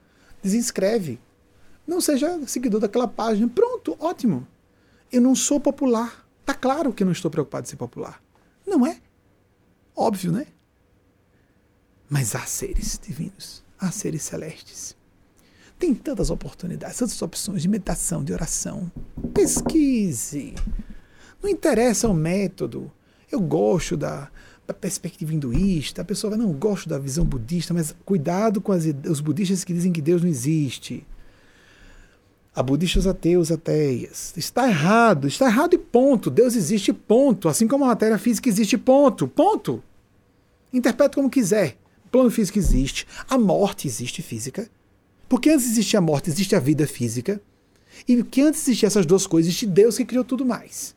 desinscreve. Não seja seguidor daquela página. Pronto, ótimo. Eu não sou popular. Tá claro que eu não estou preocupado em ser popular. Não é? Óbvio, né? Mas há seres divinos, há seres celestes tem tantas oportunidades, tantas opções de meditação, de oração. Pesquise. Não interessa o método. Eu gosto da, da perspectiva hinduísta, a pessoa vai, não gosto da visão budista, mas cuidado com as, os budistas que dizem que Deus não existe. Há budistas ateus, ateias. Está errado, está errado e ponto. Deus existe, ponto. Assim como a matéria física existe, ponto. Ponto. Interprete como quiser. O plano físico existe, a morte existe física. Porque antes existia a morte, existe a vida física. E que antes existiam essas duas coisas, existe Deus que criou tudo mais.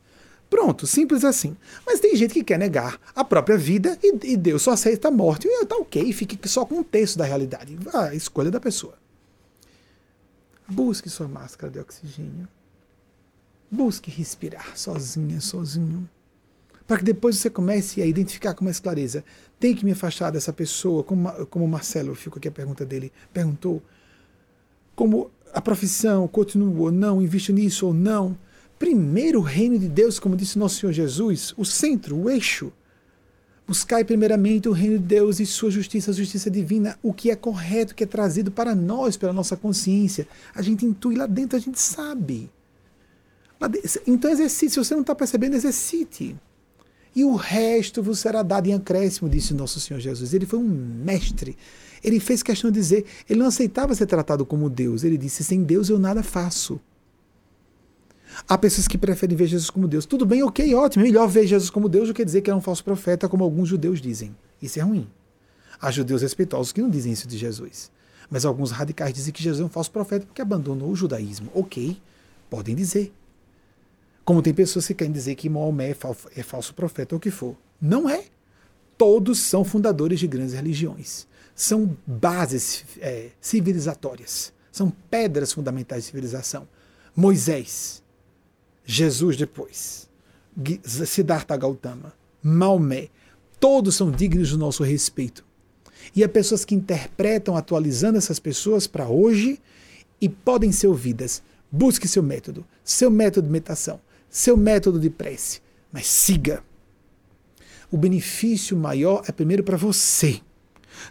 Pronto, simples assim. Mas tem gente que quer negar a própria vida e, e Deus só aceita a morte. E tá ok, fique só com um terço da realidade. A escolha da pessoa. Busque sua máscara de oxigênio. Busque respirar sozinha, sozinho. Para que depois você comece a identificar com mais clareza. Tem que me afastar dessa pessoa, como, como o Marcelo, fico aqui a pergunta dele, perguntou como a profissão continua ou não, invisto nisso ou não. Primeiro o reino de Deus, como disse nosso Senhor Jesus, o centro, o eixo. Buscai primeiramente o reino de Deus e sua justiça, a justiça divina, o que é correto, que é trazido para nós, pela nossa consciência. A gente intui lá dentro, a gente sabe. Então exercite, se você não está percebendo, exercite. E o resto vos será dado em acréscimo, disse nosso Senhor Jesus. Ele foi um mestre ele fez questão de dizer, ele não aceitava ser tratado como Deus. Ele disse: sem Deus eu nada faço. Há pessoas que preferem ver Jesus como Deus. Tudo bem, ok, ótimo. Melhor ver Jesus como Deus do que dizer que é um falso profeta, como alguns judeus dizem. Isso é ruim. Há judeus respeitosos que não dizem isso de Jesus. Mas alguns radicais dizem que Jesus é um falso profeta porque abandonou o judaísmo. Ok, podem dizer. Como tem pessoas que querem dizer que Maomé é, é falso profeta ou o que for. Não é. Todos são fundadores de grandes religiões são bases é, civilizatórias, são pedras fundamentais de civilização. Moisés, Jesus depois, Siddhartha Gautama, Maomé, todos são dignos do nosso respeito. E há pessoas que interpretam atualizando essas pessoas para hoje e podem ser ouvidas. Busque seu método, seu método de meditação, seu método de prece, mas siga. O benefício maior é primeiro para você.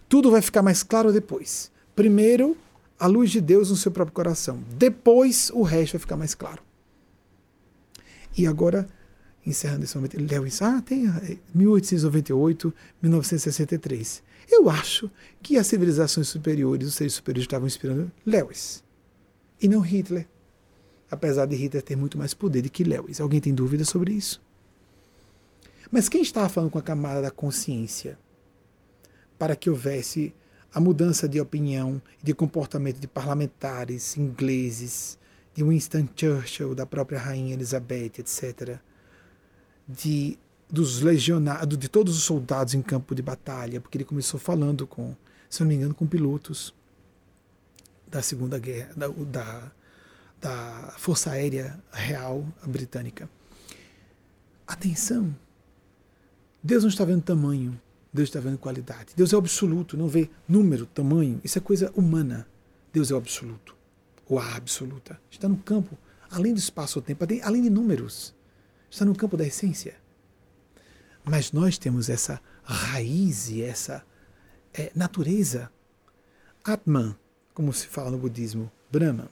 Tudo vai ficar mais claro depois. Primeiro, a luz de Deus no seu próprio coração. Depois, o resto vai ficar mais claro. E agora, encerrando esse momento, Lewis, ah, tem 1898, eh, 1963. Eu acho que as civilizações superiores, os seres superiores estavam inspirando Lewis e não Hitler. Apesar de Hitler ter muito mais poder do que Lewis. Alguém tem dúvida sobre isso? Mas quem estava falando com a camada da consciência? para que houvesse a mudança de opinião e de comportamento de parlamentares ingleses, de Winston Churchill, da própria rainha Elizabeth, etc., de dos legionários, de todos os soldados em campo de batalha, porque ele começou falando com, se não me engano, com pilotos da Segunda Guerra, da, da, da Força Aérea Real Britânica. Atenção! Deus não está vendo tamanho, Deus está vendo qualidade. Deus é absoluto, não vê número, tamanho. Isso é coisa humana. Deus é o absoluto, ou a absoluta. Está no campo, além do espaço-tempo, além de números. Está no campo da essência. Mas nós temos essa raiz e essa é, natureza. Atman, como se fala no budismo, Brahma.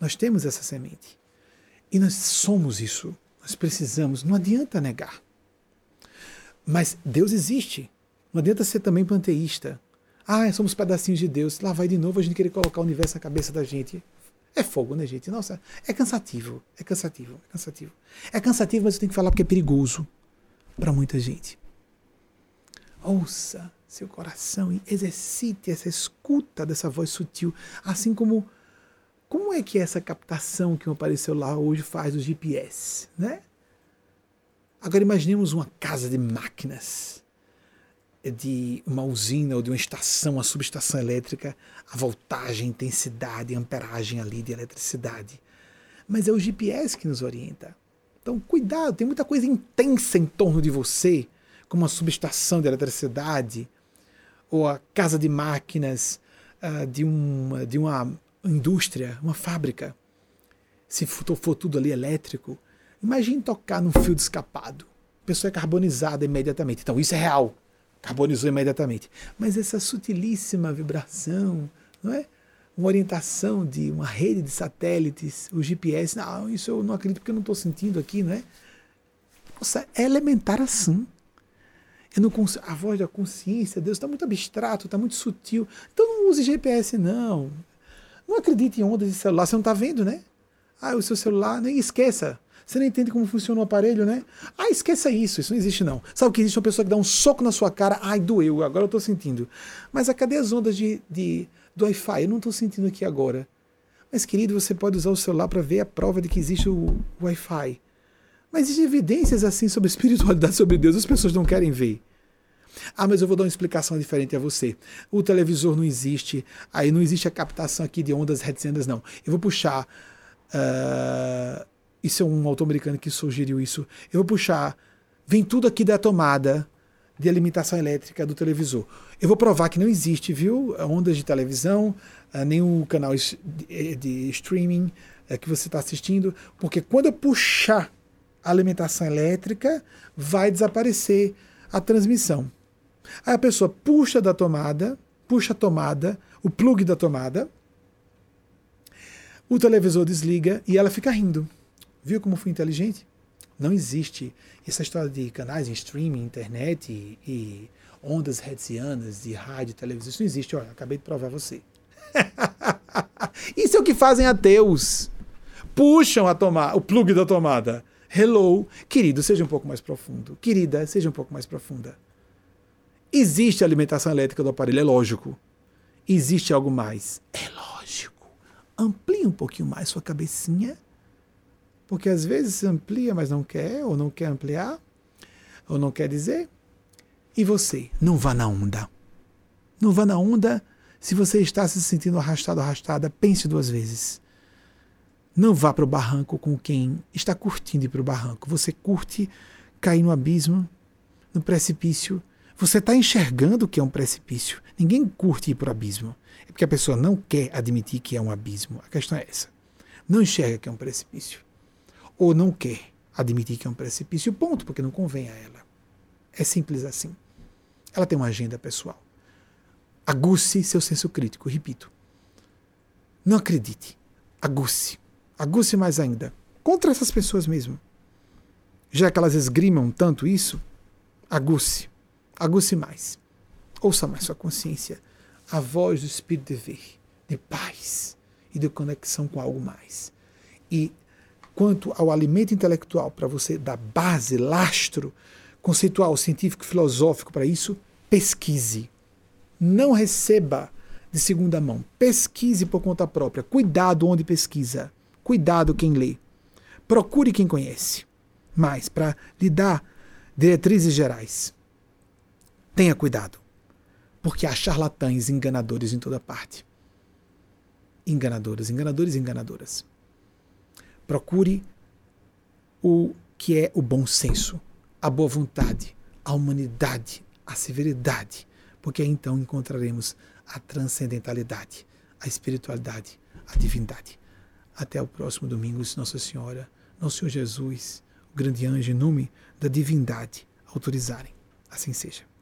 Nós temos essa semente. E nós somos isso. Nós precisamos. Não adianta negar. Mas Deus existe. Não adianta ser também panteísta. Ah, somos pedacinhos de Deus. Lá vai de novo a gente querer colocar o universo na cabeça da gente. É fogo, né, gente? Nossa, é cansativo. É cansativo. É cansativo. É cansativo, mas eu tenho que falar porque é perigoso para muita gente. Ouça seu coração e exercite essa escuta dessa voz sutil, assim como como é que é essa captação que apareceu lá hoje faz do GPS, né? Agora imaginemos uma casa de máquinas, de uma usina ou de uma estação, uma subestação elétrica, a voltagem, a intensidade, a amperagem ali de eletricidade. Mas é o GPS que nos orienta. Então, cuidado, tem muita coisa intensa em torno de você, como uma subestação de eletricidade, ou a casa de máquinas uh, de, uma, de uma indústria, uma fábrica, se for, tudo ali elétrico, imagine tocar num fio de escapado. A pessoa é carbonizada imediatamente. Então, isso é real. Carbonizou imediatamente. Mas essa sutilíssima vibração, não é? Uma orientação de uma rede de satélites, o GPS, não, isso eu não acredito porque eu não estou sentindo aqui, não é? Nossa, é elementar assim. Eu não a voz da consciência, Deus está muito abstrato, está muito sutil. Então não use GPS, não. Não acredite em ondas de celular, você não está vendo, né? Ah, o seu celular, nem esqueça. Você não entende como funciona o aparelho, né? Ah, esqueça isso, isso não existe não. Sabe que existe uma pessoa que dá um soco na sua cara, ai, doeu, agora eu estou sentindo. Mas a cadê as ondas de, de do Wi-Fi? Eu não estou sentindo aqui agora. Mas, querido, você pode usar o celular para ver a prova de que existe o Wi-Fi. Mas existem evidências assim sobre espiritualidade, sobre Deus, as pessoas não querem ver. Ah, mas eu vou dar uma explicação diferente a você. O televisor não existe, aí não existe a captação aqui de ondas hertzianas, não. Eu vou puxar. Uh, isso é um autor americano que sugeriu isso. Eu vou puxar. Vem tudo aqui da tomada de alimentação elétrica do televisor. Eu vou provar que não existe, viu? Ondas de televisão, uh, nenhum canal de, de streaming uh, que você está assistindo, porque quando eu puxar a alimentação elétrica, vai desaparecer a transmissão. Aí a pessoa puxa da tomada, puxa a tomada, o plug da tomada, o televisor desliga e ela fica rindo. Viu como foi inteligente? Não existe essa história de canais em streaming, internet e, e ondas hertzianas de rádio, televisão. Isso não existe. Olha, acabei de provar você. [laughs] Isso é o que fazem ateus. Puxam a tomada, o plug da tomada. Hello, querido, seja um pouco mais profundo. Querida, seja um pouco mais profunda. Existe alimentação elétrica do aparelho, é lógico. Existe algo mais, é lógico. Amplie um pouquinho mais sua cabecinha, porque às vezes amplia, mas não quer, ou não quer ampliar, ou não quer dizer. E você, não vá na onda. Não vá na onda. Se você está se sentindo arrastado, arrastada, pense duas vezes. Não vá para o barranco com quem está curtindo ir para o barranco. Você curte cair no abismo, no precipício, você está enxergando que é um precipício. Ninguém curte ir para o abismo. É porque a pessoa não quer admitir que é um abismo. A questão é essa. Não enxerga que é um precipício. Ou não quer admitir que é um precipício. Ponto, porque não convém a ela. É simples assim. Ela tem uma agenda pessoal. Aguce seu senso crítico, repito. Não acredite. Aguce. Aguce mais ainda. Contra essas pessoas mesmo. Já que elas esgrimam tanto isso, aguce. Aguce mais. Ouça mais sua consciência. A voz do espírito de ver, de paz e de conexão com algo mais. E quanto ao alimento intelectual para você dar base, lastro conceitual, científico, filosófico para isso, pesquise. Não receba de segunda mão. Pesquise por conta própria. Cuidado onde pesquisa. Cuidado quem lê. Procure quem conhece. Mais para lhe dar diretrizes gerais. Tenha cuidado, porque há charlatães enganadores em toda parte. Enganadores, enganadores e enganadoras. Procure o que é o bom senso, a boa vontade, a humanidade, a severidade, porque então encontraremos a transcendentalidade, a espiritualidade, a divindade. Até o próximo domingo, se Nossa Senhora, Nosso Senhor Jesus, o grande anjo em nome da divindade autorizarem. Assim seja.